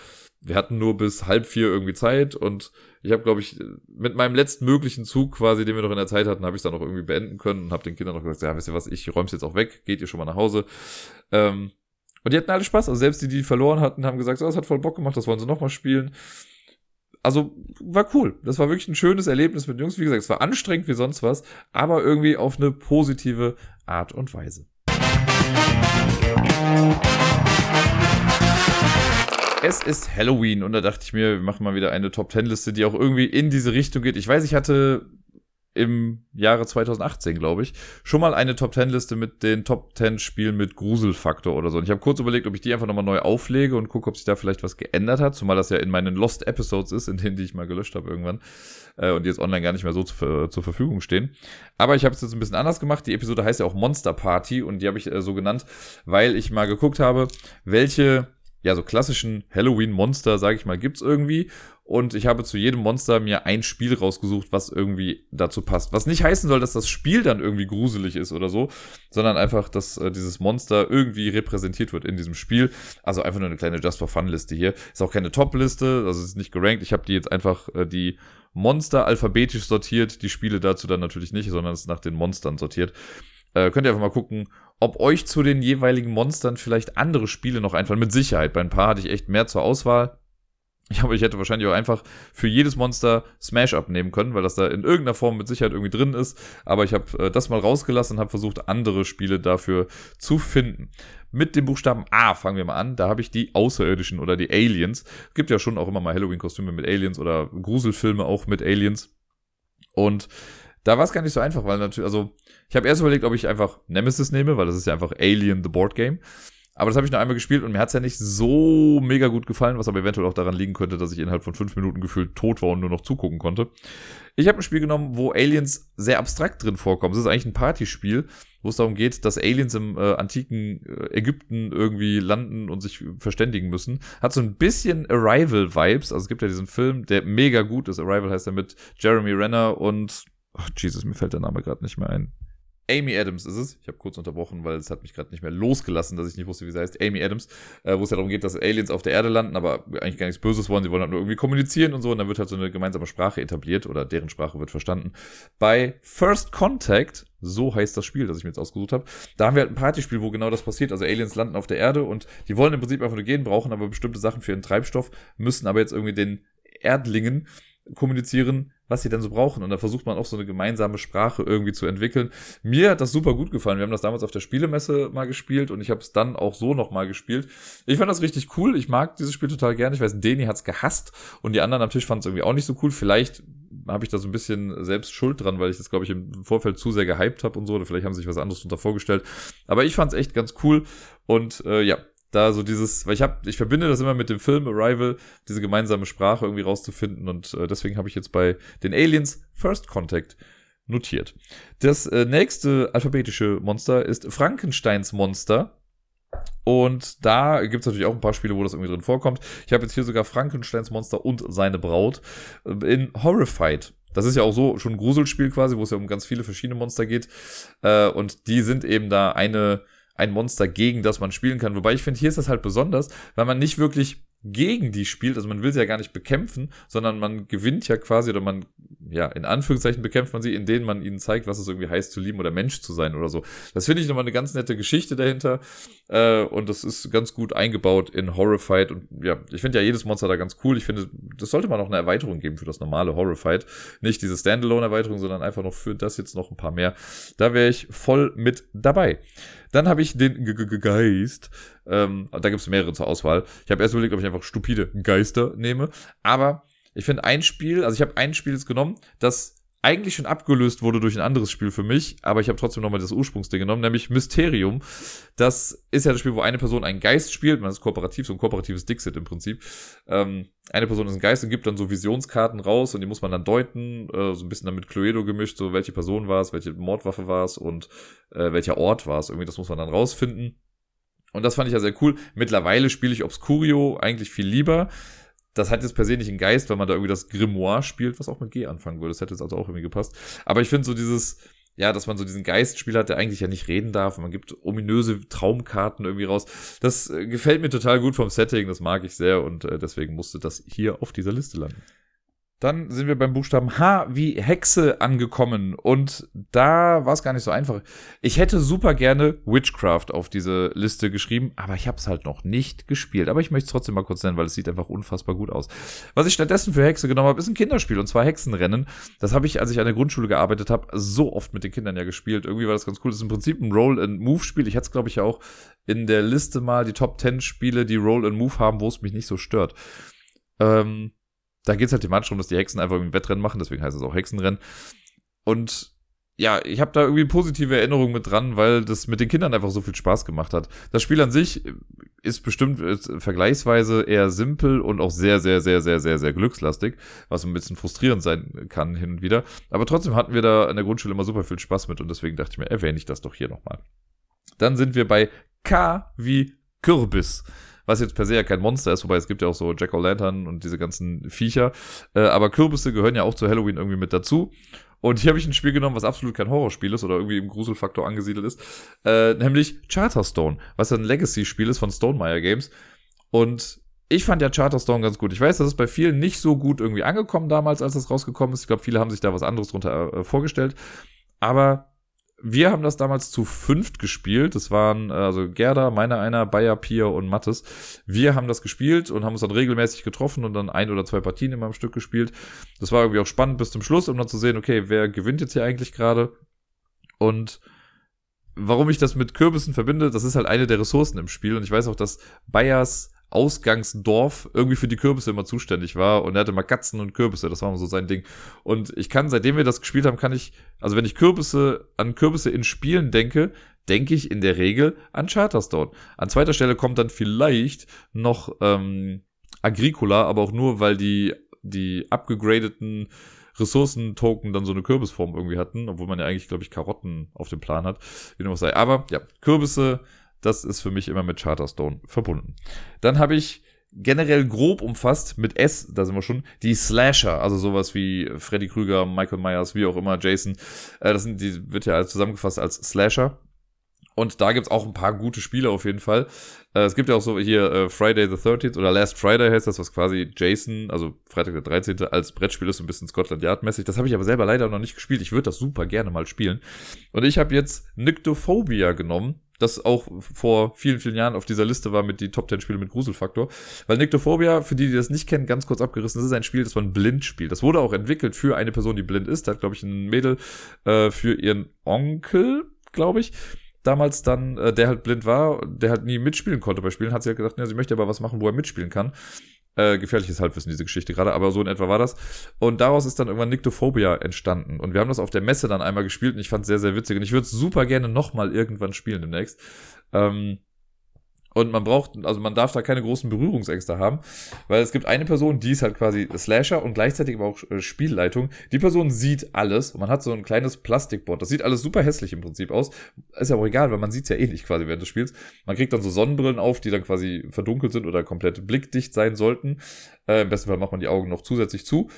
wir hatten nur bis halb vier irgendwie Zeit und ich habe, glaube ich, mit meinem letzten möglichen Zug quasi, den wir noch in der Zeit hatten, habe ich dann noch irgendwie beenden können und habe den Kindern noch gesagt, ja, wisst ihr was, ich räum's jetzt auch weg, geht ihr schon mal nach Hause. Ähm, und die hatten alle Spaß, also selbst die, die verloren hatten, haben gesagt, so, das hat voll Bock gemacht, das wollen sie nochmal spielen. Also war cool. Das war wirklich ein schönes Erlebnis mit Jungs. Wie gesagt, es war anstrengend wie sonst was, aber irgendwie auf eine positive Art und Weise. Es ist Halloween und da dachte ich mir, wir machen mal wieder eine Top 10 Liste, die auch irgendwie in diese Richtung geht. Ich weiß, ich hatte im Jahre 2018, glaube ich, schon mal eine Top 10 Liste mit den Top 10 Spielen mit Gruselfaktor oder so. Und ich habe kurz überlegt, ob ich die einfach nochmal neu auflege und gucke, ob sich da vielleicht was geändert hat, zumal das ja in meinen Lost Episodes ist, in denen die ich mal gelöscht habe irgendwann äh, und die jetzt online gar nicht mehr so zu, zur Verfügung stehen. Aber ich habe es jetzt ein bisschen anders gemacht. Die Episode heißt ja auch Monster Party und die habe ich äh, so genannt, weil ich mal geguckt habe, welche ja, so klassischen Halloween-Monster, sage ich mal, gibt's irgendwie. Und ich habe zu jedem Monster mir ein Spiel rausgesucht, was irgendwie dazu passt. Was nicht heißen soll, dass das Spiel dann irgendwie gruselig ist oder so, sondern einfach, dass äh, dieses Monster irgendwie repräsentiert wird in diesem Spiel. Also einfach nur eine kleine Just for Fun-Liste hier. Ist auch keine Top-Liste, also ist nicht gerankt. Ich habe die jetzt einfach äh, die Monster alphabetisch sortiert. Die Spiele dazu dann natürlich nicht, sondern es nach den Monstern sortiert. Äh, könnt ihr einfach mal gucken, ob euch zu den jeweiligen Monstern vielleicht andere Spiele noch einfallen. Mit Sicherheit. Bei ein paar hatte ich echt mehr zur Auswahl. Ich glaube, ich hätte wahrscheinlich auch einfach für jedes Monster Smash abnehmen können, weil das da in irgendeiner Form mit Sicherheit irgendwie drin ist. Aber ich habe äh, das mal rausgelassen und habe versucht, andere Spiele dafür zu finden. Mit dem Buchstaben A fangen wir mal an. Da habe ich die Außerirdischen oder die Aliens. Gibt ja schon auch immer mal Halloween-Kostüme mit Aliens oder Gruselfilme auch mit Aliens. Und da war es gar nicht so einfach, weil natürlich, also ich habe erst überlegt, ob ich einfach Nemesis nehme, weil das ist ja einfach Alien the Board Game. Aber das habe ich noch einmal gespielt und mir hat's ja nicht so mega gut gefallen, was aber eventuell auch daran liegen könnte, dass ich innerhalb von fünf Minuten gefühlt tot war und nur noch zugucken konnte. Ich habe ein Spiel genommen, wo Aliens sehr abstrakt drin vorkommen. Es ist eigentlich ein Partyspiel, wo es darum geht, dass Aliens im äh, antiken äh, Ägypten irgendwie landen und sich verständigen müssen. Hat so ein bisschen Arrival-Vibes. Also es gibt ja diesen Film, der mega gut ist. Arrival heißt ja mit Jeremy Renner und, ach Jesus, mir fällt der Name gerade nicht mehr ein. Amy Adams ist es. Ich habe kurz unterbrochen, weil es hat mich gerade nicht mehr losgelassen, dass ich nicht wusste, wie sie heißt. Amy Adams, äh, wo es ja darum geht, dass Aliens auf der Erde landen, aber eigentlich gar nichts Böses wollen. Sie wollen halt nur irgendwie kommunizieren und so. Und dann wird halt so eine gemeinsame Sprache etabliert oder deren Sprache wird verstanden. Bei First Contact, so heißt das Spiel, das ich mir jetzt ausgesucht habe, da haben wir halt ein Partyspiel, wo genau das passiert. Also Aliens landen auf der Erde und die wollen im Prinzip einfach nur gehen, brauchen aber bestimmte Sachen für ihren Treibstoff, müssen aber jetzt irgendwie den Erdlingen kommunizieren, was sie denn so brauchen. Und da versucht man auch so eine gemeinsame Sprache irgendwie zu entwickeln. Mir hat das super gut gefallen. Wir haben das damals auf der Spielemesse mal gespielt und ich habe es dann auch so nochmal gespielt. Ich fand das richtig cool. Ich mag dieses Spiel total gerne. Ich weiß, Deni hat's gehasst und die anderen am Tisch fanden es irgendwie auch nicht so cool. Vielleicht habe ich da so ein bisschen selbst Schuld dran, weil ich das, glaube ich, im Vorfeld zu sehr gehypt habe und so. Oder vielleicht haben sie sich was anderes darunter vorgestellt. Aber ich fand es echt ganz cool. Und äh, ja, da so dieses, weil ich habe, ich verbinde das immer mit dem Film Arrival, diese gemeinsame Sprache irgendwie rauszufinden und äh, deswegen habe ich jetzt bei den Aliens First Contact notiert. Das äh, nächste alphabetische Monster ist Frankensteins Monster. Und da gibt es natürlich auch ein paar Spiele, wo das irgendwie drin vorkommt. Ich habe jetzt hier sogar Frankensteins Monster und seine Braut äh, in Horrified. Das ist ja auch so schon ein Gruselspiel quasi, wo es ja um ganz viele verschiedene Monster geht. Äh, und die sind eben da eine ein Monster, gegen das man spielen kann. Wobei ich finde, hier ist das halt besonders, weil man nicht wirklich gegen die spielt, also man will sie ja gar nicht bekämpfen, sondern man gewinnt ja quasi oder man, ja, in Anführungszeichen bekämpft man sie, indem man ihnen zeigt, was es irgendwie heißt zu lieben oder Mensch zu sein oder so. Das finde ich nochmal eine ganz nette Geschichte dahinter äh, und das ist ganz gut eingebaut in Horrified und ja, ich finde ja jedes Monster da ganz cool. Ich finde, das sollte man noch eine Erweiterung geben für das normale Horrified. Nicht diese Standalone-Erweiterung, sondern einfach noch für das jetzt noch ein paar mehr. Da wäre ich voll mit dabei. Dann habe ich den G -G Geist. Ähm, da gibt es mehrere zur Auswahl. Ich habe erst überlegt, ob ich einfach stupide Geister nehme. Aber ich finde ein Spiel, also ich habe ein Spiel jetzt genommen, das eigentlich schon abgelöst wurde durch ein anderes Spiel für mich, aber ich habe trotzdem nochmal das Ursprungsding genommen, nämlich Mysterium. Das ist ja das Spiel, wo eine Person einen Geist spielt, man ist kooperativ, so ein kooperatives Dixit im Prinzip. Ähm, eine Person ist ein Geist und gibt dann so Visionskarten raus und die muss man dann deuten, äh, so ein bisschen dann mit Cluedo gemischt, so welche Person war es, welche Mordwaffe war es und äh, welcher Ort war es. Irgendwie, das muss man dann rausfinden. Und das fand ich ja sehr cool. Mittlerweile spiele ich Obscurio eigentlich viel lieber das hat jetzt per se nicht einen Geist, weil man da irgendwie das Grimoire spielt, was auch mit G anfangen würde. Das hätte jetzt also auch irgendwie gepasst. Aber ich finde so dieses, ja, dass man so diesen Geistspiel hat, der eigentlich ja nicht reden darf. Man gibt ominöse Traumkarten irgendwie raus. Das äh, gefällt mir total gut vom Setting, das mag ich sehr und äh, deswegen musste das hier auf dieser Liste landen. Dann sind wir beim Buchstaben H wie Hexe angekommen und da war es gar nicht so einfach. Ich hätte super gerne Witchcraft auf diese Liste geschrieben, aber ich habe es halt noch nicht gespielt. Aber ich möchte es trotzdem mal kurz nennen, weil es sieht einfach unfassbar gut aus. Was ich stattdessen für Hexe genommen habe, ist ein Kinderspiel und zwar Hexenrennen. Das habe ich, als ich an der Grundschule gearbeitet habe, so oft mit den Kindern ja gespielt. Irgendwie war das ganz cool. Das ist im Prinzip ein Roll-and-Move-Spiel. Ich hatte es, glaube ich, auch in der Liste mal die Top 10 Spiele, die Roll-and-Move haben, wo es mich nicht so stört. Ähm, da geht es halt thematisch darum, dass die Hexen einfach ein Wettrennen machen, deswegen heißt es auch Hexenrennen. Und ja, ich habe da irgendwie positive Erinnerungen mit dran, weil das mit den Kindern einfach so viel Spaß gemacht hat. Das Spiel an sich ist bestimmt ist vergleichsweise eher simpel und auch sehr, sehr, sehr, sehr, sehr, sehr glückslastig, was ein bisschen frustrierend sein kann hin und wieder. Aber trotzdem hatten wir da in der Grundschule immer super viel Spaß mit und deswegen dachte ich mir, erwähne ich das doch hier nochmal. Dann sind wir bei K wie Kürbis was jetzt per se ja kein Monster ist, wobei es gibt ja auch so Jack-O-Lantern und diese ganzen Viecher. Äh, aber Kürbisse gehören ja auch zu Halloween irgendwie mit dazu. Und hier habe ich ein Spiel genommen, was absolut kein Horrorspiel ist oder irgendwie im Gruselfaktor angesiedelt ist, äh, nämlich Charterstone, was ja ein Legacy-Spiel ist von Stonemeyer Games. Und ich fand ja Charterstone ganz gut. Ich weiß, das ist bei vielen nicht so gut irgendwie angekommen damals, als das rausgekommen ist. Ich glaube, viele haben sich da was anderes drunter äh, vorgestellt. Aber wir haben das damals zu fünft gespielt. Das waren äh, also Gerda, meiner einer, Bayer, Pia und Mattes. Wir haben das gespielt und haben uns dann regelmäßig getroffen und dann ein oder zwei Partien immer am Stück gespielt. Das war irgendwie auch spannend bis zum Schluss, um dann zu sehen, okay, wer gewinnt jetzt hier eigentlich gerade? Und warum ich das mit Kürbissen verbinde, das ist halt eine der Ressourcen im Spiel. Und ich weiß auch, dass Bayers Ausgangsdorf irgendwie für die Kürbisse immer zuständig war und er hatte mal Katzen und Kürbisse, das war immer so sein Ding. Und ich kann, seitdem wir das gespielt haben, kann ich, also wenn ich Kürbisse, an Kürbisse in Spielen denke, denke ich in der Regel an Charterstone. An zweiter Stelle kommt dann vielleicht noch ähm, Agricola, aber auch nur, weil die, die abgegradeten Ressourcentoken dann so eine Kürbisform irgendwie hatten, obwohl man ja eigentlich, glaube ich, Karotten auf dem Plan hat, wie dem auch sei. Aber ja, Kürbisse, das ist für mich immer mit Charterstone verbunden. Dann habe ich generell grob umfasst, mit S, da sind wir schon, die Slasher, also sowas wie Freddy Krüger, Michael Myers, wie auch immer, Jason. Äh, das sind, die wird ja zusammengefasst als Slasher. Und da gibt's auch ein paar gute Spiele auf jeden Fall. Äh, es gibt ja auch so hier äh, Friday the 13th oder Last Friday heißt das, was quasi Jason, also Freitag der 13. als Brettspiel ist, so ein bisschen Scotland Yard mäßig. Das habe ich aber selber leider noch nicht gespielt. Ich würde das super gerne mal spielen. Und ich habe jetzt Nyctophobia genommen das auch vor vielen, vielen Jahren auf dieser Liste war mit die Top 10 Spiele mit Gruselfaktor. Weil Nyctophobia, für die, die das nicht kennen, ganz kurz abgerissen, das ist ein Spiel, das man blind spielt. Das wurde auch entwickelt für eine Person, die blind ist. Da hat, glaube ich, ein Mädel äh, für ihren Onkel, glaube ich, damals dann, äh, der halt blind war, der halt nie mitspielen konnte bei Spielen, hat sie halt gedacht, ja, sie möchte aber was machen, wo er mitspielen kann. Äh, gefährliches Halbwissen, diese Geschichte gerade, aber so in etwa war das. Und daraus ist dann irgendwann Nyctophobia entstanden. Und wir haben das auf der Messe dann einmal gespielt und ich fand es sehr, sehr witzig. Und ich würde es super gerne nochmal irgendwann spielen demnächst. Ähm, und man braucht, also man darf da keine großen Berührungsängste haben, weil es gibt eine Person, die ist halt quasi Slasher und gleichzeitig aber auch äh, Spielleitung. Die Person sieht alles und man hat so ein kleines Plastikboard. Das sieht alles super hässlich im Prinzip aus. Ist ja auch egal, weil man sieht es ja eh nicht quasi während des Spiels. Man kriegt dann so Sonnenbrillen auf, die dann quasi verdunkelt sind oder komplett blickdicht sein sollten. Äh, Im besten Fall macht man die Augen noch zusätzlich zu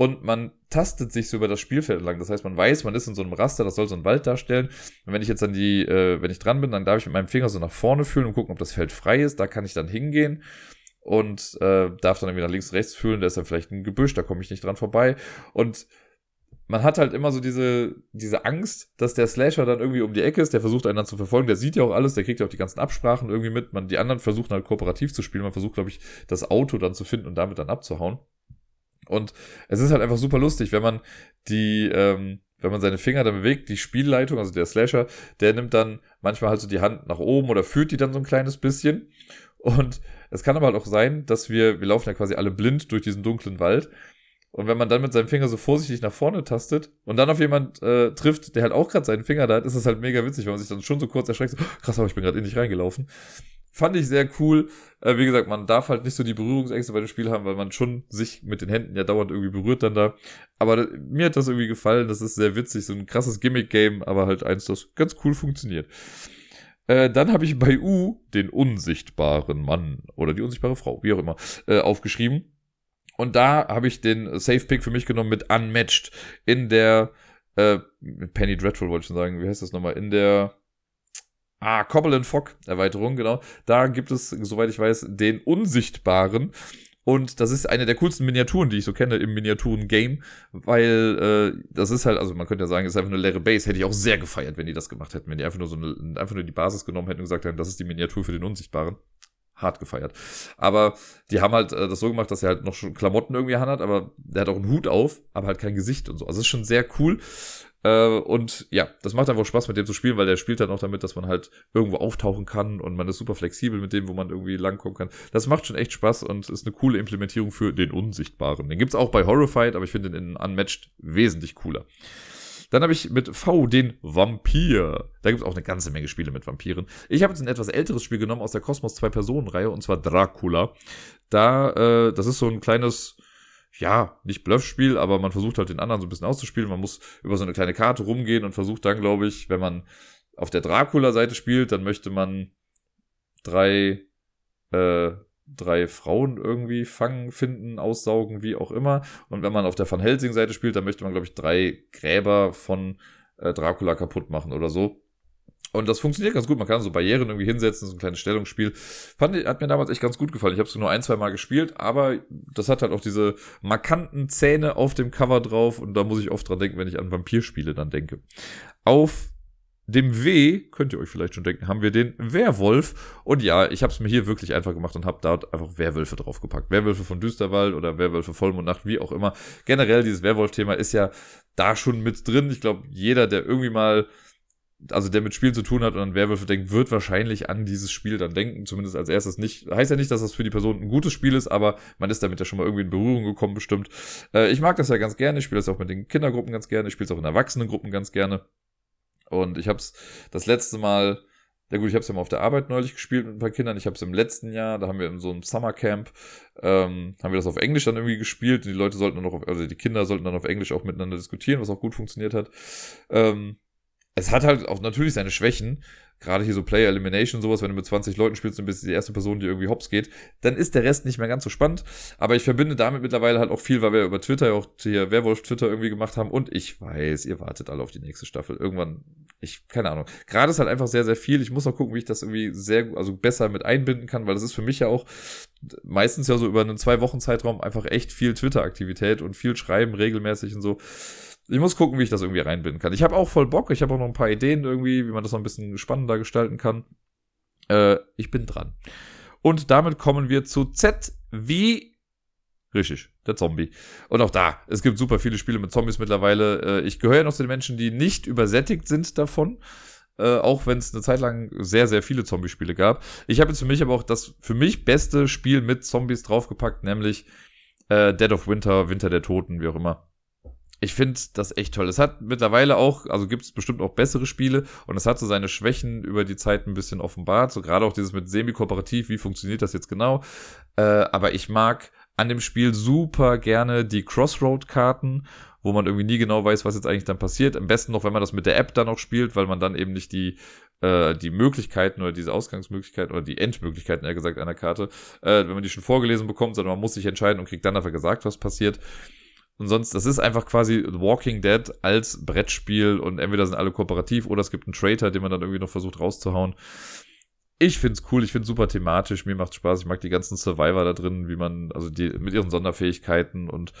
und man tastet sich so über das Spielfeld entlang. Das heißt, man weiß, man ist in so einem Raster, das soll so einen Wald darstellen. Und wenn ich jetzt dann die, äh, wenn ich dran bin, dann darf ich mit meinem Finger so nach vorne fühlen und gucken, ob das Feld frei ist. Da kann ich dann hingehen und äh, darf dann irgendwie nach links, rechts fühlen. Da ist dann vielleicht ein Gebüsch, da komme ich nicht dran vorbei. Und man hat halt immer so diese, diese Angst, dass der Slasher dann irgendwie um die Ecke ist, der versucht einen dann zu verfolgen, der sieht ja auch alles, der kriegt ja auch die ganzen Absprachen irgendwie mit. Man, die anderen versuchen halt kooperativ zu spielen, man versucht, glaube ich, das Auto dann zu finden und damit dann abzuhauen. Und es ist halt einfach super lustig, wenn man die, ähm, wenn man seine Finger dann bewegt, die Spielleitung, also der Slasher, der nimmt dann manchmal halt so die Hand nach oben oder führt die dann so ein kleines bisschen. Und es kann aber halt auch sein, dass wir, wir laufen ja quasi alle blind durch diesen dunklen Wald. Und wenn man dann mit seinem Finger so vorsichtig nach vorne tastet und dann auf jemand äh, trifft, der halt auch gerade seinen Finger da hat, ist das halt mega witzig, weil man sich dann schon so kurz erschreckt, so, krass, aber ich bin gerade in dich reingelaufen. Fand ich sehr cool. Äh, wie gesagt, man darf halt nicht so die Berührungsängste bei dem Spiel haben, weil man schon sich mit den Händen ja dauernd irgendwie berührt dann da. Aber da, mir hat das irgendwie gefallen. Das ist sehr witzig. So ein krasses Gimmick-Game, aber halt eins, das ganz cool funktioniert. Äh, dann habe ich bei U den unsichtbaren Mann oder die unsichtbare Frau, wie auch immer, äh, aufgeschrieben. Und da habe ich den Safe Pick für mich genommen mit Unmatched in der äh, Penny Dreadful wollte ich schon sagen. Wie heißt das nochmal? In der Ah, Cobble and Fog Erweiterung, genau. Da gibt es, soweit ich weiß, den Unsichtbaren. Und das ist eine der coolsten Miniaturen, die ich so kenne im Miniaturen-Game, weil äh, das ist halt, also man könnte ja sagen, ist einfach eine leere Base. Hätte ich auch sehr gefeiert, wenn die das gemacht hätten, wenn die einfach nur so eine, einfach nur die Basis genommen hätten und gesagt hätten, das ist die Miniatur für den Unsichtbaren. Hart gefeiert. Aber die haben halt äh, das so gemacht, dass er halt noch schon Klamotten irgendwie hat, aber der hat auch einen Hut auf, aber halt kein Gesicht und so. Also ist schon sehr cool. Äh, und ja, das macht einfach Spaß mit dem zu spielen, weil der spielt dann auch damit, dass man halt irgendwo auftauchen kann und man ist super flexibel mit dem, wo man irgendwie langkommen kann. Das macht schon echt Spaß und ist eine coole Implementierung für den Unsichtbaren. Den gibt's auch bei Horrified, aber ich finde den in Unmatched wesentlich cooler. Dann habe ich mit V den Vampir. Da gibt es auch eine ganze Menge Spiele mit Vampiren. Ich habe jetzt ein etwas älteres Spiel genommen aus der Kosmos 2-Personen-Reihe und zwar Dracula. Da, äh, das ist so ein kleines ja, nicht Bluffspiel, aber man versucht halt den anderen so ein bisschen auszuspielen. Man muss über so eine kleine Karte rumgehen und versucht dann, glaube ich, wenn man auf der Dracula-Seite spielt, dann möchte man drei, äh, drei Frauen irgendwie fangen, finden, aussaugen, wie auch immer. Und wenn man auf der Van Helsing-Seite spielt, dann möchte man, glaube ich, drei Gräber von äh, Dracula kaputt machen oder so. Und das funktioniert ganz gut. Man kann so Barrieren irgendwie hinsetzen, so ein kleines Stellungsspiel. Fand ich, hat mir damals echt ganz gut gefallen. Ich habe es nur ein, zwei Mal gespielt, aber das hat halt auch diese markanten Zähne auf dem Cover drauf und da muss ich oft dran denken, wenn ich an Vampirspiele dann denke. Auf dem W, könnt ihr euch vielleicht schon denken, haben wir den Werwolf. Und ja, ich habe es mir hier wirklich einfach gemacht und habe dort einfach Werwölfe draufgepackt. Werwölfe von Düsterwald oder Werwölfe Vollmondnacht, wie auch immer. Generell, dieses Werwolf-Thema ist ja da schon mit drin. Ich glaube, jeder, der irgendwie mal also der mit Spielen zu tun hat und an Werwölfe denkt, wird wahrscheinlich an dieses Spiel dann denken, zumindest als erstes nicht. Heißt ja nicht, dass das für die Person ein gutes Spiel ist, aber man ist damit ja schon mal irgendwie in Berührung gekommen, bestimmt. Äh, ich mag das ja ganz gerne, ich spiele das auch mit den Kindergruppen ganz gerne, ich spiele es auch in Erwachsenengruppen ganz gerne. Und ich habe es das letzte Mal, ja gut, ich habe es ja mal auf der Arbeit neulich gespielt mit ein paar Kindern. Ich habe es im letzten Jahr, da haben wir in so einem Summercamp, ähm, haben wir das auf Englisch dann irgendwie gespielt. Und die Leute sollten dann noch, auf, also die Kinder sollten dann auf Englisch auch miteinander diskutieren, was auch gut funktioniert hat. Ähm, es hat halt auch natürlich seine Schwächen. Gerade hier so Player Elimination, sowas, wenn du mit 20 Leuten spielst und bist die erste Person, die irgendwie hops geht, dann ist der Rest nicht mehr ganz so spannend. Aber ich verbinde damit mittlerweile halt auch viel, weil wir über Twitter auch hier Werwolf Twitter irgendwie gemacht haben. Und ich weiß, ihr wartet alle auf die nächste Staffel. Irgendwann, ich, keine Ahnung. Gerade ist halt einfach sehr, sehr viel. Ich muss auch gucken, wie ich das irgendwie sehr, also besser mit einbinden kann, weil das ist für mich ja auch meistens ja so über einen zwei Wochen Zeitraum einfach echt viel Twitter-Aktivität und viel Schreiben regelmäßig und so. Ich muss gucken, wie ich das irgendwie reinbinden kann. Ich habe auch voll Bock. Ich habe auch noch ein paar Ideen irgendwie, wie man das noch ein bisschen spannender gestalten kann. Äh, ich bin dran. Und damit kommen wir zu Z wie Richtig, der Zombie. Und auch da, es gibt super viele Spiele mit Zombies mittlerweile. Äh, ich gehöre ja noch zu den Menschen, die nicht übersättigt sind davon. Äh, auch wenn es eine Zeit lang sehr, sehr viele Zombie-Spiele gab. Ich habe jetzt für mich aber auch das für mich beste Spiel mit Zombies draufgepackt, nämlich äh, Dead of Winter, Winter der Toten, wie auch immer ich finde das echt toll. Es hat mittlerweile auch, also gibt es bestimmt auch bessere Spiele und es hat so seine Schwächen über die Zeit ein bisschen offenbart. So gerade auch dieses mit semi-kooperativ, wie funktioniert das jetzt genau? Äh, aber ich mag an dem Spiel super gerne die Crossroad-Karten, wo man irgendwie nie genau weiß, was jetzt eigentlich dann passiert. Am besten noch, wenn man das mit der App dann auch spielt, weil man dann eben nicht die äh, die Möglichkeiten oder diese Ausgangsmöglichkeiten oder die Endmöglichkeiten, eher gesagt, einer Karte, äh, wenn man die schon vorgelesen bekommt, sondern man muss sich entscheiden und kriegt dann dafür gesagt, was passiert. Und sonst, das ist einfach quasi Walking Dead als Brettspiel und entweder sind alle kooperativ oder es gibt einen Traitor, den man dann irgendwie noch versucht rauszuhauen. Ich find's cool, ich find's super thematisch, mir macht's Spaß, ich mag die ganzen Survivor da drin, wie man, also die mit ihren Sonderfähigkeiten und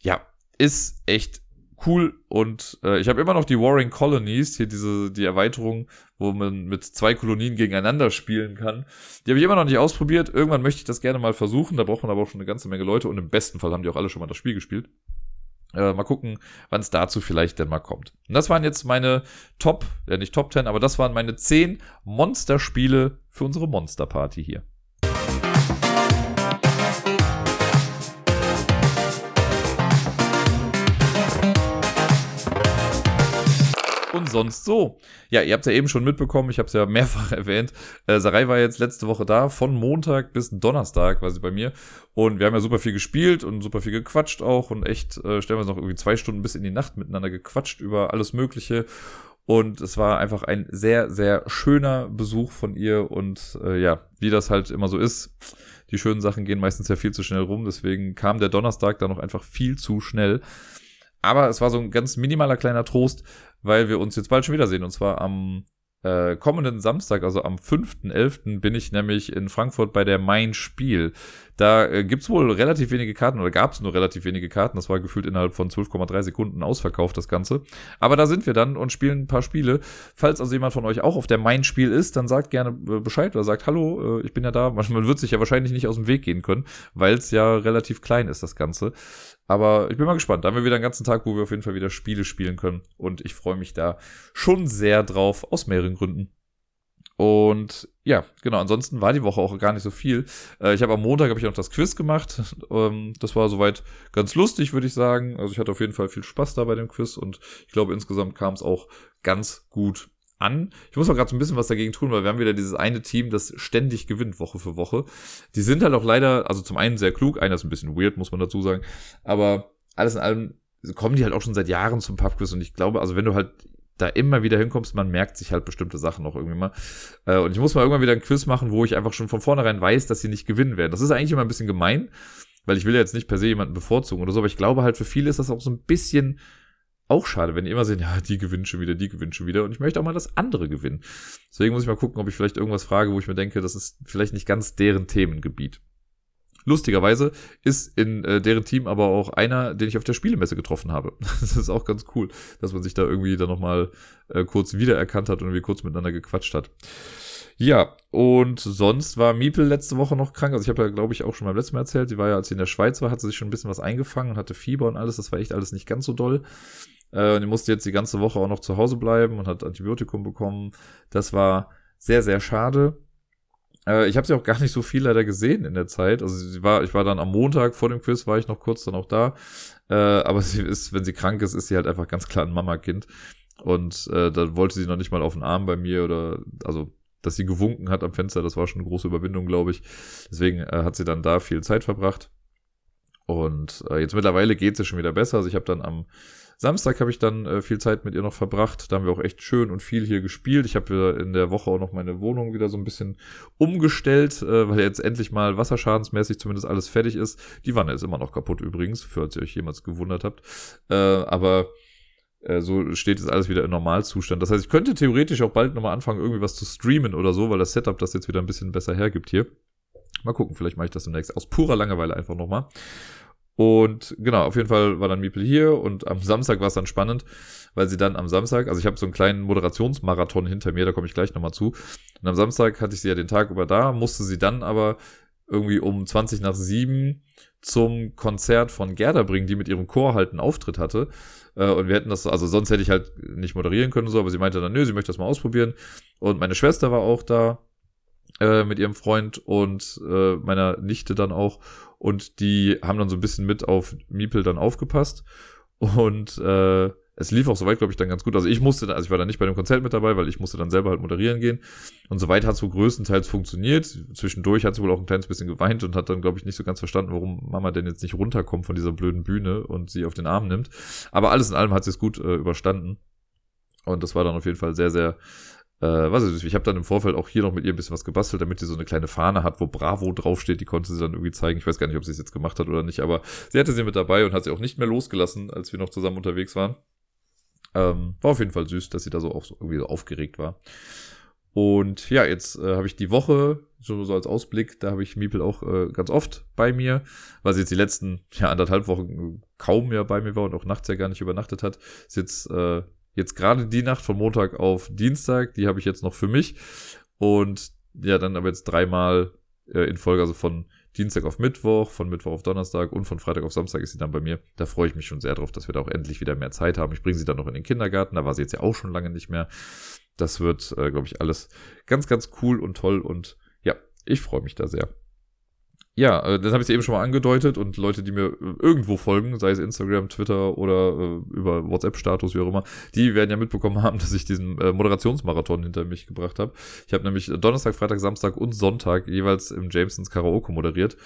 ja, ist echt cool und äh, ich habe immer noch die Warring Colonies, hier diese die Erweiterung, wo man mit zwei Kolonien gegeneinander spielen kann. Die habe ich immer noch nicht ausprobiert. Irgendwann möchte ich das gerne mal versuchen. Da braucht man aber auch schon eine ganze Menge Leute und im besten Fall haben die auch alle schon mal das Spiel gespielt. Äh, mal gucken, wann es dazu vielleicht denn mal kommt. Und das waren jetzt meine Top, ja nicht Top 10, aber das waren meine 10 Monsterspiele für unsere Monsterparty hier. Sonst so. Ja, ihr habt ja eben schon mitbekommen, ich habe es ja mehrfach <laughs> erwähnt. Äh, Sarai war jetzt letzte Woche da, von Montag bis Donnerstag quasi bei mir. Und wir haben ja super viel gespielt und super viel gequatscht auch und echt, äh, stellen wir uns noch irgendwie zwei Stunden bis in die Nacht miteinander gequatscht über alles Mögliche. Und es war einfach ein sehr, sehr schöner Besuch von ihr. Und äh, ja, wie das halt immer so ist, die schönen Sachen gehen meistens ja viel zu schnell rum. Deswegen kam der Donnerstag dann noch einfach viel zu schnell. Aber es war so ein ganz minimaler kleiner Trost, weil wir uns jetzt bald schon wiedersehen. Und zwar am äh, kommenden Samstag, also am 5.11., bin ich nämlich in Frankfurt bei der Main Spiel. Da äh, gibt's wohl relativ wenige Karten oder gab's nur relativ wenige Karten. Das war gefühlt innerhalb von 12,3 Sekunden ausverkauft, das Ganze. Aber da sind wir dann und spielen ein paar Spiele. Falls also jemand von euch auch auf der Main Spiel ist, dann sagt gerne äh, Bescheid oder sagt, hallo, äh, ich bin ja da. Man wird sich ja wahrscheinlich nicht aus dem Weg gehen können, weil es ja relativ klein ist, das Ganze. Aber ich bin mal gespannt. Da haben wir wieder einen ganzen Tag, wo wir auf jeden Fall wieder Spiele spielen können. Und ich freue mich da schon sehr drauf, aus mehreren Gründen. Und ja, genau, ansonsten war die Woche auch gar nicht so viel. Äh, ich habe am Montag habe ich noch das Quiz gemacht. Ähm, das war soweit ganz lustig, würde ich sagen. Also ich hatte auf jeden Fall viel Spaß da bei dem Quiz und ich glaube insgesamt kam es auch ganz gut an. Ich muss auch gerade so ein bisschen was dagegen tun, weil wir haben wieder dieses eine Team, das ständig gewinnt Woche für Woche. Die sind halt auch leider, also zum einen sehr klug, einer ist ein bisschen weird, muss man dazu sagen, aber alles in allem kommen die halt auch schon seit Jahren zum Pubquiz und ich glaube, also wenn du halt da immer wieder hinkommst, man merkt sich halt bestimmte Sachen noch irgendwie mal. Äh, und ich muss mal irgendwann wieder ein Quiz machen, wo ich einfach schon von vornherein weiß, dass sie nicht gewinnen werden. Das ist eigentlich immer ein bisschen gemein, weil ich will ja jetzt nicht per se jemanden bevorzugen oder so, aber ich glaube halt für viele ist das auch so ein bisschen auch schade, wenn die immer sehen, ja, die gewinnen schon wieder, die gewinnen schon wieder. Und ich möchte auch mal das andere gewinnen. Deswegen muss ich mal gucken, ob ich vielleicht irgendwas frage, wo ich mir denke, das ist vielleicht nicht ganz deren Themengebiet. Lustigerweise ist in äh, deren Team aber auch einer, den ich auf der Spielemesse getroffen habe. <laughs> Das ist auch ganz cool, dass man sich da irgendwie dann nochmal äh, kurz wiedererkannt hat und irgendwie kurz miteinander gequatscht hat. Ja, und sonst war Miepel letzte Woche noch krank. Also ich habe ja, glaube ich, auch schon beim letzten Mal erzählt, sie war ja, als sie in der Schweiz war, hat sie sich schon ein bisschen was eingefangen und hatte Fieber und alles. Das war echt alles nicht ganz so doll. Äh, die musste jetzt die ganze Woche auch noch zu Hause bleiben und hat Antibiotikum bekommen. Das war sehr, sehr schade. Äh, ich habe sie auch gar nicht so viel leider gesehen in der Zeit. Also sie war, ich war dann am Montag vor dem Quiz, war ich noch kurz dann auch da. Äh, aber <laughs> sie ist, wenn sie krank ist, ist sie halt einfach ganz klar ein Mama-Kind. Und äh, da wollte sie noch nicht mal auf den Arm bei mir oder, also dass sie gewunken hat am Fenster, das war schon eine große Überwindung, glaube ich. Deswegen äh, hat sie dann da viel Zeit verbracht. Und äh, jetzt mittlerweile geht es ja schon wieder besser. Also ich habe dann am Samstag habe ich dann äh, viel Zeit mit ihr noch verbracht. Da haben wir auch echt schön und viel hier gespielt. Ich habe in der Woche auch noch meine Wohnung wieder so ein bisschen umgestellt, äh, weil jetzt endlich mal wasserschadensmäßig zumindest alles fertig ist. Die Wanne ist immer noch kaputt übrigens, falls ihr euch jemals gewundert habt. Äh, aber äh, so steht jetzt alles wieder im Normalzustand. Das heißt, ich könnte theoretisch auch bald nochmal anfangen, irgendwie was zu streamen oder so, weil das Setup das jetzt wieder ein bisschen besser hergibt hier. Mal gucken, vielleicht mache ich das demnächst aus purer Langeweile einfach nochmal. Und genau, auf jeden Fall war dann Miepel hier und am Samstag war es dann spannend, weil sie dann am Samstag, also ich habe so einen kleinen Moderationsmarathon hinter mir, da komme ich gleich nochmal zu. Und am Samstag hatte ich sie ja den Tag über da, musste sie dann aber irgendwie um 20 nach 7 zum Konzert von Gerda bringen, die mit ihrem Chor halt einen Auftritt hatte. Äh, und wir hätten das, also sonst hätte ich halt nicht moderieren können, so, aber sie meinte dann, nö, sie möchte das mal ausprobieren. Und meine Schwester war auch da äh, mit ihrem Freund und äh, meiner Nichte dann auch. Und die haben dann so ein bisschen mit auf Miepel dann aufgepasst. Und äh, es lief auch soweit, glaube ich, dann ganz gut. Also ich musste, also ich war dann nicht bei dem Konzert mit dabei, weil ich musste dann selber halt moderieren gehen. Und soweit hat es wohl größtenteils funktioniert. Zwischendurch hat sie wohl auch ein kleines bisschen geweint und hat dann, glaube ich, nicht so ganz verstanden, warum Mama denn jetzt nicht runterkommt von dieser blöden Bühne und sie auf den Arm nimmt. Aber alles in allem hat sie es gut äh, überstanden. Und das war dann auf jeden Fall sehr, sehr äh, was ist Ich habe dann im Vorfeld auch hier noch mit ihr ein bisschen was gebastelt, damit sie so eine kleine Fahne hat, wo Bravo draufsteht. Die konnte sie dann irgendwie zeigen. Ich weiß gar nicht, ob sie es jetzt gemacht hat oder nicht, aber sie hatte sie mit dabei und hat sie auch nicht mehr losgelassen, als wir noch zusammen unterwegs waren. Ähm, war auf jeden Fall süß, dass sie da so auch so irgendwie so aufgeregt war. Und ja, jetzt äh, habe ich die Woche, so, so als Ausblick, da habe ich Miepel auch äh, ganz oft bei mir, weil sie jetzt die letzten ja, anderthalb Wochen kaum mehr bei mir war und auch nachts ja gar nicht übernachtet hat. Ist jetzt äh, jetzt gerade die Nacht von Montag auf Dienstag, die habe ich jetzt noch für mich. Und ja, dann aber jetzt dreimal äh, in Folge, also von Dienstag auf Mittwoch, von Mittwoch auf Donnerstag und von Freitag auf Samstag ist sie dann bei mir. Da freue ich mich schon sehr drauf, dass wir da auch endlich wieder mehr Zeit haben. Ich bringe sie dann noch in den Kindergarten, da war sie jetzt ja auch schon lange nicht mehr. Das wird, äh, glaube ich, alles ganz, ganz cool und toll und ja, ich freue mich da sehr. Ja, äh, das habe ich eben schon mal angedeutet und Leute, die mir äh, irgendwo folgen, sei es Instagram, Twitter oder äh, über WhatsApp-Status, wie auch immer, die werden ja mitbekommen haben, <laughs> dass ich diesen äh, Moderationsmarathon hinter mich gebracht habe. Ich habe nämlich Donnerstag, Freitag, Samstag und Sonntag jeweils im Jamesons Karaoke moderiert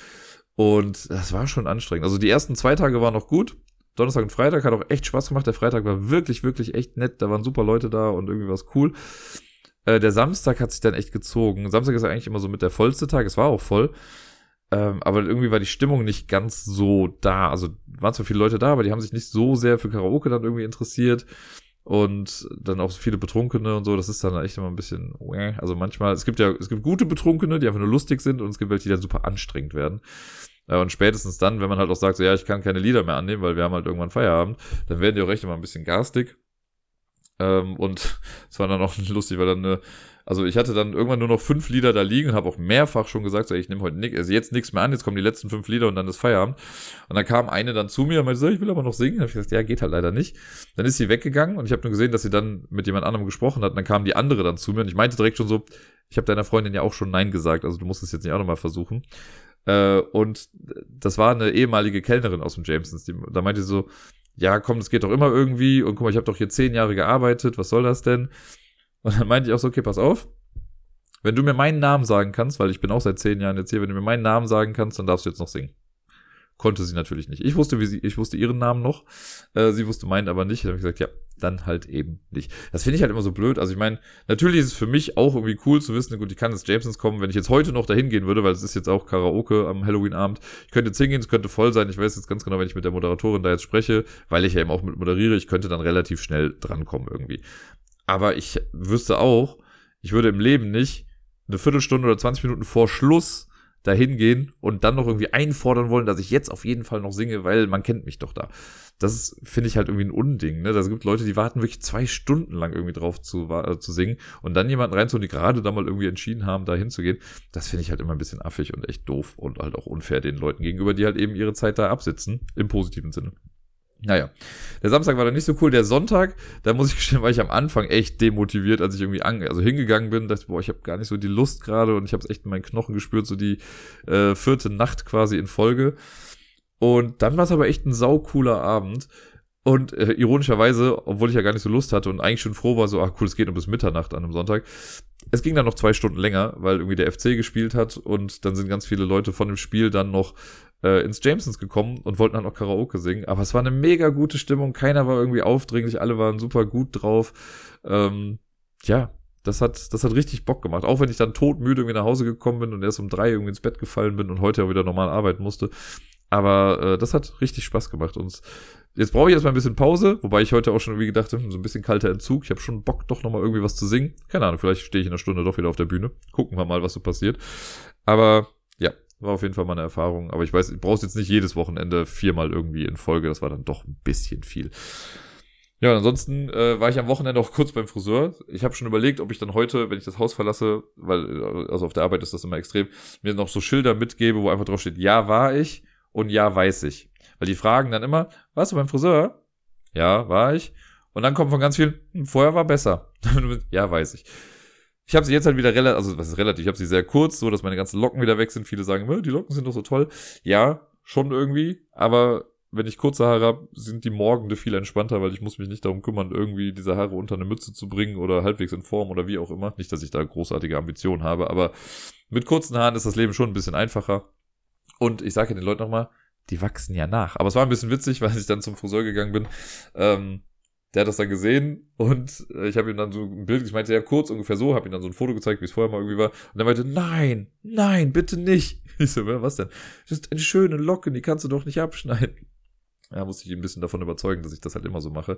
und das war schon anstrengend. Also die ersten zwei Tage waren noch gut. Donnerstag und Freitag hat auch echt Spaß gemacht. Der Freitag war wirklich, wirklich echt nett. Da waren super Leute da und irgendwie war es cool. Äh, der Samstag hat sich dann echt gezogen. Samstag ist eigentlich immer so mit der vollste Tag. Es war auch voll. Ähm, aber irgendwie war die Stimmung nicht ganz so da. Also waren zwar viele Leute da, aber die haben sich nicht so sehr für Karaoke dann irgendwie interessiert. Und dann auch viele Betrunkene und so, das ist dann echt immer ein bisschen, also manchmal, es gibt ja, es gibt gute Betrunkene, die einfach nur lustig sind und es gibt welche, die dann super anstrengend werden. Äh, und spätestens dann, wenn man halt auch sagt, so ja, ich kann keine Lieder mehr annehmen, weil wir haben halt irgendwann Feierabend, dann werden die auch recht immer ein bisschen garstig. Ähm, und <laughs> es war dann auch <laughs> lustig, weil dann eine, also ich hatte dann irgendwann nur noch fünf Lieder da liegen und habe auch mehrfach schon gesagt, so, ich nehme heute nix, also jetzt nichts mehr an, jetzt kommen die letzten fünf Lieder und dann ist Feierabend. Und dann kam eine dann zu mir und meinte, so, ich will aber noch singen. Da habe ich gesagt, ja, geht halt leider nicht. Dann ist sie weggegangen und ich habe nur gesehen, dass sie dann mit jemand anderem gesprochen hat. Und dann kam die andere dann zu mir und ich meinte direkt schon so, ich habe deiner Freundin ja auch schon Nein gesagt, also du musst es jetzt nicht auch nochmal versuchen. Äh, und das war eine ehemalige Kellnerin aus dem Jamesons. Die, da meinte sie so, ja, komm, das geht doch immer irgendwie. Und guck mal, ich habe doch hier zehn Jahre gearbeitet, was soll das denn? Und dann meinte ich auch so, okay, pass auf. Wenn du mir meinen Namen sagen kannst, weil ich bin auch seit zehn Jahren jetzt hier, wenn du mir meinen Namen sagen kannst, dann darfst du jetzt noch singen. Konnte sie natürlich nicht. Ich wusste, wie sie, ich wusste ihren Namen noch. Äh, sie wusste meinen aber nicht. Dann habe ich gesagt, ja, dann halt eben nicht. Das finde ich halt immer so blöd. Also ich meine, natürlich ist es für mich auch irgendwie cool zu wissen, gut, ich kann ins Jamesons kommen, wenn ich jetzt heute noch dahin gehen würde, weil es ist jetzt auch Karaoke am Halloween-Abend. Ich könnte jetzt hingehen, es könnte voll sein. Ich weiß jetzt ganz genau, wenn ich mit der Moderatorin da jetzt spreche, weil ich ja eben auch mit moderiere, ich könnte dann relativ schnell drankommen irgendwie. Aber ich wüsste auch, ich würde im Leben nicht eine Viertelstunde oder 20 Minuten vor Schluss dahin gehen und dann noch irgendwie einfordern wollen, dass ich jetzt auf jeden Fall noch singe, weil man kennt mich doch da. Das finde ich halt irgendwie ein Unding. Ne? Da gibt Leute, die warten wirklich zwei Stunden lang irgendwie drauf zu, äh, zu singen und dann jemanden reinzuholen, die gerade da mal irgendwie entschieden haben, da hinzugehen. Das finde ich halt immer ein bisschen affig und echt doof und halt auch unfair den Leuten gegenüber, die halt eben ihre Zeit da absitzen, im positiven Sinne. Naja, der Samstag war dann nicht so cool. Der Sonntag, da muss ich gestehen, war ich am Anfang echt demotiviert, als ich irgendwie an, also hingegangen bin. Dachte, boah, ich habe gar nicht so die Lust gerade und ich habe es echt in meinen Knochen gespürt, so die äh, vierte Nacht quasi in Folge. Und dann war es aber echt ein saucooler Abend. Und äh, ironischerweise, obwohl ich ja gar nicht so Lust hatte und eigentlich schon froh war, so, ach cool, es geht nur bis Mitternacht an einem Sonntag. Es ging dann noch zwei Stunden länger, weil irgendwie der FC gespielt hat und dann sind ganz viele Leute von dem Spiel dann noch äh, ins Jamesons gekommen und wollten dann auch Karaoke singen. Aber es war eine mega gute Stimmung. Keiner war irgendwie aufdringlich. Alle waren super gut drauf. Ähm, ja, das hat, das hat richtig Bock gemacht. Auch wenn ich dann todmüde irgendwie nach Hause gekommen bin und erst um drei irgendwie ins Bett gefallen bin und heute auch wieder normal arbeiten musste. Aber äh, das hat richtig Spaß gemacht. Und jetzt brauche ich erstmal ein bisschen Pause, wobei ich heute auch schon irgendwie gedacht habe, so ein bisschen kalter Entzug. Ich habe schon Bock, doch nochmal irgendwie was zu singen. Keine Ahnung, vielleicht stehe ich in einer Stunde doch wieder auf der Bühne. Gucken wir mal, was so passiert. Aber war auf jeden Fall mal eine Erfahrung. Aber ich weiß, ich brauche jetzt nicht jedes Wochenende viermal irgendwie in Folge. Das war dann doch ein bisschen viel. Ja, ansonsten äh, war ich am Wochenende auch kurz beim Friseur. Ich habe schon überlegt, ob ich dann heute, wenn ich das Haus verlasse, weil also auf der Arbeit ist das immer extrem, mir noch so Schilder mitgebe, wo einfach drauf steht, ja, war ich und ja, weiß ich. Weil die fragen dann immer, warst du beim Friseur? Ja, war ich. Und dann kommt von ganz vielen, hm, vorher war besser. <laughs> ja, weiß ich. Ich habe sie jetzt halt wieder relativ, also was ist relativ, ich habe sie sehr kurz, so dass meine ganzen Locken wieder weg sind. Viele sagen, die Locken sind doch so toll. Ja, schon irgendwie, aber wenn ich kurze Haare habe, sind die Morgende viel entspannter, weil ich muss mich nicht darum kümmern, irgendwie diese Haare unter eine Mütze zu bringen oder halbwegs in Form oder wie auch immer. Nicht, dass ich da großartige Ambitionen habe, aber mit kurzen Haaren ist das Leben schon ein bisschen einfacher. Und ich sage ja den Leuten nochmal, die wachsen ja nach. Aber es war ein bisschen witzig, <laughs> weil ich dann zum Friseur gegangen bin. Ähm, der hat das dann gesehen und äh, ich habe ihm dann so ein Bild, ich meinte ja kurz ungefähr so, habe ihm dann so ein Foto gezeigt, wie es vorher mal irgendwie war. Und er meinte, nein, nein, bitte nicht. <laughs> Ich so, was denn? Das ist eine schöne Locke, die kannst du doch nicht abschneiden ja, musste ich ihn ein bisschen davon überzeugen, dass ich das halt immer so mache.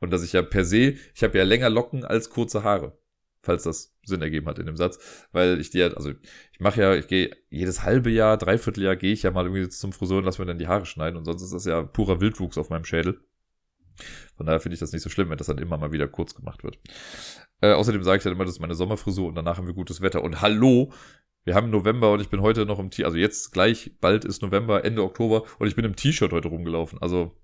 Und dass ich ja per se, ich habe ja länger Locken als kurze Haare. Falls das Sinn ergeben hat in dem Satz. Weil ich die ja, also ich mache ja, ich gehe jedes halbe Jahr, dreiviertel Jahr gehe ich ja mal irgendwie zum Friseur und lass mir dann die Haare schneiden. Und sonst ist das ja purer Wildwuchs auf meinem Schädel. Von daher finde ich das nicht so schlimm, wenn das dann immer mal wieder kurz gemacht wird. Äh, außerdem sage ich dann immer, das ist meine Sommerfrisur und danach haben wir gutes Wetter. Und hallo, wir haben November und ich bin heute noch im T, also jetzt gleich, bald ist November, Ende Oktober und ich bin im T-Shirt heute rumgelaufen. Also,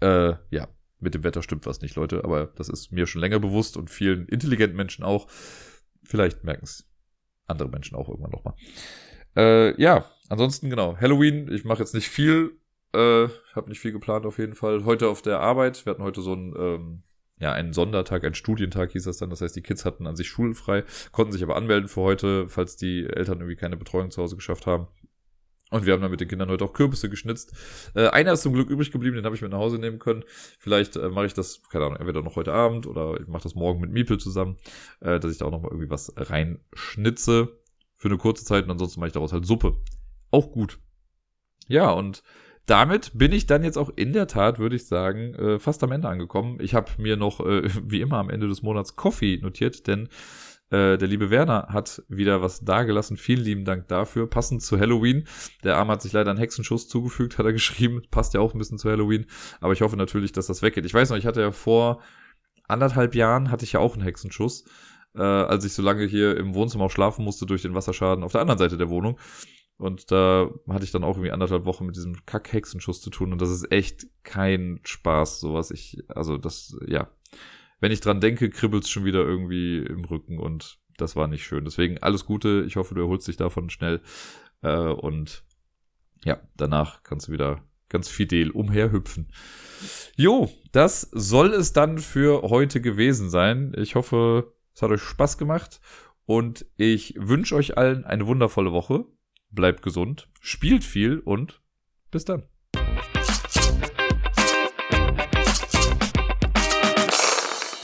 äh, ja, mit dem Wetter stimmt was nicht, Leute, aber das ist mir schon länger bewusst und vielen intelligenten Menschen auch. Vielleicht merken es andere Menschen auch irgendwann nochmal. Äh, ja, ansonsten genau, Halloween, ich mache jetzt nicht viel, äh, habe nicht viel geplant auf jeden Fall. Heute auf der Arbeit, wir hatten heute so ein ähm, ja, einen Sondertag, einen Studientag hieß das dann. Das heißt, die Kids hatten an sich schulfrei, konnten sich aber anmelden für heute, falls die Eltern irgendwie keine Betreuung zu Hause geschafft haben. Und wir haben dann mit den Kindern heute auch Kürbisse geschnitzt. Äh, einer ist zum Glück übrig geblieben, den habe ich mit nach Hause nehmen können. Vielleicht äh, mache ich das, keine Ahnung, entweder noch heute Abend oder ich mache das morgen mit Miepel zusammen, äh, dass ich da auch nochmal irgendwie was reinschnitze für eine kurze Zeit und ansonsten mache ich daraus halt Suppe. Auch gut. Ja, und damit bin ich dann jetzt auch in der Tat, würde ich sagen, äh, fast am Ende angekommen. Ich habe mir noch, äh, <laughs> wie immer, am Ende des Monats Coffee notiert, denn äh, der liebe Werner hat wieder was dagelassen. Vielen lieben Dank dafür. Passend zu Halloween. Der Arm hat sich leider einen Hexenschuss zugefügt, hat er geschrieben. Passt ja auch ein bisschen zu Halloween. Aber ich hoffe natürlich, dass das weggeht. Ich weiß noch, ich hatte ja vor anderthalb Jahren hatte ich ja auch einen Hexenschuss, äh, als ich so lange hier im Wohnzimmer auch schlafen musste durch den Wasserschaden auf der anderen Seite der Wohnung. Und da hatte ich dann auch irgendwie anderthalb Wochen mit diesem Kack-Hexenschuss zu tun und das ist echt kein Spaß, sowas. Ich, also das, ja. Wenn ich dran denke, kribbelt's schon wieder irgendwie im Rücken und das war nicht schön. Deswegen alles Gute. Ich hoffe, du erholst dich davon schnell. Äh, und ja, danach kannst du wieder ganz fidel umherhüpfen. Jo, das soll es dann für heute gewesen sein. Ich hoffe, es hat euch Spaß gemacht und ich wünsche euch allen eine wundervolle Woche bleibt gesund, spielt viel und bis dann.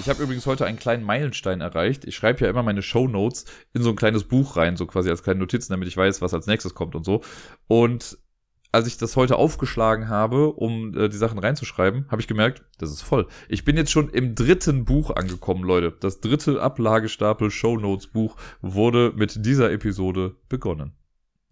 Ich habe übrigens heute einen kleinen Meilenstein erreicht. Ich schreibe ja immer meine Show Notes in so ein kleines Buch rein, so quasi als kleine Notizen, damit ich weiß, was als nächstes kommt und so. Und als ich das heute aufgeschlagen habe, um äh, die Sachen reinzuschreiben, habe ich gemerkt, das ist voll. Ich bin jetzt schon im dritten Buch angekommen, Leute. Das dritte Ablagestapel Show Notes Buch wurde mit dieser Episode begonnen.